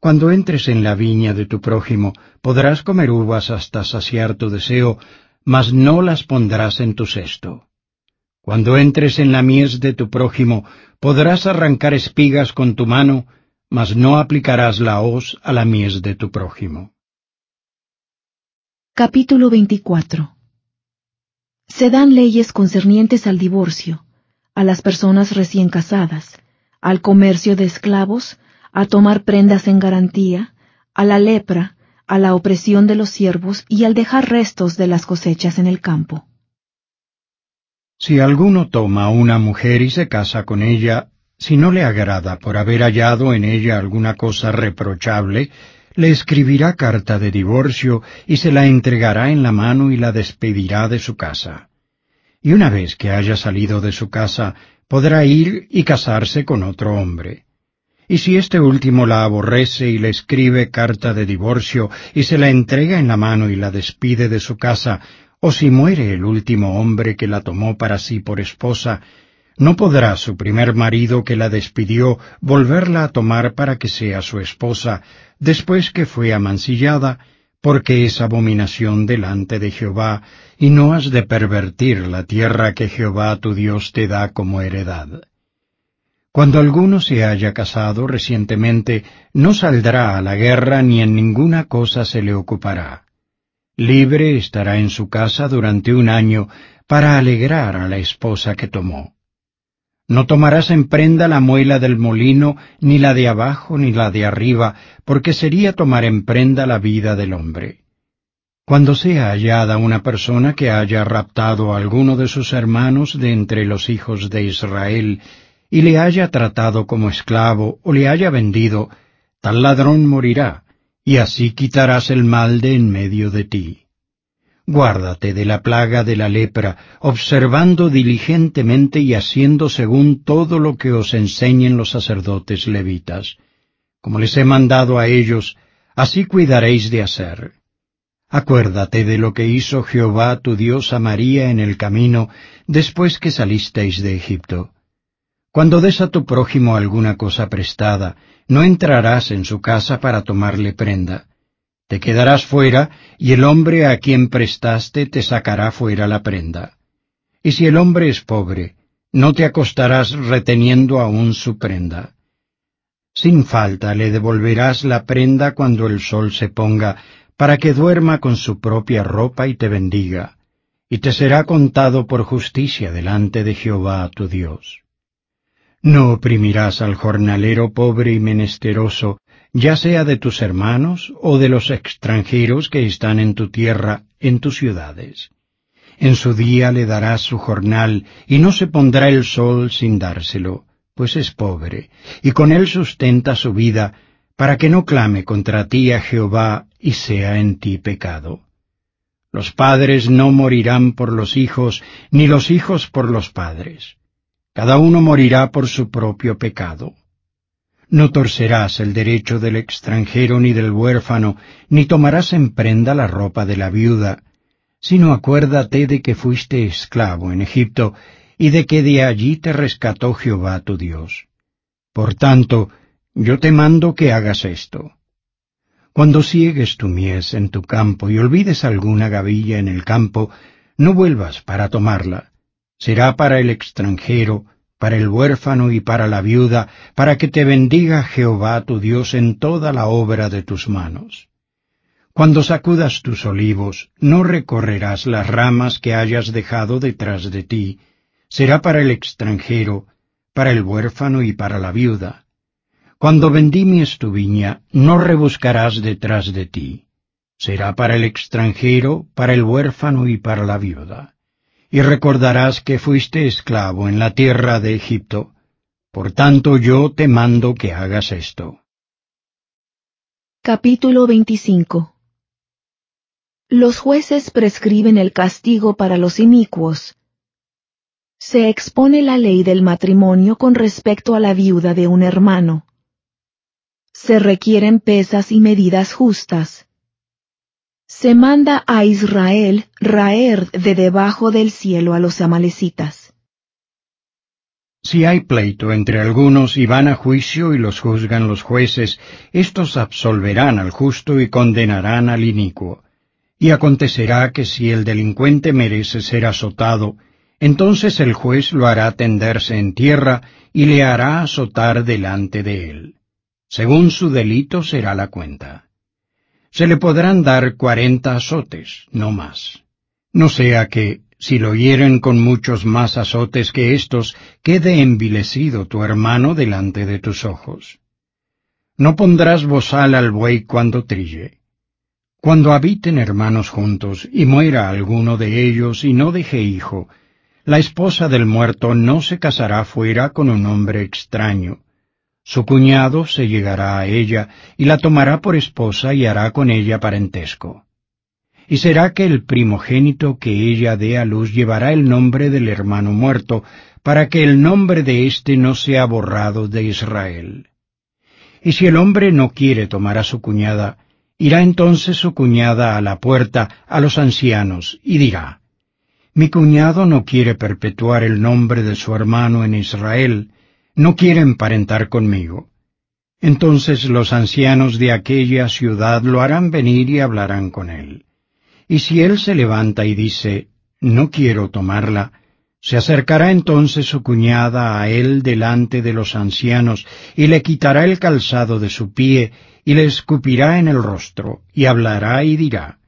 Cuando entres en la viña de tu prójimo, podrás comer uvas hasta saciar tu deseo, mas no las pondrás en tu cesto. Cuando entres en la mies de tu prójimo, podrás arrancar espigas con tu mano, mas no aplicarás la hoz a la mies de tu prójimo. Capítulo 24 Se dan leyes concernientes al divorcio, a las personas recién casadas, al comercio de esclavos, a tomar prendas en garantía, a la lepra, a la opresión de los siervos y al dejar restos de las cosechas en el campo. Si alguno toma una mujer y se casa con ella, si no le agrada por haber hallado en ella alguna cosa reprochable, le escribirá carta de divorcio y se la entregará en la mano y la despedirá de su casa. Y una vez que haya salido de su casa, podrá ir y casarse con otro hombre y si este último la aborrece y le escribe carta de divorcio y se la entrega en la mano y la despide de su casa, o si muere el último hombre que la tomó para sí por esposa, no podrá su primer marido que la despidió volverla a tomar para que sea su esposa, después que fue amancillada, porque es abominación delante de Jehová, y no has de pervertir la tierra que Jehová tu Dios te da como heredad. Cuando alguno se haya casado recientemente, no saldrá a la guerra ni en ninguna cosa se le ocupará. Libre estará en su casa durante un año para alegrar a la esposa que tomó. No tomarás en prenda la muela del molino, ni la de abajo, ni la de arriba, porque sería tomar en prenda la vida del hombre. Cuando sea hallada una persona que haya raptado a alguno de sus hermanos de entre los hijos de Israel, y le haya tratado como esclavo o le haya vendido, tal ladrón morirá, y así quitarás el mal de en medio de ti. Guárdate de la plaga de la lepra, observando diligentemente y haciendo según todo lo que os enseñen los sacerdotes levitas. Como les he mandado a ellos, así cuidaréis de hacer. Acuérdate de lo que hizo Jehová tu Dios a María en el camino después que salisteis de Egipto. Cuando des a tu prójimo alguna cosa prestada, no entrarás en su casa para tomarle prenda te quedarás fuera, y el hombre a quien prestaste te sacará fuera la prenda. Y si el hombre es pobre, no te acostarás reteniendo aún su prenda. Sin falta le devolverás la prenda cuando el sol se ponga, para que duerma con su propia ropa y te bendiga, y te será contado por justicia delante de Jehová tu Dios. No oprimirás al jornalero pobre y menesteroso, ya sea de tus hermanos o de los extranjeros que están en tu tierra, en tus ciudades. En su día le darás su jornal, y no se pondrá el sol sin dárselo, pues es pobre, y con él sustenta su vida, para que no clame contra ti a Jehová y sea en ti pecado. Los padres no morirán por los hijos, ni los hijos por los padres. Cada uno morirá por su propio pecado. No torcerás el derecho del extranjero ni del huérfano, ni tomarás en prenda la ropa de la viuda, sino acuérdate de que fuiste esclavo en Egipto, y de que de allí te rescató Jehová tu Dios. Por tanto, yo te mando que hagas esto. Cuando siegues tu mies en tu campo y olvides alguna gavilla en el campo, no vuelvas para tomarla. Será para el extranjero, para el huérfano y para la viuda, para que te bendiga Jehová tu Dios en toda la obra de tus manos. Cuando sacudas tus olivos, no recorrerás las ramas que hayas dejado detrás de ti, será para el extranjero, para el huérfano y para la viuda. Cuando vendimies tu viña, no rebuscarás detrás de ti, será para el extranjero, para el huérfano y para la viuda y recordarás que fuiste esclavo en la tierra de Egipto. Por tanto yo te mando que hagas esto. Capítulo 25 Los jueces prescriben el castigo para los inicuos. Se expone la ley del matrimonio con respecto a la viuda de un hermano. Se requieren pesas y medidas justas se manda a Israel raer de debajo del cielo a los amalecitas. Si hay pleito entre algunos y van a juicio y los juzgan los jueces, estos absolverán al justo y condenarán al inicuo. Y acontecerá que si el delincuente merece ser azotado, entonces el juez lo hará tenderse en tierra y le hará azotar delante de él. Según su delito será la cuenta se le podrán dar cuarenta azotes, no más. No sea que, si lo hieren con muchos más azotes que estos, quede envilecido tu hermano delante de tus ojos. No pondrás bozal al buey cuando trille. Cuando habiten hermanos juntos y muera alguno de ellos y no deje hijo, la esposa del muerto no se casará fuera con un hombre extraño, su cuñado se llegará a ella y la tomará por esposa y hará con ella parentesco. Y será que el primogénito que ella dé a luz llevará el nombre del hermano muerto, para que el nombre de éste no sea borrado de Israel. Y si el hombre no quiere tomar a su cuñada, irá entonces su cuñada a la puerta a los ancianos y dirá, Mi cuñado no quiere perpetuar el nombre de su hermano en Israel, no quiere emparentar conmigo. Entonces los ancianos de aquella ciudad lo harán venir y hablarán con él. Y si él se levanta y dice, no quiero tomarla, se acercará entonces su cuñada a él delante de los ancianos, y le quitará el calzado de su pie, y le escupirá en el rostro, y hablará y dirá,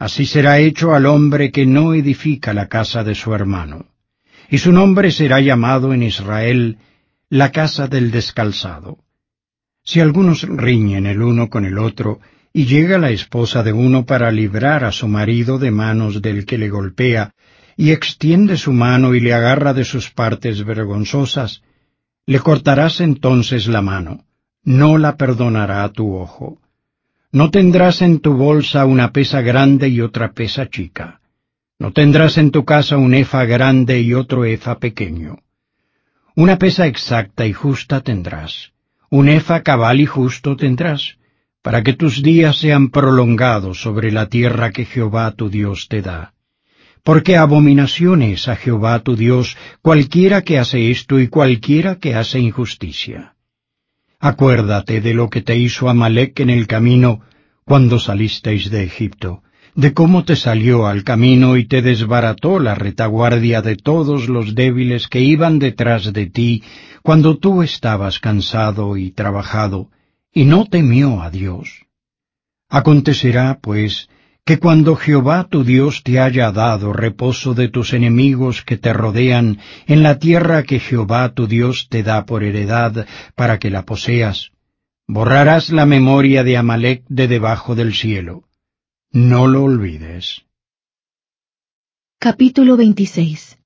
Así será hecho al hombre que no edifica la casa de su hermano. y su nombre será llamado en Israel la casa del descalzado. Si algunos riñen el uno con el otro, y llega la esposa de uno para librar a su marido de manos del que le golpea, y extiende su mano y le agarra de sus partes vergonzosas, le cortarás entonces la mano, no la perdonará tu ojo. No tendrás en tu bolsa una pesa grande y otra pesa chica. No tendrás en tu casa un efa grande y otro efa pequeño. Una pesa exacta y justa tendrás. Un efa cabal y justo tendrás, para que tus días sean prolongados sobre la tierra que Jehová tu Dios te da. Porque abominación es a Jehová tu Dios cualquiera que hace esto y cualquiera que hace injusticia. Acuérdate de lo que te hizo Amalek en el camino cuando salisteis de Egipto, de cómo te salió al camino y te desbarató la retaguardia de todos los débiles que iban detrás de ti cuando tú estabas cansado y trabajado, y no temió a Dios. Acontecerá, pues, que cuando Jehová tu Dios te haya dado reposo de tus enemigos que te rodean en la tierra que Jehová tu Dios te da por heredad para que la poseas, borrarás la memoria de Amalek de debajo del cielo. No lo olvides. Capítulo 26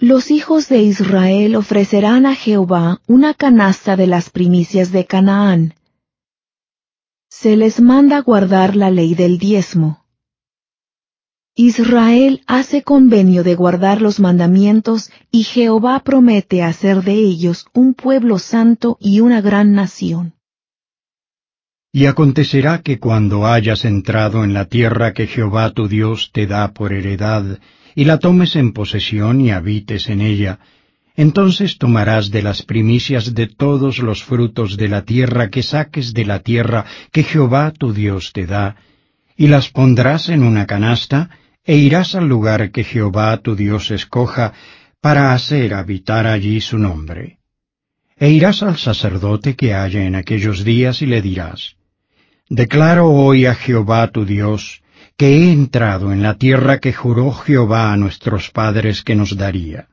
Los hijos de Israel ofrecerán a Jehová una canasta de las primicias de Canaán. Se les manda guardar la ley del diezmo. Israel hace convenio de guardar los mandamientos y Jehová promete hacer de ellos un pueblo santo y una gran nación. Y acontecerá que cuando hayas entrado en la tierra que Jehová tu Dios te da por heredad, y la tomes en posesión y habites en ella, entonces tomarás de las primicias de todos los frutos de la tierra que saques de la tierra que Jehová tu Dios te da, y las pondrás en una canasta, e irás al lugar que Jehová tu Dios escoja, para hacer habitar allí su nombre. E irás al sacerdote que haya en aquellos días y le dirás, Declaro hoy a Jehová tu Dios, que he entrado en la tierra que juró Jehová a nuestros padres que nos daría.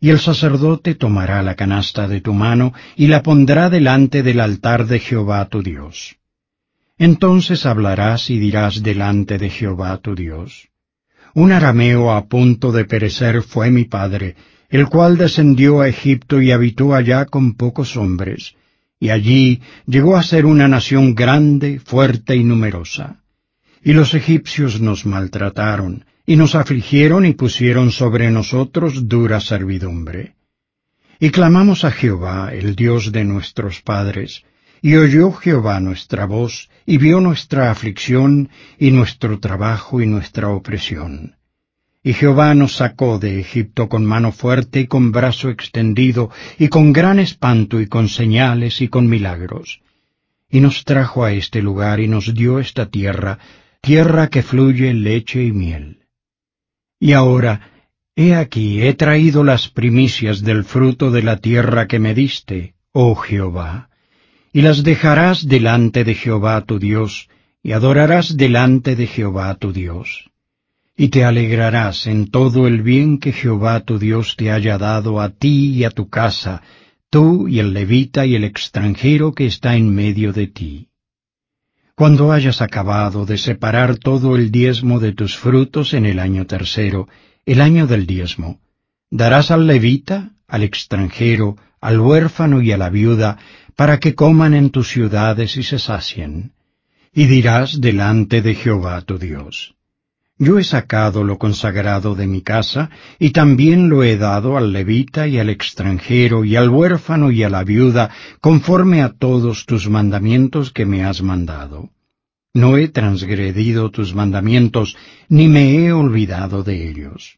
Y el sacerdote tomará la canasta de tu mano y la pondrá delante del altar de Jehová tu Dios. Entonces hablarás y dirás delante de Jehová tu Dios. Un arameo a punto de perecer fue mi padre, el cual descendió a Egipto y habitó allá con pocos hombres, y allí llegó a ser una nación grande, fuerte y numerosa. Y los egipcios nos maltrataron, y nos afligieron y pusieron sobre nosotros dura servidumbre. Y clamamos a Jehová, el Dios de nuestros padres, y oyó Jehová nuestra voz, y vio nuestra aflicción, y nuestro trabajo y nuestra opresión. Y Jehová nos sacó de Egipto con mano fuerte y con brazo extendido, y con gran espanto y con señales y con milagros. Y nos trajo a este lugar y nos dio esta tierra, tierra que fluye leche y miel. Y ahora, he aquí, he traído las primicias del fruto de la tierra que me diste, oh Jehová, y las dejarás delante de Jehová tu Dios, y adorarás delante de Jehová tu Dios y te alegrarás en todo el bien que Jehová tu Dios te haya dado a ti y a tu casa, tú y el levita y el extranjero que está en medio de ti. Cuando hayas acabado de separar todo el diezmo de tus frutos en el año tercero, el año del diezmo, darás al levita, al extranjero, al huérfano y a la viuda, para que coman en tus ciudades y se sacien. Y dirás delante de Jehová tu Dios. Yo he sacado lo consagrado de mi casa, y también lo he dado al levita y al extranjero y al huérfano y a la viuda, conforme a todos tus mandamientos que me has mandado. No he transgredido tus mandamientos, ni me he olvidado de ellos.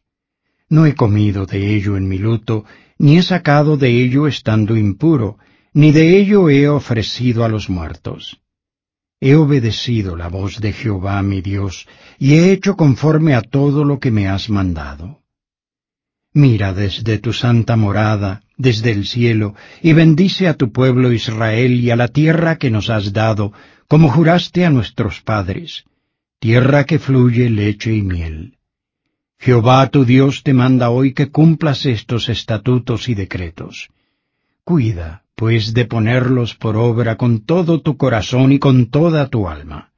No he comido de ello en mi luto, ni he sacado de ello estando impuro, ni de ello he ofrecido a los muertos. He obedecido la voz de Jehová mi Dios, y he hecho conforme a todo lo que me has mandado. Mira desde tu santa morada, desde el cielo, y bendice a tu pueblo Israel y a la tierra que nos has dado, como juraste a nuestros padres, tierra que fluye leche y miel. Jehová tu Dios te manda hoy que cumplas estos estatutos y decretos. Cuida, pues, de ponerlos por obra con todo tu corazón y con toda tu alma.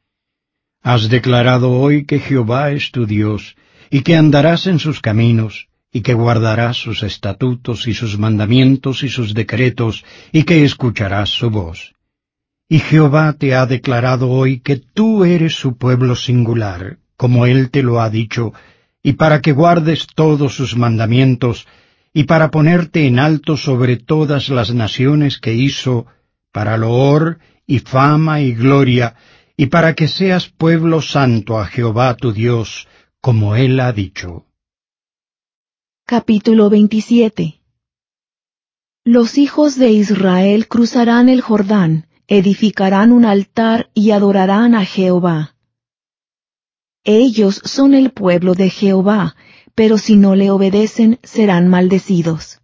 Has declarado hoy que Jehová es tu Dios, y que andarás en sus caminos, y que guardarás sus estatutos y sus mandamientos y sus decretos, y que escucharás su voz. Y Jehová te ha declarado hoy que tú eres su pueblo singular, como él te lo ha dicho, y para que guardes todos sus mandamientos, y para ponerte en alto sobre todas las naciones que hizo, para loor y fama y gloria, y para que seas pueblo santo a Jehová tu Dios, como él ha dicho. Capítulo 27 Los hijos de Israel cruzarán el Jordán, edificarán un altar y adorarán a Jehová. Ellos son el pueblo de Jehová, pero si no le obedecen serán maldecidos.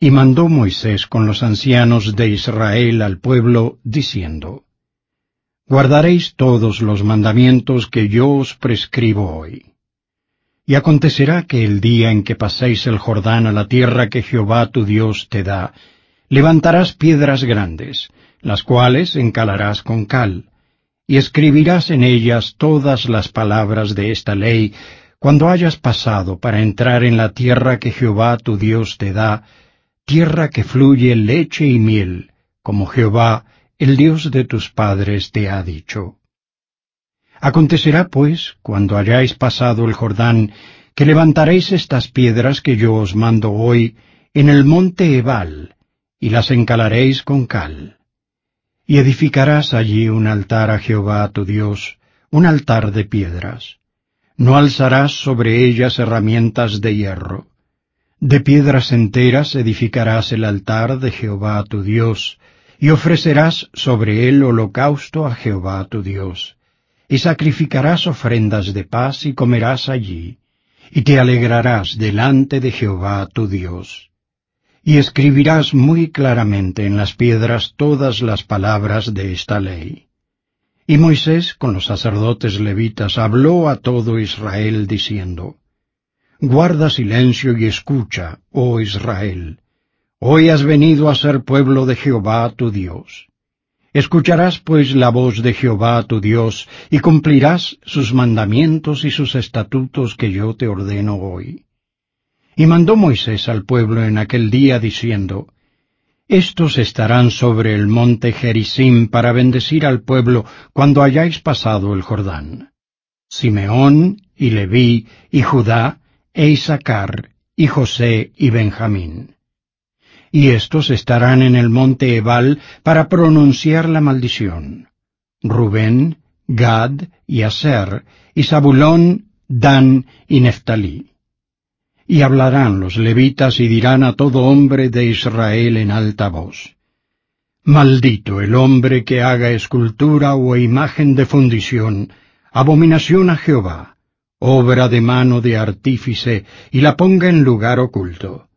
Y mandó Moisés con los ancianos de Israel al pueblo, diciendo, Guardaréis todos los mandamientos que yo os prescribo hoy. Y acontecerá que el día en que paséis el Jordán a la tierra que Jehová tu Dios te da, levantarás piedras grandes, las cuales encalarás con cal, y escribirás en ellas todas las palabras de esta ley, cuando hayas pasado para entrar en la tierra que Jehová tu Dios te da, tierra que fluye leche y miel, como Jehová, el Dios de tus padres, te ha dicho. Acontecerá, pues, cuando hayáis pasado el Jordán, que levantaréis estas piedras que yo os mando hoy en el monte Ebal, y las encalaréis con cal y edificarás allí un altar a Jehová tu Dios, un altar de piedras. No alzarás sobre ellas herramientas de hierro. De piedras enteras edificarás el altar de Jehová tu Dios, y ofrecerás sobre él holocausto a Jehová tu Dios, y sacrificarás ofrendas de paz y comerás allí, y te alegrarás delante de Jehová tu Dios y escribirás muy claramente en las piedras todas las palabras de esta ley. Y Moisés con los sacerdotes levitas habló a todo Israel diciendo, Guarda silencio y escucha, oh Israel. Hoy has venido a ser pueblo de Jehová tu Dios. Escucharás pues la voz de Jehová tu Dios, y cumplirás sus mandamientos y sus estatutos que yo te ordeno hoy. Y mandó Moisés al pueblo en aquel día diciendo, Estos estarán sobre el monte Gerizim para bendecir al pueblo cuando hayáis pasado el Jordán. Simeón y Leví y Judá e Isaacar y José y Benjamín. Y estos estarán en el monte Ebal para pronunciar la maldición. Rubén, Gad y Aser, y Zabulón, Dan y Neftalí. Y hablarán los levitas y dirán a todo hombre de Israel en alta voz. Maldito el hombre que haga escultura o imagen de fundición, abominación a Jehová, obra de mano de artífice, y la ponga en lugar oculto.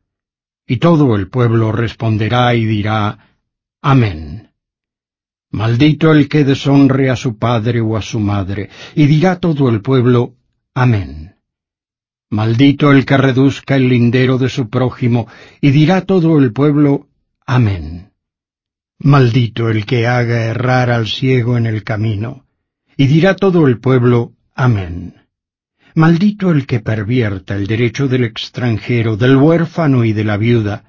Y todo el pueblo responderá y dirá, Amén. Maldito el que deshonre a su padre o a su madre, y dirá todo el pueblo, Amén. Maldito el que reduzca el lindero de su prójimo, y dirá todo el pueblo, Amén. Maldito el que haga errar al ciego en el camino, y dirá todo el pueblo, Amén. Maldito el que pervierta el derecho del extranjero, del huérfano y de la viuda,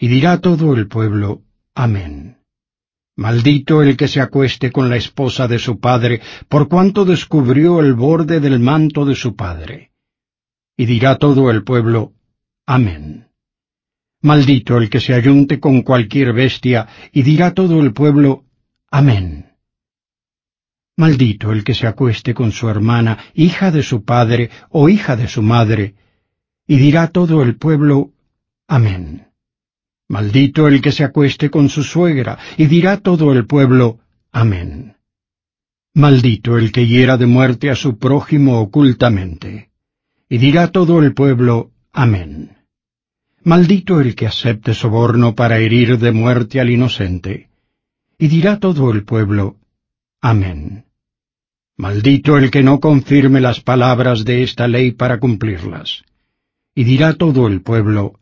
y dirá todo el pueblo, Amén. Maldito el que se acueste con la esposa de su padre, por cuanto descubrió el borde del manto de su padre. Y dirá todo el pueblo, Amén. Maldito el que se ayunte con cualquier bestia, y dirá todo el pueblo, Amén. Maldito el que se acueste con su hermana, hija de su padre o hija de su madre, y dirá todo el pueblo, Amén. Maldito el que se acueste con su suegra, y dirá todo el pueblo, Amén. Maldito el que hiera de muerte a su prójimo ocultamente. Y dirá todo el pueblo, Amén. Maldito el que acepte soborno para herir de muerte al inocente. Y dirá todo el pueblo, Amén. Maldito el que no confirme las palabras de esta ley para cumplirlas. Y dirá todo el pueblo,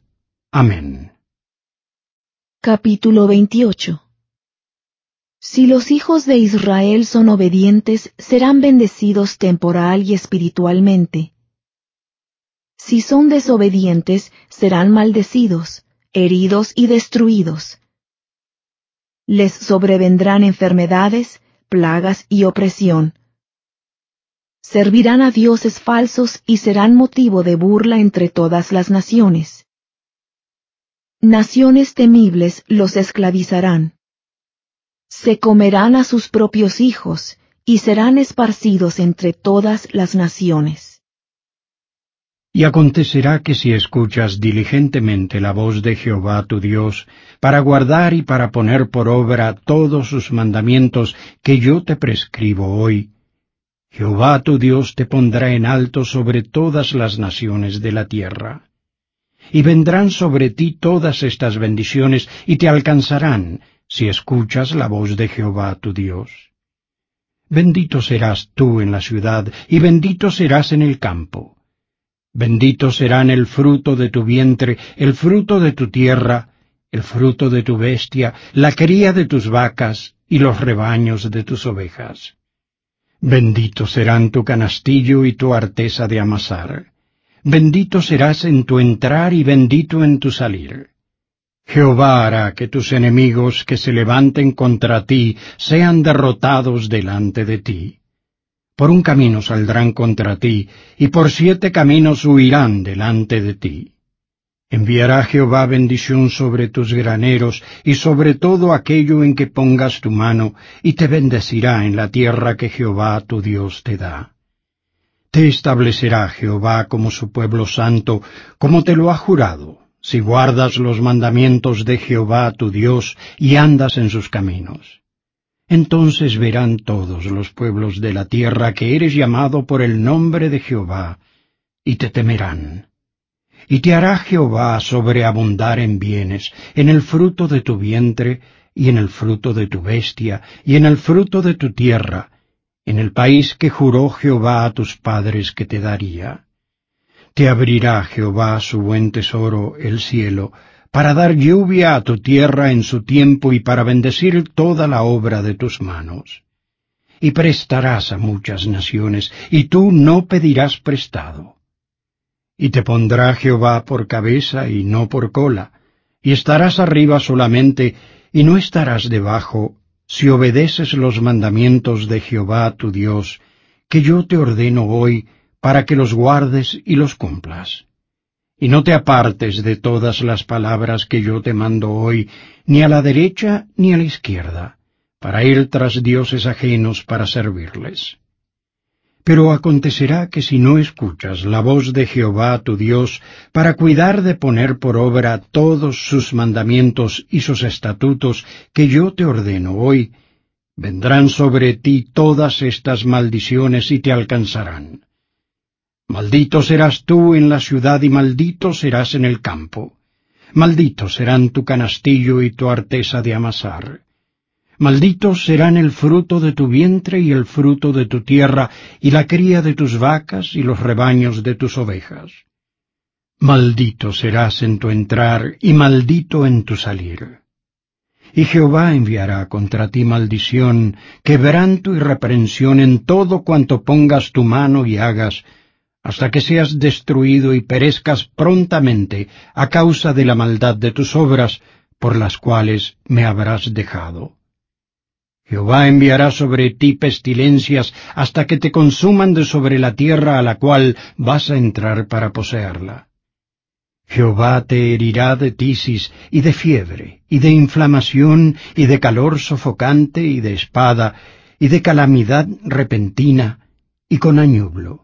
Amén. Capítulo 28 Si los hijos de Israel son obedientes, serán bendecidos temporal y espiritualmente. Si son desobedientes, serán maldecidos, heridos y destruidos. Les sobrevendrán enfermedades, plagas y opresión servirán a dioses falsos y serán motivo de burla entre todas las naciones. Naciones temibles los esclavizarán. Se comerán a sus propios hijos y serán esparcidos entre todas las naciones. Y acontecerá que si escuchas diligentemente la voz de Jehová tu Dios, para guardar y para poner por obra todos sus mandamientos que yo te prescribo hoy, Jehová tu Dios te pondrá en alto sobre todas las naciones de la tierra. Y vendrán sobre ti todas estas bendiciones y te alcanzarán si escuchas la voz de Jehová tu Dios. Bendito serás tú en la ciudad y bendito serás en el campo. Bendito serán el fruto de tu vientre, el fruto de tu tierra, el fruto de tu bestia, la cría de tus vacas y los rebaños de tus ovejas. Bendito serán tu canastillo y tu arteza de amasar. Bendito serás en tu entrar y bendito en tu salir. Jehová hará que tus enemigos que se levanten contra ti sean derrotados delante de ti. Por un camino saldrán contra ti, y por siete caminos huirán delante de ti. Enviará Jehová bendición sobre tus graneros y sobre todo aquello en que pongas tu mano, y te bendecirá en la tierra que Jehová tu Dios te da. Te establecerá Jehová como su pueblo santo, como te lo ha jurado, si guardas los mandamientos de Jehová tu Dios y andas en sus caminos. Entonces verán todos los pueblos de la tierra que eres llamado por el nombre de Jehová, y te temerán y te hará Jehová sobreabundar en bienes, en el fruto de tu vientre, y en el fruto de tu bestia, y en el fruto de tu tierra, en el país que juró Jehová a tus padres que te daría. Te abrirá Jehová su buen tesoro, el cielo, para dar lluvia a tu tierra en su tiempo y para bendecir toda la obra de tus manos. Y prestarás a muchas naciones, y tú no pedirás prestado y te pondrá Jehová por cabeza y no por cola, y estarás arriba solamente, y no estarás debajo, si obedeces los mandamientos de Jehová tu Dios, que yo te ordeno hoy, para que los guardes y los cumplas. Y no te apartes de todas las palabras que yo te mando hoy, ni a la derecha ni a la izquierda, para ir tras dioses ajenos para servirles. Pero acontecerá que si no escuchas la voz de Jehová tu Dios para cuidar de poner por obra todos sus mandamientos y sus estatutos que yo te ordeno hoy, vendrán sobre ti todas estas maldiciones y te alcanzarán. Maldito serás tú en la ciudad y maldito serás en el campo. Malditos serán tu canastillo y tu arteza de amasar. Malditos serán el fruto de tu vientre y el fruto de tu tierra, y la cría de tus vacas y los rebaños de tus ovejas. Maldito serás en tu entrar y maldito en tu salir. Y Jehová enviará contra ti maldición, quebranto y reprensión en todo cuanto pongas tu mano y hagas, hasta que seas destruido y perezcas prontamente a causa de la maldad de tus obras, por las cuales me habrás dejado. Jehová enviará sobre ti pestilencias hasta que te consuman de sobre la tierra a la cual vas a entrar para poseerla. Jehová te herirá de tisis y de fiebre, y de inflamación, y de calor sofocante, y de espada, y de calamidad repentina, y con añublo,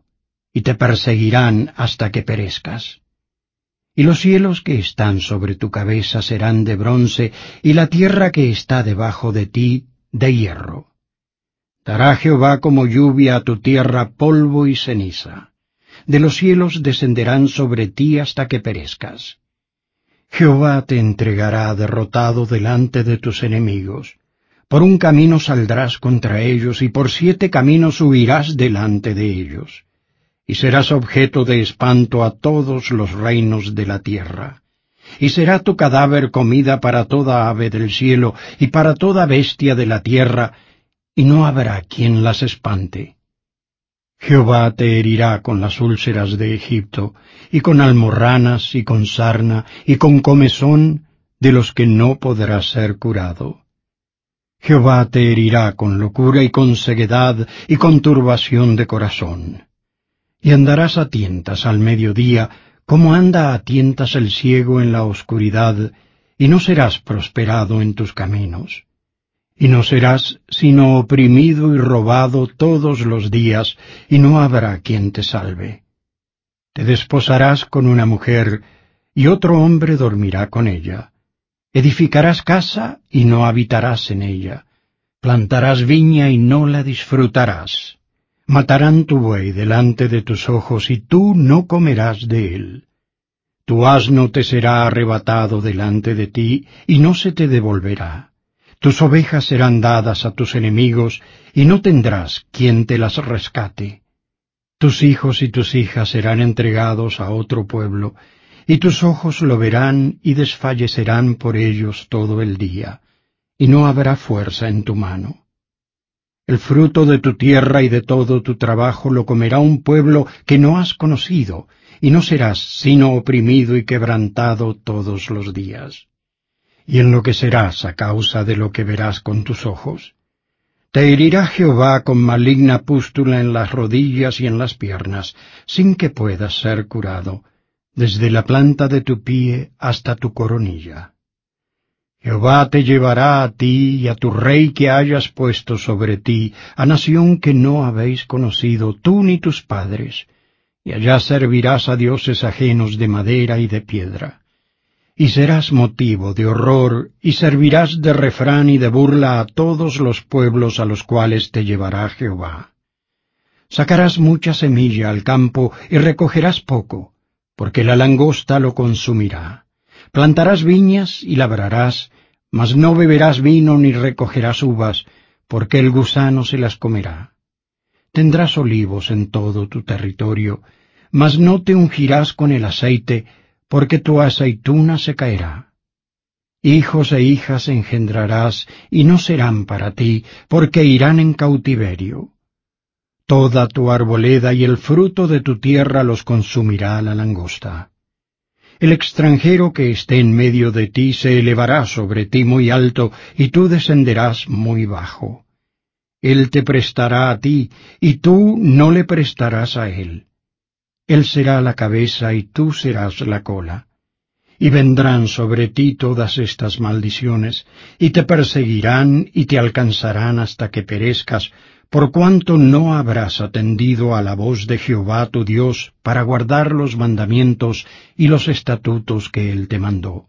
y te perseguirán hasta que perezcas. Y los cielos que están sobre tu cabeza serán de bronce, y la tierra que está debajo de ti de hierro. Dará Jehová como lluvia a tu tierra polvo y ceniza. De los cielos descenderán sobre ti hasta que perezcas. Jehová te entregará derrotado delante de tus enemigos, por un camino saldrás contra ellos y por siete caminos huirás delante de ellos, y serás objeto de espanto a todos los reinos de la tierra. Y será tu cadáver comida para toda ave del cielo y para toda bestia de la tierra, y no habrá quien las espante. Jehová te herirá con las úlceras de Egipto, y con almorranas, y con sarna, y con comezón, de los que no podrás ser curado. Jehová te herirá con locura y con ceguedad y con turbación de corazón. Y andarás a tientas al mediodía, como anda a tientas el ciego en la oscuridad, y no serás prosperado en tus caminos y no serás sino oprimido y robado todos los días, y no habrá quien te salve. Te desposarás con una mujer, y otro hombre dormirá con ella. Edificarás casa, y no habitarás en ella. Plantarás viña, y no la disfrutarás. Matarán tu buey delante de tus ojos, y tú no comerás de él. Tu asno te será arrebatado delante de ti, y no se te devolverá tus ovejas serán dadas a tus enemigos, y no tendrás quien te las rescate. Tus hijos y tus hijas serán entregados a otro pueblo, y tus ojos lo verán y desfallecerán por ellos todo el día, y no habrá fuerza en tu mano. El fruto de tu tierra y de todo tu trabajo lo comerá un pueblo que no has conocido, y no serás sino oprimido y quebrantado todos los días y enloquecerás a causa de lo que verás con tus ojos. Te herirá Jehová con maligna pústula en las rodillas y en las piernas, sin que puedas ser curado, desde la planta de tu pie hasta tu coronilla. Jehová te llevará a ti y a tu rey que hayas puesto sobre ti, a nación que no habéis conocido tú ni tus padres, y allá servirás a dioses ajenos de madera y de piedra y serás motivo de horror, y servirás de refrán y de burla a todos los pueblos a los cuales te llevará Jehová. Sacarás mucha semilla al campo y recogerás poco, porque la langosta lo consumirá. Plantarás viñas y labrarás, mas no beberás vino ni recogerás uvas, porque el gusano se las comerá. Tendrás olivos en todo tu territorio, mas no te ungirás con el aceite, porque tu aceituna se caerá. Hijos e hijas engendrarás, y no serán para ti, porque irán en cautiverio. Toda tu arboleda y el fruto de tu tierra los consumirá la langosta. El extranjero que esté en medio de ti se elevará sobre ti muy alto, y tú descenderás muy bajo. Él te prestará a ti, y tú no le prestarás a él él será la cabeza y tú serás la cola. Y vendrán sobre ti todas estas maldiciones, y te perseguirán y te alcanzarán hasta que perezcas, por cuanto no habrás atendido a la voz de Jehová tu Dios para guardar los mandamientos y los estatutos que Él te mandó.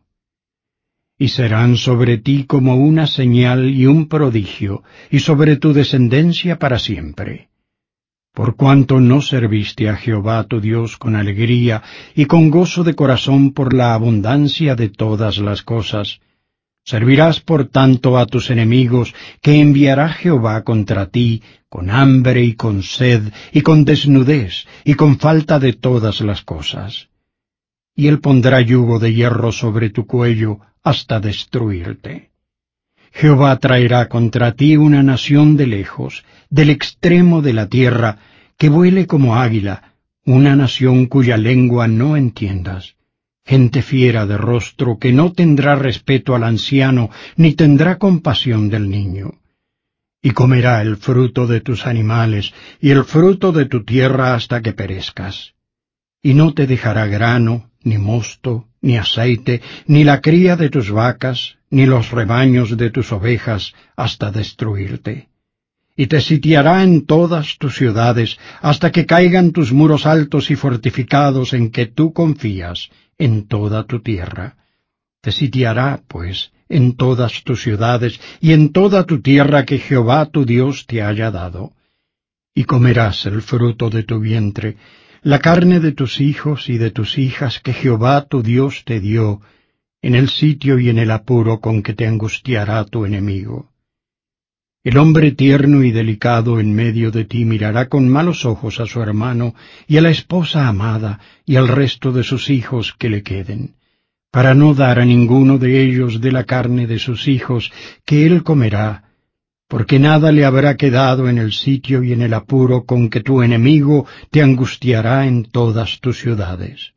Y serán sobre ti como una señal y un prodigio, y sobre tu descendencia para siempre por cuanto no serviste a Jehová tu Dios con alegría y con gozo de corazón por la abundancia de todas las cosas. Servirás por tanto a tus enemigos que enviará Jehová contra ti con hambre y con sed y con desnudez y con falta de todas las cosas. Y él pondrá yugo de hierro sobre tu cuello hasta destruirte. Jehová traerá contra ti una nación de lejos, del extremo de la tierra, que vuele como águila, una nación cuya lengua no entiendas, gente fiera de rostro que no tendrá respeto al anciano, ni tendrá compasión del niño. Y comerá el fruto de tus animales, y el fruto de tu tierra hasta que perezcas. Y no te dejará grano, ni mosto, ni aceite, ni la cría de tus vacas, ni los rebaños de tus ovejas, hasta destruirte. Y te sitiará en todas tus ciudades, hasta que caigan tus muros altos y fortificados en que tú confías, en toda tu tierra. Te sitiará, pues, en todas tus ciudades y en toda tu tierra que Jehová tu Dios te haya dado. Y comerás el fruto de tu vientre, la carne de tus hijos y de tus hijas que Jehová tu Dios te dio, en el sitio y en el apuro con que te angustiará tu enemigo. El hombre tierno y delicado en medio de ti mirará con malos ojos a su hermano y a la esposa amada y al resto de sus hijos que le queden, para no dar a ninguno de ellos de la carne de sus hijos que él comerá, porque nada le habrá quedado en el sitio y en el apuro con que tu enemigo te angustiará en todas tus ciudades.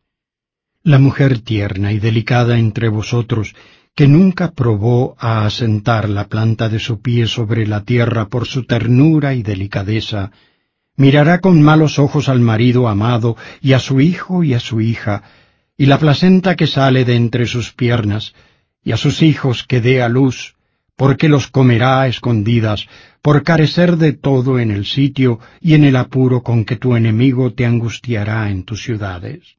La mujer tierna y delicada entre vosotros que nunca probó a asentar la planta de su pie sobre la tierra por su ternura y delicadeza, mirará con malos ojos al marido amado y a su hijo y a su hija, y la placenta que sale de entre sus piernas, y a sus hijos que dé a luz, porque los comerá a escondidas, por carecer de todo en el sitio y en el apuro con que tu enemigo te angustiará en tus ciudades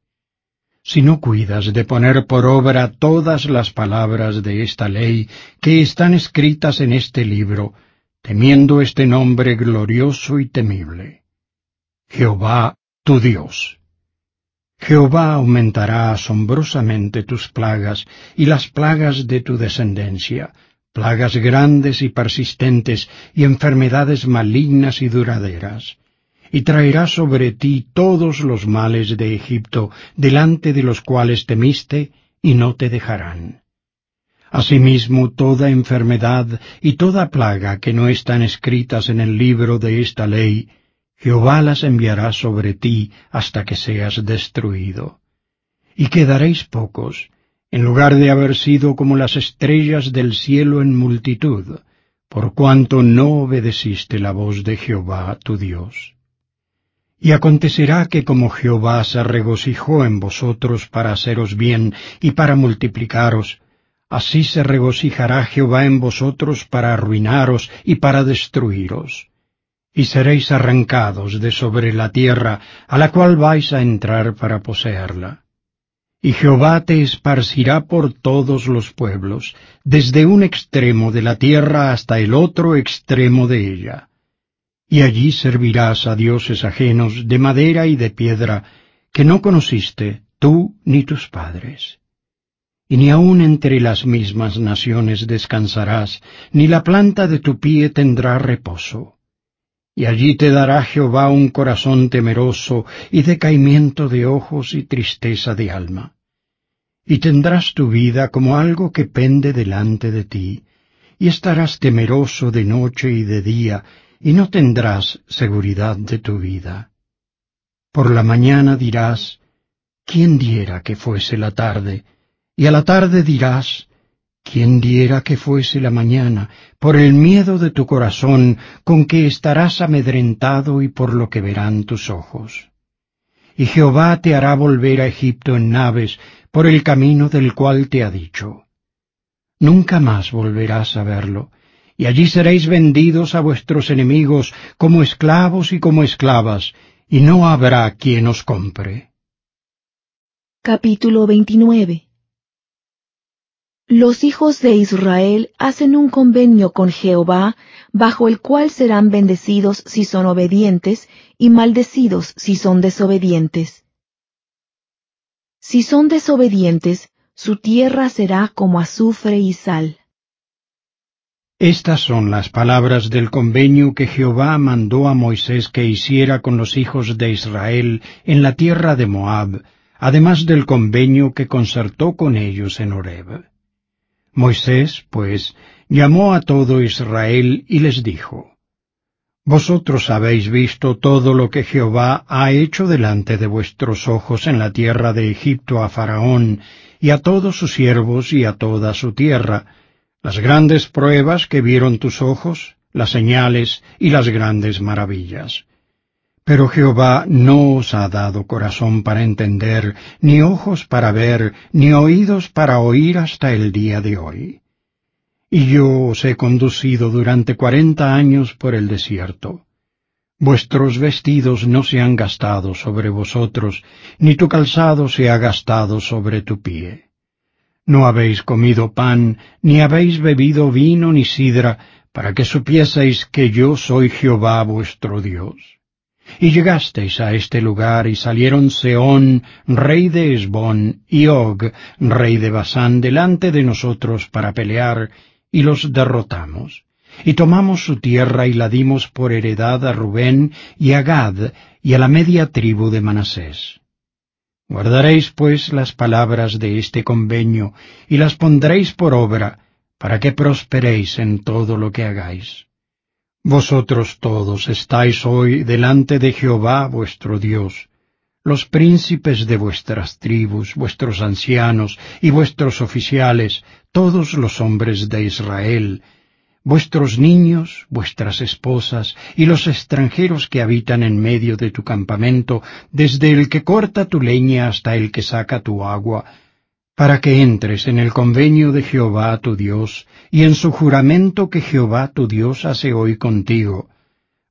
si no cuidas de poner por obra todas las palabras de esta ley que están escritas en este libro, temiendo este nombre glorioso y temible. Jehová tu Dios. Jehová aumentará asombrosamente tus plagas y las plagas de tu descendencia, plagas grandes y persistentes y enfermedades malignas y duraderas y traerá sobre ti todos los males de Egipto, delante de los cuales temiste, y no te dejarán. Asimismo, toda enfermedad y toda plaga que no están escritas en el libro de esta ley, Jehová las enviará sobre ti hasta que seas destruido. Y quedaréis pocos, en lugar de haber sido como las estrellas del cielo en multitud, por cuanto no obedeciste la voz de Jehová tu Dios. Y acontecerá que como Jehová se regocijó en vosotros para haceros bien y para multiplicaros, así se regocijará Jehová en vosotros para arruinaros y para destruiros. Y seréis arrancados de sobre la tierra a la cual vais a entrar para poseerla. Y Jehová te esparcirá por todos los pueblos, desde un extremo de la tierra hasta el otro extremo de ella y allí servirás a dioses ajenos de madera y de piedra que no conociste tú ni tus padres. Y ni aun entre las mismas naciones descansarás, ni la planta de tu pie tendrá reposo. Y allí te dará Jehová un corazón temeroso y decaimiento de ojos y tristeza de alma. Y tendrás tu vida como algo que pende delante de ti, y estarás temeroso de noche y de día, y no tendrás seguridad de tu vida. Por la mañana dirás, ¿quién diera que fuese la tarde? Y a la tarde dirás, ¿quién diera que fuese la mañana? Por el miedo de tu corazón con que estarás amedrentado y por lo que verán tus ojos. Y Jehová te hará volver a Egipto en naves por el camino del cual te ha dicho. Nunca más volverás a verlo, y allí seréis vendidos a vuestros enemigos como esclavos y como esclavas, y no habrá quien os compre. Capítulo 29 Los hijos de Israel hacen un convenio con Jehová, bajo el cual serán bendecidos si son obedientes, y maldecidos si son desobedientes. Si son desobedientes, su tierra será como azufre y sal. Estas son las palabras del convenio que Jehová mandó a Moisés que hiciera con los hijos de Israel en la tierra de Moab, además del convenio que concertó con ellos en Horeb. Moisés, pues, llamó a todo Israel y les dijo, Vosotros habéis visto todo lo que Jehová ha hecho delante de vuestros ojos en la tierra de Egipto a Faraón, y a todos sus siervos y a toda su tierra, las grandes pruebas que vieron tus ojos, las señales y las grandes maravillas. Pero Jehová no os ha dado corazón para entender, ni ojos para ver, ni oídos para oír hasta el día de hoy. Y yo os he conducido durante cuarenta años por el desierto. Vuestros vestidos no se han gastado sobre vosotros, ni tu calzado se ha gastado sobre tu pie. No habéis comido pan, ni habéis bebido vino ni sidra, para que supieseis que yo soy Jehová vuestro Dios. Y llegasteis a este lugar y salieron Seón, rey de Esbón, y Og, rey de Basán, delante de nosotros para pelear, y los derrotamos. y tomamos su tierra y la dimos por heredad a Rubén y a Gad y a la media tribu de Manasés. Guardaréis pues las palabras de este convenio y las pondréis por obra, para que prosperéis en todo lo que hagáis. Vosotros todos estáis hoy delante de Jehová vuestro Dios, los príncipes de vuestras tribus, vuestros ancianos y vuestros oficiales, todos los hombres de Israel, vuestros niños, vuestras esposas y los extranjeros que habitan en medio de tu campamento, desde el que corta tu leña hasta el que saca tu agua, para que entres en el convenio de Jehová tu Dios y en su juramento que Jehová tu Dios hace hoy contigo,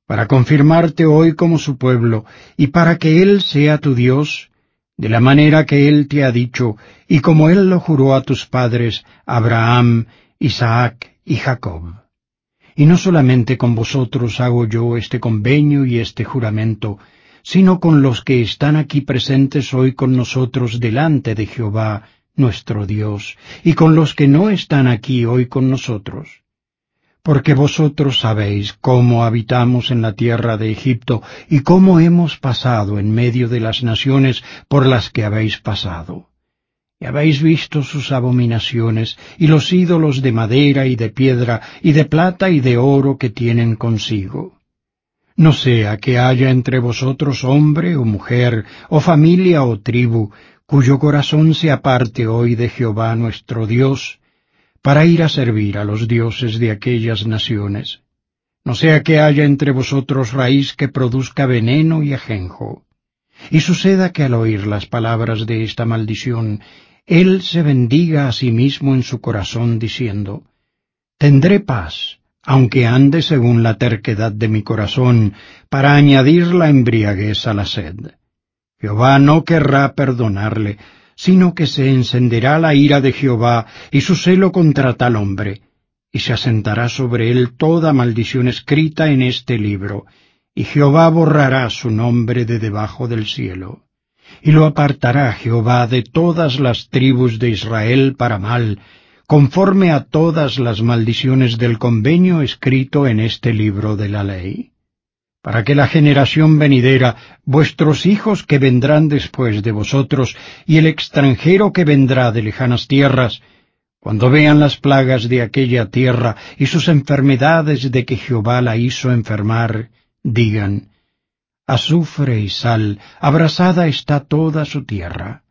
para confirmarte hoy como su pueblo y para que Él sea tu Dios, de la manera que Él te ha dicho, y como Él lo juró a tus padres, Abraham, Isaac y Jacob. Y no solamente con vosotros hago yo este convenio y este juramento, sino con los que están aquí presentes hoy con nosotros delante de Jehová, nuestro Dios, y con los que no están aquí hoy con nosotros. Porque vosotros sabéis cómo habitamos en la tierra de Egipto y cómo hemos pasado en medio de las naciones por las que habéis pasado y habéis visto sus abominaciones, y los ídolos de madera y de piedra, y de plata y de oro que tienen consigo. No sea que haya entre vosotros hombre o mujer, o familia o tribu, cuyo corazón se aparte hoy de Jehová nuestro Dios, para ir a servir a los dioses de aquellas naciones. No sea que haya entre vosotros raíz que produzca veneno y ajenjo. Y suceda que al oír las palabras de esta maldición, él se bendiga a sí mismo en su corazón diciendo, Tendré paz, aunque ande según la terquedad de mi corazón, para añadir la embriaguez a la sed. Jehová no querrá perdonarle, sino que se encenderá la ira de Jehová y su celo contra tal hombre, y se asentará sobre él toda maldición escrita en este libro, y Jehová borrará su nombre de debajo del cielo y lo apartará Jehová de todas las tribus de Israel para mal, conforme a todas las maldiciones del convenio escrito en este libro de la ley. Para que la generación venidera, vuestros hijos que vendrán después de vosotros, y el extranjero que vendrá de lejanas tierras, cuando vean las plagas de aquella tierra y sus enfermedades de que Jehová la hizo enfermar, digan, azufre y sal, abrasada está toda su tierra.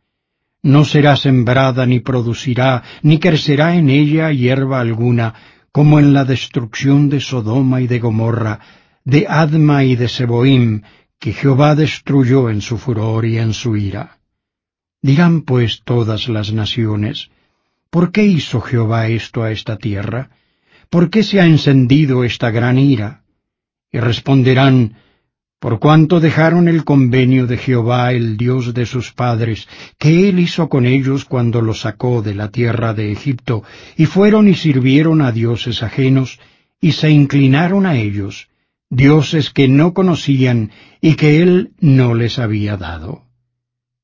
No será sembrada ni producirá, ni crecerá en ella hierba alguna, como en la destrucción de Sodoma y de Gomorra, de Adma y de Seboim, que Jehová destruyó en su furor y en su ira. Dirán pues todas las naciones, ¿por qué hizo Jehová esto a esta tierra? ¿Por qué se ha encendido esta gran ira? Y responderán, por cuanto dejaron el convenio de Jehová, el Dios de sus padres, que él hizo con ellos cuando los sacó de la tierra de Egipto, y fueron y sirvieron a dioses ajenos, y se inclinaron a ellos, dioses que no conocían y que él no les había dado.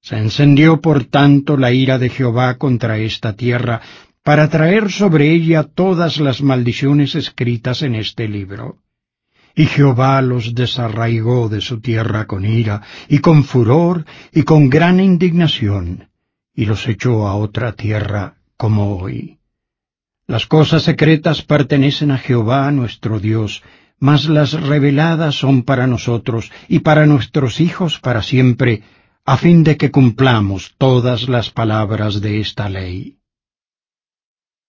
Se encendió por tanto la ira de Jehová contra esta tierra, para traer sobre ella todas las maldiciones escritas en este libro. Y Jehová los desarraigó de su tierra con ira, y con furor, y con gran indignación, y los echó a otra tierra como hoy. Las cosas secretas pertenecen a Jehová nuestro Dios, mas las reveladas son para nosotros y para nuestros hijos para siempre, a fin de que cumplamos todas las palabras de esta ley.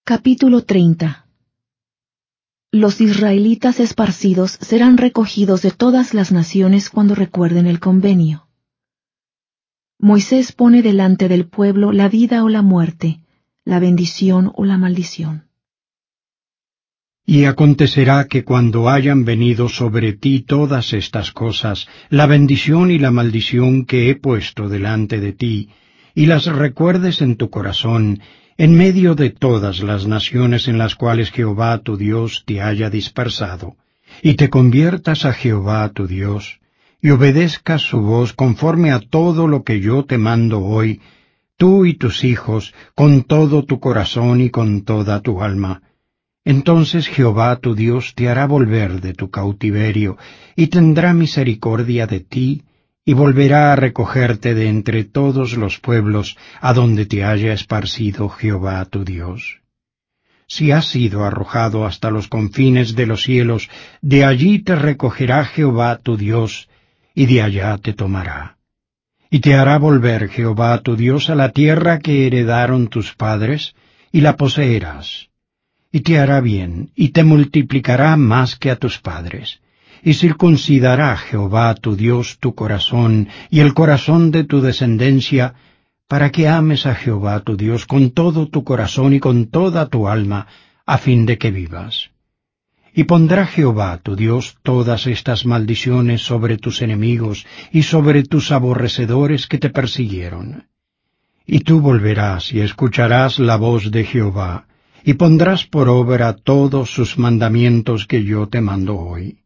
Capítulo 30 los israelitas esparcidos serán recogidos de todas las naciones cuando recuerden el convenio. Moisés pone delante del pueblo la vida o la muerte, la bendición o la maldición. Y acontecerá que cuando hayan venido sobre ti todas estas cosas, la bendición y la maldición que he puesto delante de ti, y las recuerdes en tu corazón, en medio de todas las naciones en las cuales Jehová tu Dios te haya dispersado, y te conviertas a Jehová tu Dios, y obedezcas su voz conforme a todo lo que yo te mando hoy, tú y tus hijos, con todo tu corazón y con toda tu alma, Entonces Jehová tu Dios te hará volver de tu cautiverio, y tendrá misericordia de ti, y volverá a recogerte de entre todos los pueblos a donde te haya esparcido Jehová tu Dios. Si has sido arrojado hasta los confines de los cielos, de allí te recogerá Jehová tu Dios, y de allá te tomará. Y te hará volver Jehová tu Dios a la tierra que heredaron tus padres, y la poseerás y te hará bien, y te multiplicará más que a tus padres. Y circuncidará Jehová tu Dios tu corazón y el corazón de tu descendencia, para que ames a Jehová tu Dios con todo tu corazón y con toda tu alma, a fin de que vivas. Y pondrá Jehová tu Dios todas estas maldiciones sobre tus enemigos y sobre tus aborrecedores que te persiguieron. Y tú volverás y escucharás la voz de Jehová, y pondrás por obra todos sus mandamientos que yo te mando hoy.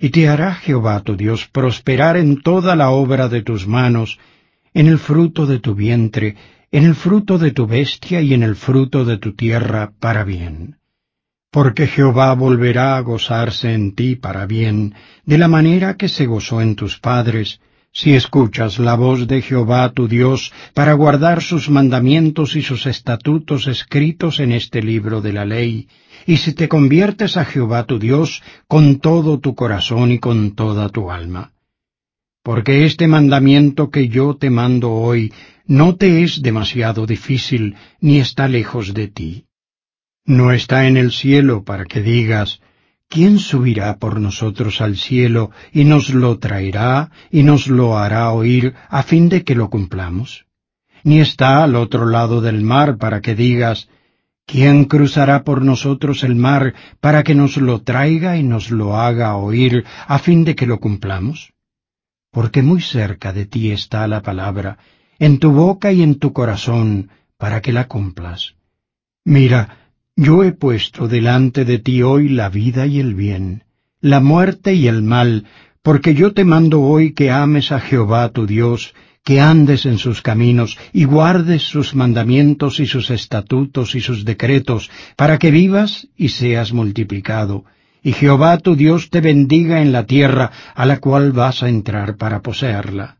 Y te hará Jehová tu Dios prosperar en toda la obra de tus manos, en el fruto de tu vientre, en el fruto de tu bestia y en el fruto de tu tierra para bien. Porque Jehová volverá a gozarse en ti para bien, de la manera que se gozó en tus padres, si escuchas la voz de Jehová tu Dios para guardar sus mandamientos y sus estatutos escritos en este libro de la ley, y si te conviertes a Jehová tu Dios con todo tu corazón y con toda tu alma. Porque este mandamiento que yo te mando hoy no te es demasiado difícil, ni está lejos de ti. No está en el cielo para que digas, ¿quién subirá por nosotros al cielo y nos lo traerá y nos lo hará oír a fin de que lo cumplamos? Ni está al otro lado del mar para que digas, ¿quién cruzará por nosotros el mar para que nos lo traiga y nos lo haga oír a fin de que lo cumplamos? Porque muy cerca de ti está la palabra, en tu boca y en tu corazón, para que la cumplas. Mira, yo he puesto delante de ti hoy la vida y el bien, la muerte y el mal, porque yo te mando hoy que ames a Jehová tu Dios, que andes en sus caminos y guardes sus mandamientos y sus estatutos y sus decretos, para que vivas y seas multiplicado, y Jehová tu Dios te bendiga en la tierra a la cual vas a entrar para poseerla.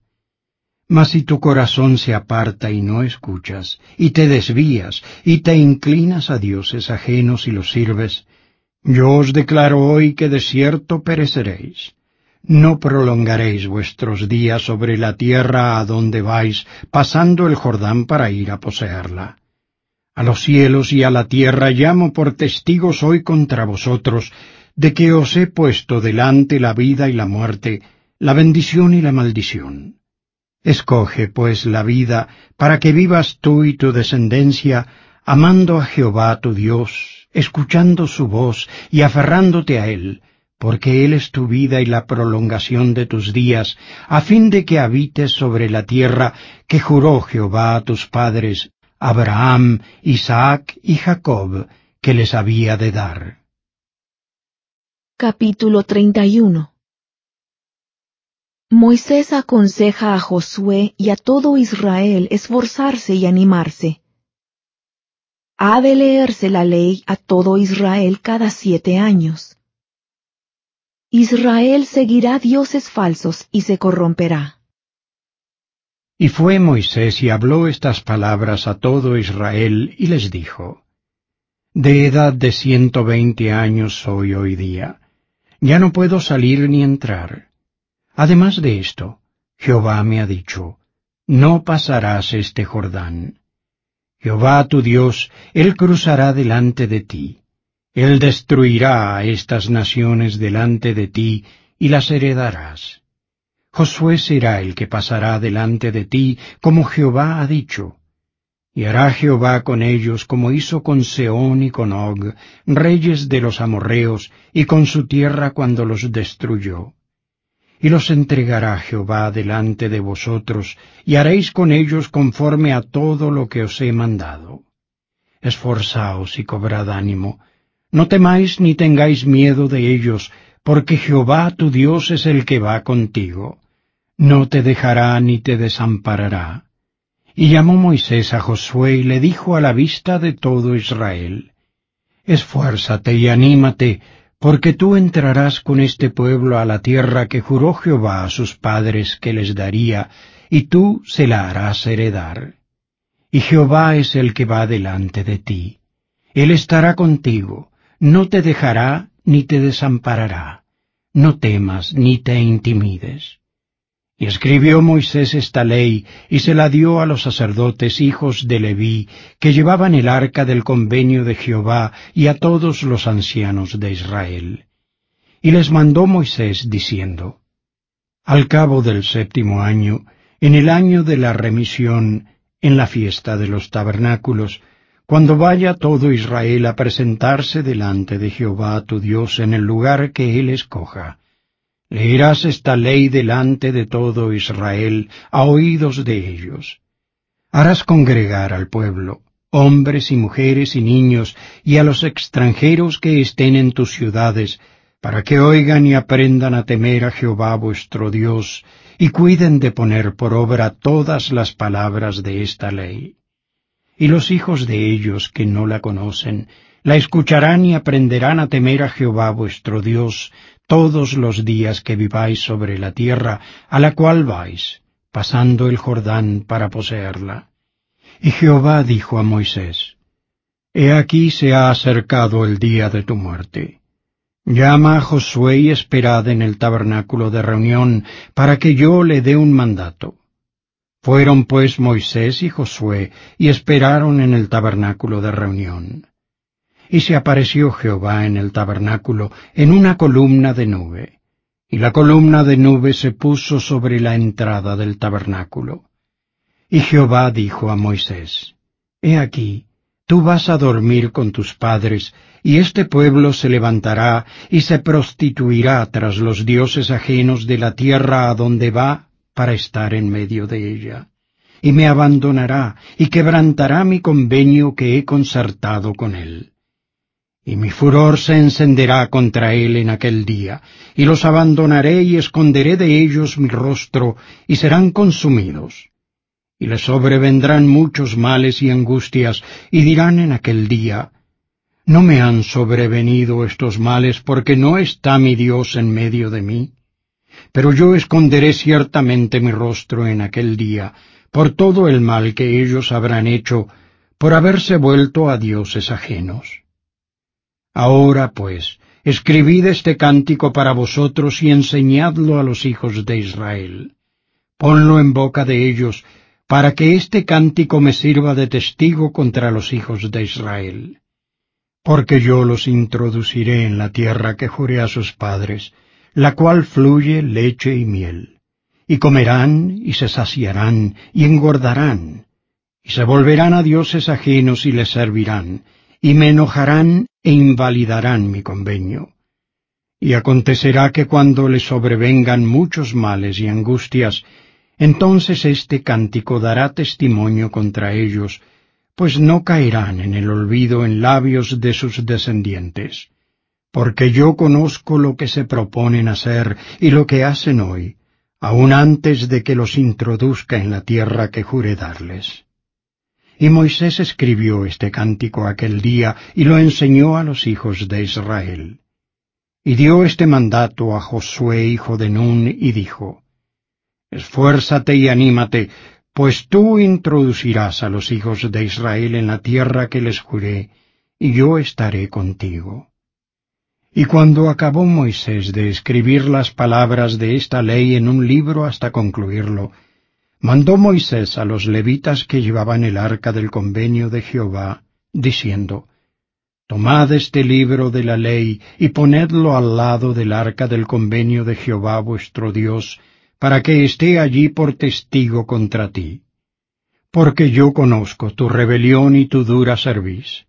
Mas si tu corazón se aparta y no escuchas, y te desvías, y te inclinas a dioses ajenos y los sirves, yo os declaro hoy que de cierto pereceréis. No prolongaréis vuestros días sobre la tierra a donde vais, pasando el Jordán para ir a poseerla. A los cielos y a la tierra llamo por testigos hoy contra vosotros, de que os he puesto delante la vida y la muerte, la bendición y la maldición. Escoge, pues, la vida, para que vivas tú y tu descendencia, amando a Jehová tu Dios, escuchando su voz y aferrándote a Él, porque Él es tu vida y la prolongación de tus días, a fin de que habites sobre la tierra que juró Jehová a tus padres, Abraham, Isaac y Jacob, que les había de dar. Capítulo 31 Moisés aconseja a Josué y a todo Israel esforzarse y animarse. Ha de leerse la ley a todo Israel cada siete años. Israel seguirá dioses falsos y se corromperá. Y fue Moisés y habló estas palabras a todo Israel y les dijo, De edad de ciento veinte años soy hoy día, ya no puedo salir ni entrar Además de esto, Jehová me ha dicho, no pasarás este Jordán. Jehová tu Dios, Él cruzará delante de ti. Él destruirá a estas naciones delante de ti y las heredarás. Josué será el que pasará delante de ti, como Jehová ha dicho. Y hará Jehová con ellos como hizo con Seón y con Og, reyes de los amorreos, y con su tierra cuando los destruyó y los entregará Jehová delante de vosotros, y haréis con ellos conforme a todo lo que os he mandado. Esforzaos y cobrad ánimo, no temáis ni tengáis miedo de ellos, porque Jehová tu Dios es el que va contigo. No te dejará ni te desamparará. Y llamó Moisés a Josué y le dijo a la vista de todo Israel, Esfuérzate y anímate, porque tú entrarás con este pueblo a la tierra que juró Jehová a sus padres que les daría, y tú se la harás heredar. Y Jehová es el que va delante de ti. Él estará contigo, no te dejará ni te desamparará. No temas ni te intimides. Y escribió Moisés esta ley, y se la dio a los sacerdotes hijos de Leví, que llevaban el arca del convenio de Jehová, y a todos los ancianos de Israel. Y les mandó Moisés, diciendo, Al cabo del séptimo año, en el año de la remisión, en la fiesta de los tabernáculos, cuando vaya todo Israel a presentarse delante de Jehová tu Dios en el lugar que él escoja, Leerás esta ley delante de todo Israel, a oídos de ellos. Harás congregar al pueblo, hombres y mujeres y niños, y a los extranjeros que estén en tus ciudades, para que oigan y aprendan a temer a Jehová vuestro Dios, y cuiden de poner por obra todas las palabras de esta ley. Y los hijos de ellos que no la conocen, la escucharán y aprenderán a temer a Jehová vuestro Dios, todos los días que viváis sobre la tierra a la cual vais, pasando el Jordán para poseerla. Y Jehová dijo a Moisés, He aquí se ha acercado el día de tu muerte. Llama a Josué y esperad en el tabernáculo de reunión, para que yo le dé un mandato. Fueron pues Moisés y Josué, y esperaron en el tabernáculo de reunión. Y se apareció Jehová en el tabernáculo en una columna de nube, y la columna de nube se puso sobre la entrada del tabernáculo. Y Jehová dijo a Moisés, He aquí, tú vas a dormir con tus padres, y este pueblo se levantará y se prostituirá tras los dioses ajenos de la tierra a donde va para estar en medio de ella. Y me abandonará y quebrantará mi convenio que he concertado con él y mi furor se encenderá contra él en aquel día, y los abandonaré y esconderé de ellos mi rostro, y serán consumidos. Y les sobrevendrán muchos males y angustias, y dirán en aquel día, ¿no me han sobrevenido estos males porque no está mi Dios en medio de mí? Pero yo esconderé ciertamente mi rostro en aquel día, por todo el mal que ellos habrán hecho, por haberse vuelto a dioses ajenos. Ahora, pues, escribid este cántico para vosotros y enseñadlo a los hijos de Israel. Ponlo en boca de ellos, para que este cántico me sirva de testigo contra los hijos de Israel. Porque yo los introduciré en la tierra que juré a sus padres, la cual fluye leche y miel. Y comerán, y se saciarán, y engordarán, y se volverán a dioses ajenos y les servirán, y me enojarán e invalidarán mi convenio. Y acontecerá que cuando les sobrevengan muchos males y angustias, entonces este cántico dará testimonio contra ellos, pues no caerán en el olvido en labios de sus descendientes. Porque yo conozco lo que se proponen hacer y lo que hacen hoy, aun antes de que los introduzca en la tierra que jure darles. Y Moisés escribió este cántico aquel día y lo enseñó a los hijos de Israel. Y dio este mandato a Josué hijo de Nun y dijo, Esfuérzate y anímate, pues tú introducirás a los hijos de Israel en la tierra que les juré, y yo estaré contigo. Y cuando acabó Moisés de escribir las palabras de esta ley en un libro hasta concluirlo, mandó Moisés a los levitas que llevaban el arca del convenio de Jehová, diciendo, Tomad este libro de la ley y ponedlo al lado del arca del convenio de Jehová vuestro Dios, para que esté allí por testigo contra ti. Porque yo conozco tu rebelión y tu dura cerviz.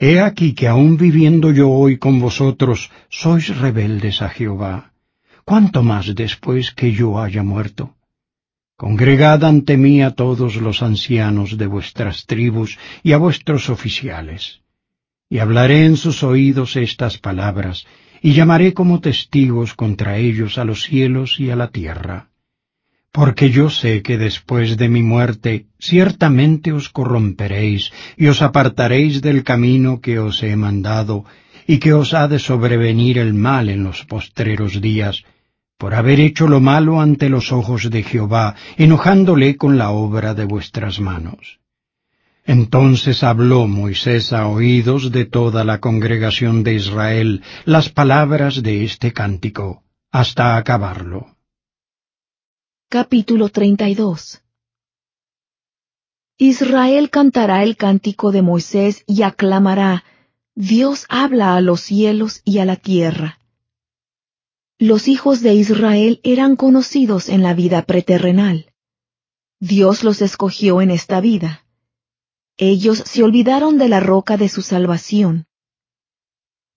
He aquí que aun viviendo yo hoy con vosotros, sois rebeldes a Jehová. ¿Cuánto más después que yo haya muerto? Congregad ante mí a todos los ancianos de vuestras tribus y a vuestros oficiales. Y hablaré en sus oídos estas palabras, y llamaré como testigos contra ellos a los cielos y a la tierra. Porque yo sé que después de mi muerte ciertamente os corromperéis y os apartaréis del camino que os he mandado, y que os ha de sobrevenir el mal en los postreros días, por haber hecho lo malo ante los ojos de Jehová, enojándole con la obra de vuestras manos. Entonces habló Moisés a oídos de toda la congregación de Israel las palabras de este cántico, hasta acabarlo. Capítulo 32 Israel cantará el cántico de Moisés y aclamará, Dios habla a los cielos y a la tierra. Los hijos de Israel eran conocidos en la vida preterrenal. Dios los escogió en esta vida. Ellos se olvidaron de la roca de su salvación.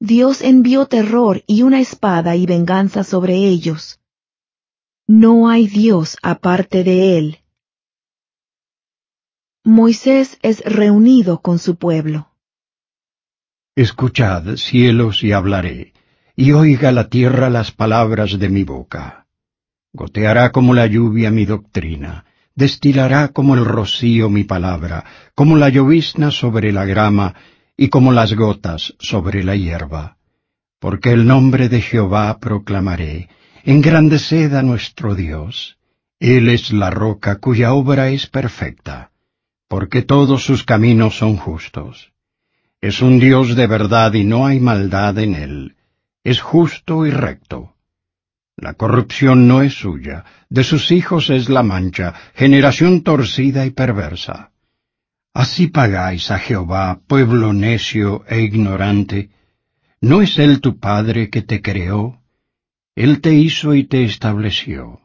Dios envió terror y una espada y venganza sobre ellos no hay Dios aparte de él. Moisés es reunido con su pueblo. Escuchad, cielos, y hablaré, y oiga la tierra las palabras de mi boca. Goteará como la lluvia mi doctrina, destilará como el rocío mi palabra, como la llovizna sobre la grama, y como las gotas sobre la hierba. Porque el nombre de Jehová proclamaré, Engrandeced a nuestro Dios. Él es la roca cuya obra es perfecta, porque todos sus caminos son justos. Es un Dios de verdad y no hay maldad en él. Es justo y recto. La corrupción no es suya, de sus hijos es la mancha, generación torcida y perversa. Así pagáis a Jehová, pueblo necio e ignorante. ¿No es él tu Padre que te creó? Él te hizo y te estableció.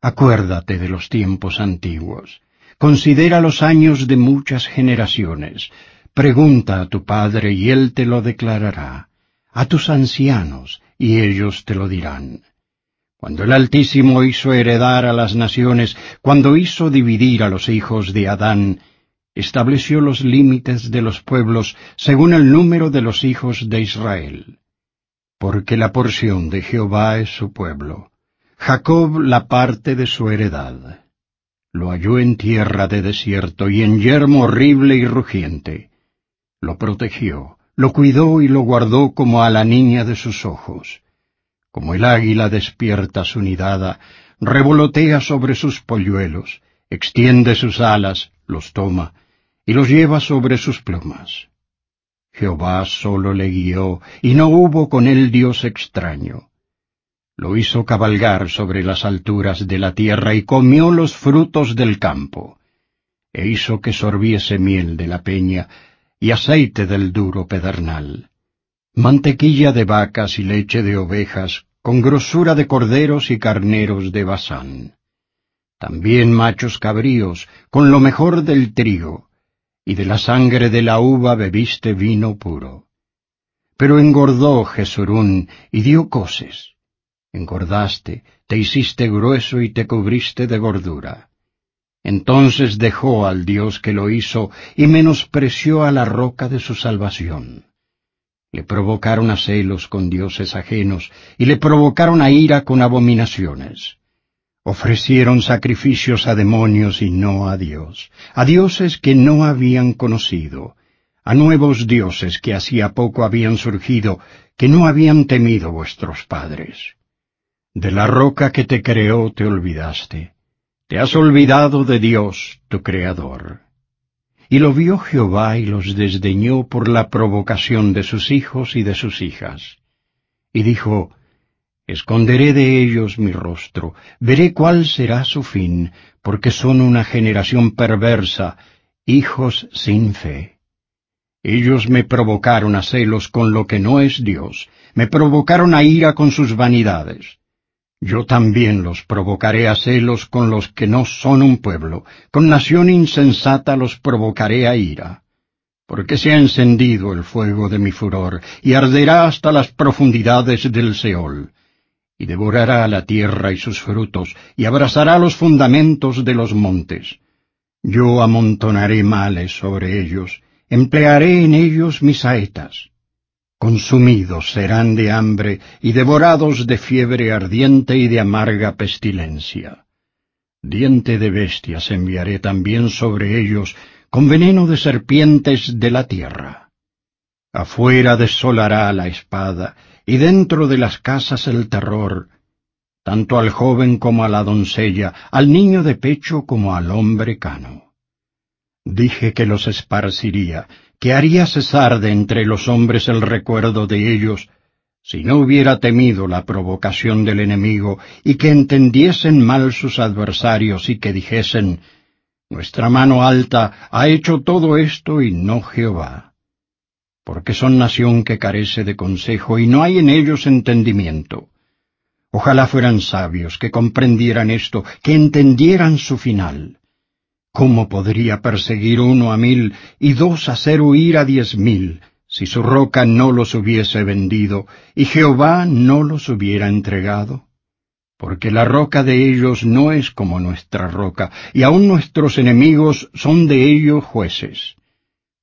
Acuérdate de los tiempos antiguos. Considera los años de muchas generaciones. Pregunta a tu padre y él te lo declarará. A tus ancianos y ellos te lo dirán. Cuando el Altísimo hizo heredar a las naciones, cuando hizo dividir a los hijos de Adán, estableció los límites de los pueblos según el número de los hijos de Israel porque la porción de Jehová es su pueblo, Jacob la parte de su heredad. Lo halló en tierra de desierto y en yermo horrible y rugiente. Lo protegió, lo cuidó y lo guardó como a la niña de sus ojos. Como el águila despierta su nidada, revolotea sobre sus polluelos, extiende sus alas, los toma, y los lleva sobre sus plumas. Jehová solo le guió, y no hubo con él Dios extraño. Lo hizo cabalgar sobre las alturas de la tierra y comió los frutos del campo, e hizo que sorbiese miel de la peña y aceite del duro pedernal, mantequilla de vacas y leche de ovejas, con grosura de corderos y carneros de Basán. También machos cabríos, con lo mejor del trigo, y de la sangre de la uva bebiste vino puro. Pero engordó Jesurún y dio coces. Engordaste, te hiciste grueso y te cubriste de gordura. Entonces dejó al Dios que lo hizo y menospreció a la roca de su salvación. Le provocaron a celos con dioses ajenos y le provocaron a ira con abominaciones. Ofrecieron sacrificios a demonios y no a Dios, a dioses que no habían conocido, a nuevos dioses que hacía poco habían surgido, que no habían temido vuestros padres. De la roca que te creó te olvidaste, te has olvidado de Dios, tu Creador. Y lo vio Jehová y los desdeñó por la provocación de sus hijos y de sus hijas. Y dijo, Esconderé de ellos mi rostro, veré cuál será su fin, porque son una generación perversa, hijos sin fe. Ellos me provocaron a celos con lo que no es Dios, me provocaron a ira con sus vanidades. Yo también los provocaré a celos con los que no son un pueblo, con nación insensata los provocaré a ira. Porque se ha encendido el fuego de mi furor, y arderá hasta las profundidades del Seol y devorará la tierra y sus frutos, y abrazará los fundamentos de los montes. Yo amontonaré males sobre ellos, emplearé en ellos mis saetas. Consumidos serán de hambre y devorados de fiebre ardiente y de amarga pestilencia. Diente de bestias enviaré también sobre ellos, con veneno de serpientes de la tierra. Afuera desolará la espada, y dentro de las casas el terror, tanto al joven como a la doncella, al niño de pecho como al hombre cano. Dije que los esparciría, que haría cesar de entre los hombres el recuerdo de ellos, si no hubiera temido la provocación del enemigo y que entendiesen mal sus adversarios y que dijesen, Nuestra mano alta ha hecho todo esto y no Jehová. Porque son nación que carece de consejo y no hay en ellos entendimiento. Ojalá fueran sabios, que comprendieran esto, que entendieran su final. ¿Cómo podría perseguir uno a mil y dos hacer huir a diez mil? si su roca no los hubiese vendido y Jehová no los hubiera entregado? Porque la roca de ellos no es como nuestra roca, y aun nuestros enemigos son de ellos jueces.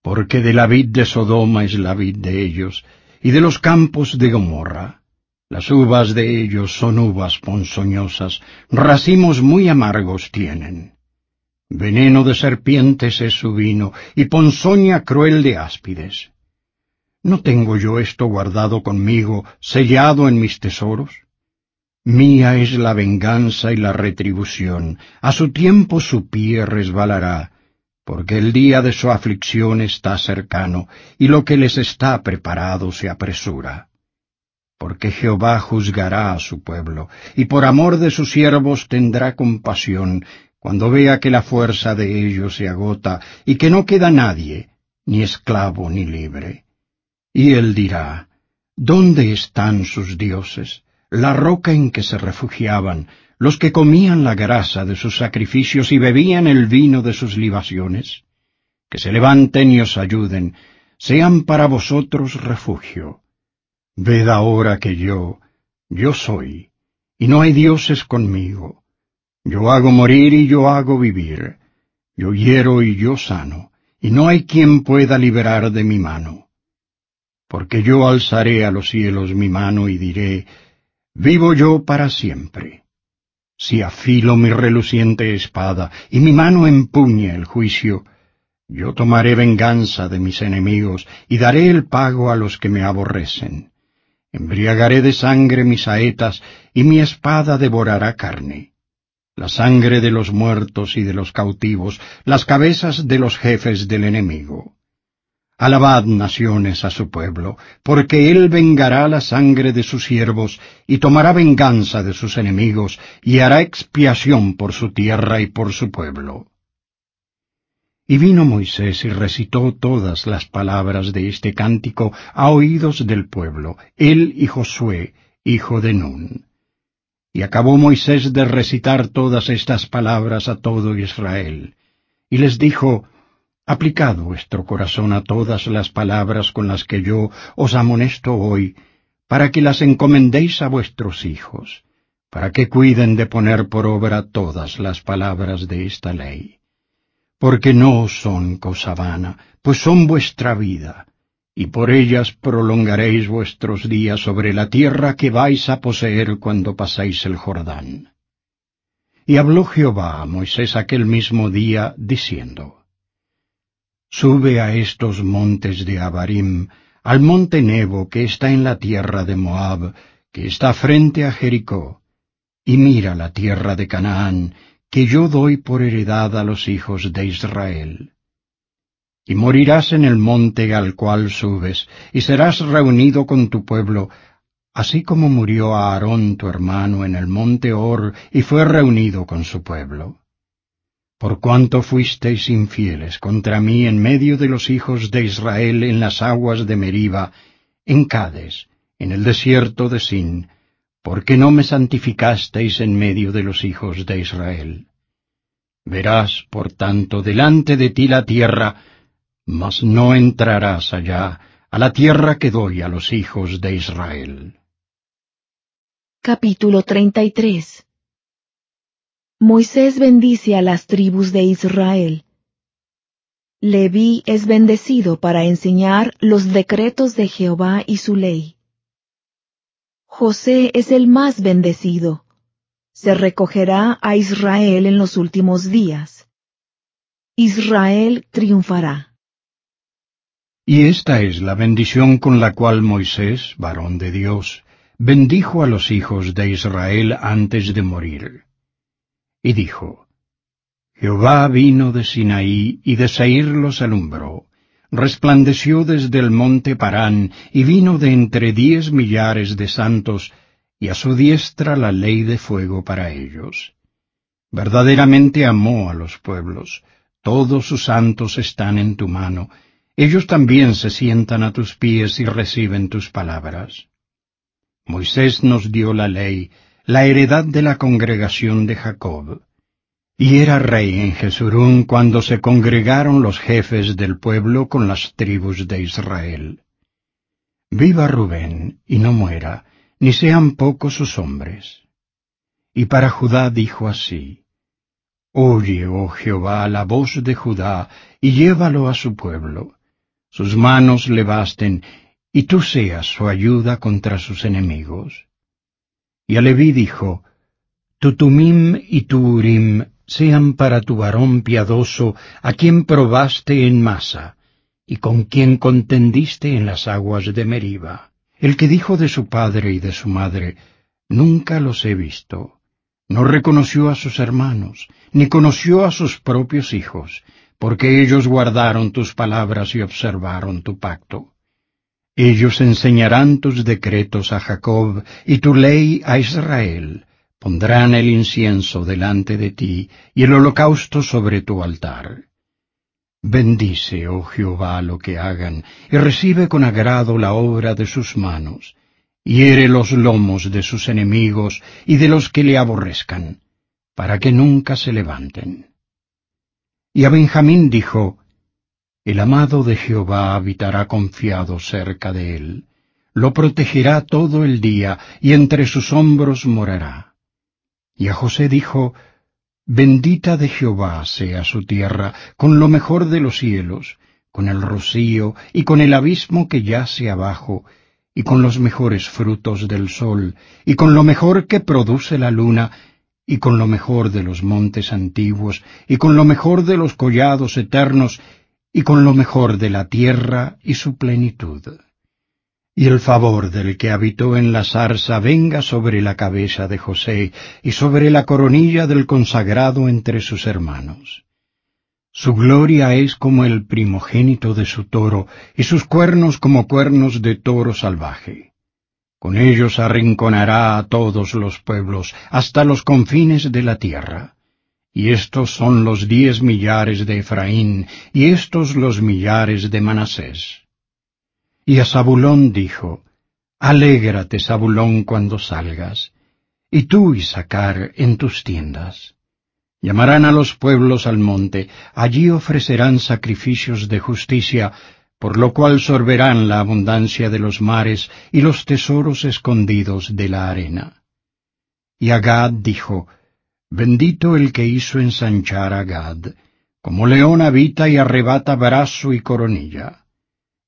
Porque de la vid de Sodoma es la vid de ellos, y de los campos de Gomorra. Las uvas de ellos son uvas ponzoñosas, racimos muy amargos tienen. Veneno de serpientes es su vino, y ponzoña cruel de áspides. ¿No tengo yo esto guardado conmigo, sellado en mis tesoros? Mía es la venganza y la retribución, a su tiempo su pie resbalará, porque el día de su aflicción está cercano, y lo que les está preparado se apresura. Porque Jehová juzgará a su pueblo, y por amor de sus siervos tendrá compasión, cuando vea que la fuerza de ellos se agota, y que no queda nadie, ni esclavo ni libre. Y él dirá, ¿Dónde están sus dioses, la roca en que se refugiaban, los que comían la grasa de sus sacrificios y bebían el vino de sus libaciones? Que se levanten y os ayuden, sean para vosotros refugio. Ved ahora que yo, yo soy, y no hay dioses conmigo. Yo hago morir y yo hago vivir. Yo hiero y yo sano, y no hay quien pueda liberar de mi mano porque yo alzaré a los cielos mi mano y diré, Vivo yo para siempre. Si afilo mi reluciente espada y mi mano empuñe el juicio, yo tomaré venganza de mis enemigos y daré el pago a los que me aborrecen. Embriagaré de sangre mis saetas y mi espada devorará carne. La sangre de los muertos y de los cautivos, las cabezas de los jefes del enemigo. Alabad naciones a su pueblo, porque él vengará la sangre de sus siervos, y tomará venganza de sus enemigos, y hará expiación por su tierra y por su pueblo. Y vino Moisés y recitó todas las palabras de este cántico a oídos del pueblo, él y Josué, hijo de Nun. Y acabó Moisés de recitar todas estas palabras a todo Israel, y les dijo, Aplicad vuestro corazón a todas las palabras con las que yo os amonesto hoy, para que las encomendéis a vuestros hijos, para que cuiden de poner por obra todas las palabras de esta ley. Porque no son cosa vana, pues son vuestra vida, y por ellas prolongaréis vuestros días sobre la tierra que vais a poseer cuando pasáis el Jordán. Y habló Jehová a Moisés aquel mismo día, diciendo, Sube a estos montes de Abarim, al monte Nebo que está en la tierra de Moab, que está frente a Jericó, y mira la tierra de Canaán, que yo doy por heredad a los hijos de Israel. Y morirás en el monte al cual subes, y serás reunido con tu pueblo, así como murió Aarón tu hermano en el monte Hor, y fue reunido con su pueblo por cuanto fuisteis infieles contra mí en medio de los hijos de Israel en las aguas de Meriba, en Cades, en el desierto de Sin, porque no me santificasteis en medio de los hijos de Israel. Verás, por tanto, delante de ti la tierra, mas no entrarás allá, a la tierra que doy a los hijos de Israel. Capítulo 33 Moisés bendice a las tribus de Israel. Leví es bendecido para enseñar los decretos de Jehová y su ley. José es el más bendecido. Se recogerá a Israel en los últimos días. Israel triunfará. Y esta es la bendición con la cual Moisés, varón de Dios, bendijo a los hijos de Israel antes de morir. Y dijo, Jehová vino de Sinaí y de Seir los alumbró, resplandeció desde el monte Parán y vino de entre diez millares de santos, y a su diestra la ley de fuego para ellos. Verdaderamente amó a los pueblos, todos sus santos están en tu mano, ellos también se sientan a tus pies y reciben tus palabras. Moisés nos dio la ley, la heredad de la congregación de Jacob. Y era rey en Jesurún cuando se congregaron los jefes del pueblo con las tribus de Israel. Viva Rubén, y no muera, ni sean pocos sus hombres. Y para Judá dijo así, Oye, oh Jehová, la voz de Judá, y llévalo a su pueblo. Sus manos le basten, y tú seas su ayuda contra sus enemigos. Y a dijo, Tu Tumim y tu Urim sean para tu varón piadoso, a quien probaste en masa, y con quien contendiste en las aguas de Meriba. El que dijo de su padre y de su madre, Nunca los he visto. No reconoció a sus hermanos, ni conoció a sus propios hijos, porque ellos guardaron tus palabras y observaron tu pacto. Ellos enseñarán tus decretos a Jacob y tu ley a Israel, pondrán el incienso delante de ti y el holocausto sobre tu altar. Bendice, oh Jehová, lo que hagan, y recibe con agrado la obra de sus manos. Hiere los lomos de sus enemigos y de los que le aborrezcan, para que nunca se levanten. Y a Benjamín dijo, El amado de Jehová habitará confiado cerca de él, lo protegerá todo el día, y entre sus hombros morará. Y a José dijo, Bendita de Jehová sea su tierra, con lo mejor de los cielos, con el rocío y con el abismo que yace abajo, y con los mejores frutos del sol, y con lo mejor que produce la luna, y con lo mejor de los montes antiguos, y con lo mejor de los collados eternos, y con lo mejor de la tierra y su plenitud y el favor del que habitó en la zarza venga sobre la cabeza de José y sobre la coronilla del consagrado entre sus hermanos. Su gloria es como el primogénito de su toro, y sus cuernos como cuernos de toro salvaje. Con ellos arrinconará a todos los pueblos, hasta los confines de la tierra. Y estos son los diez millares de Efraín, y estos los millares de Manasés. Y a Zabulón dijo, Alégrate, Zabulón, cuando salgas, y tú, Isaacar, en tus tiendas. Llamarán a los pueblos al monte, allí ofrecerán sacrificios de justicia, por lo cual sorberán la abundancia de los mares y los tesoros escondidos de la arena. Y Agad dijo, Bendito el que hizo ensanchar a Gad, como león habita y arrebata brazo y coronilla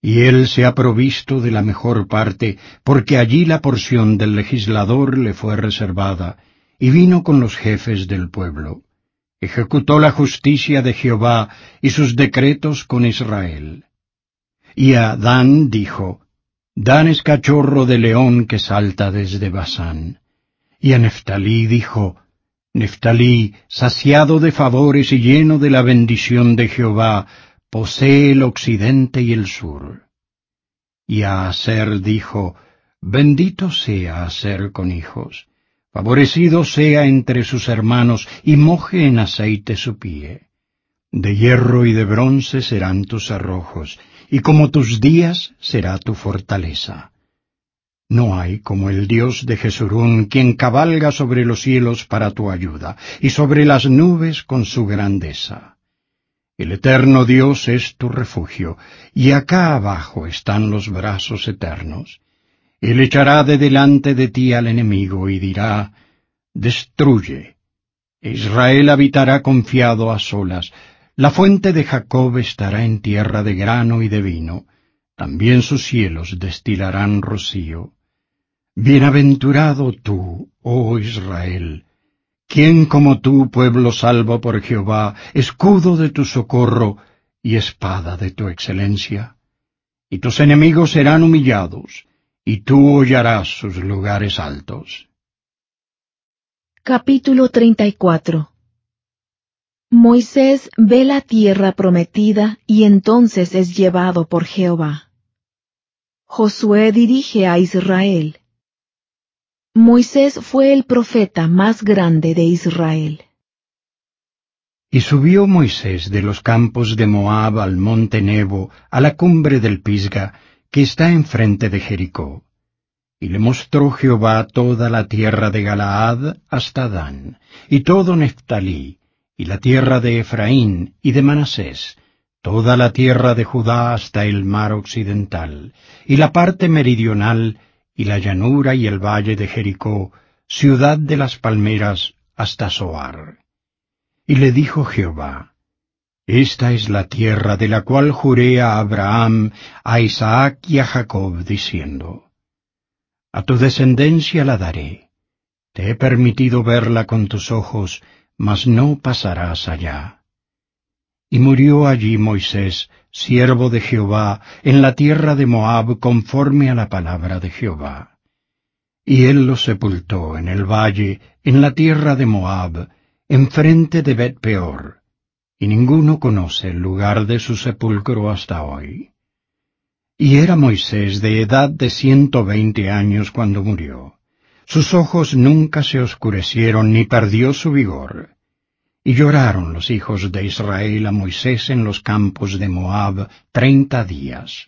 y él se ha provisto de la mejor parte, porque allí la porción del legislador le fue reservada, y vino con los jefes del pueblo. Ejecutó la justicia de Jehová y sus decretos con Israel. Y a Dan dijo, Dan es cachorro de león que salta desde Basán. Y a Neftalí dijo, Neftalí, saciado de favores y lleno de la bendición de Jehová, posee el occidente y el sur. Y a Aser dijo, Bendito sea Aser con hijos, favorecido sea entre sus hermanos, y moje en aceite su pie. De hierro y de bronce serán tus arrojos, y como tus días será tu fortaleza. No hay como el Dios de Jesurún, quien cabalga sobre los cielos para tu ayuda, y sobre las nubes con su grandeza. El eterno Dios es tu refugio, y acá abajo están los brazos eternos. Él echará de delante de ti al enemigo y dirá, Destruye. Israel habitará confiado a solas, la fuente de Jacob estará en tierra de grano y de vino, también sus cielos destilarán rocío. Bienaventurado tú, oh Israel, ¿Quién como tú, pueblo salvo por Jehová, escudo de tu socorro y espada de tu excelencia? Y tus enemigos serán humillados, y tú hollarás sus lugares altos. Capítulo 34 Moisés ve la tierra prometida y entonces es llevado por Jehová. Josué dirige a Israel. Moisés fue el profeta más grande de Israel. Y subió Moisés de los campos de Moab al monte Nebo, a la cumbre del Pisga, que está enfrente de Jericó. Y le mostró Jehová toda la tierra de Galaad hasta Dan, y todo Neftalí, y la tierra de Efraín y de Manasés, toda la tierra de Judá hasta el mar occidental, y la parte meridional, y la llanura y el valle de Jericó, ciudad de las palmeras, hasta Soar. Y le dijo Jehová, Esta es la tierra de la cual juré a Abraham, a Isaac y a Jacob, diciendo, A tu descendencia la daré. Te he permitido verla con tus ojos, mas no pasarás allá. Y murió allí Moisés, siervo de Jehová, en la tierra de Moab, conforme a la palabra de Jehová. Y él lo sepultó en el valle, en la tierra de Moab, enfrente de Bet Peor, y ninguno conoce el lugar de su sepulcro hasta hoy. Y era Moisés de edad de ciento veinte años cuando murió. Sus ojos nunca se oscurecieron ni perdió su vigor. Y lloraron los hijos de Israel a Moisés en los campos de Moab treinta días.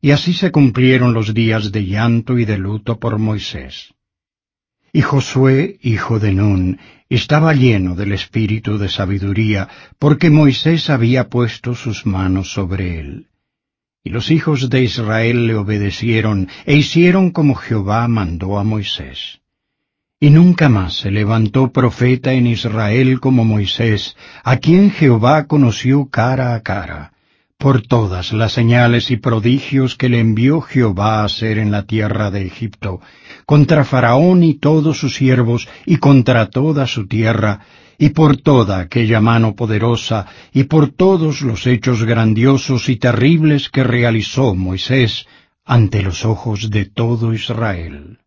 Y así se cumplieron los días de llanto y de luto por Moisés. Y Josué, hijo de Nun, estaba lleno del espíritu de sabiduría, porque Moisés había puesto sus manos sobre él. Y los hijos de Israel le obedecieron e hicieron como Jehová mandó a Moisés. Y nunca más se levantó profeta en Israel como Moisés, a quien Jehová conoció cara a cara, por todas las señales y prodigios que le envió Jehová a hacer en la tierra de Egipto, contra Faraón y todos sus siervos, y contra toda su tierra, y por toda aquella mano poderosa, y por todos los hechos grandiosos y terribles que realizó Moisés ante los ojos de todo Israel.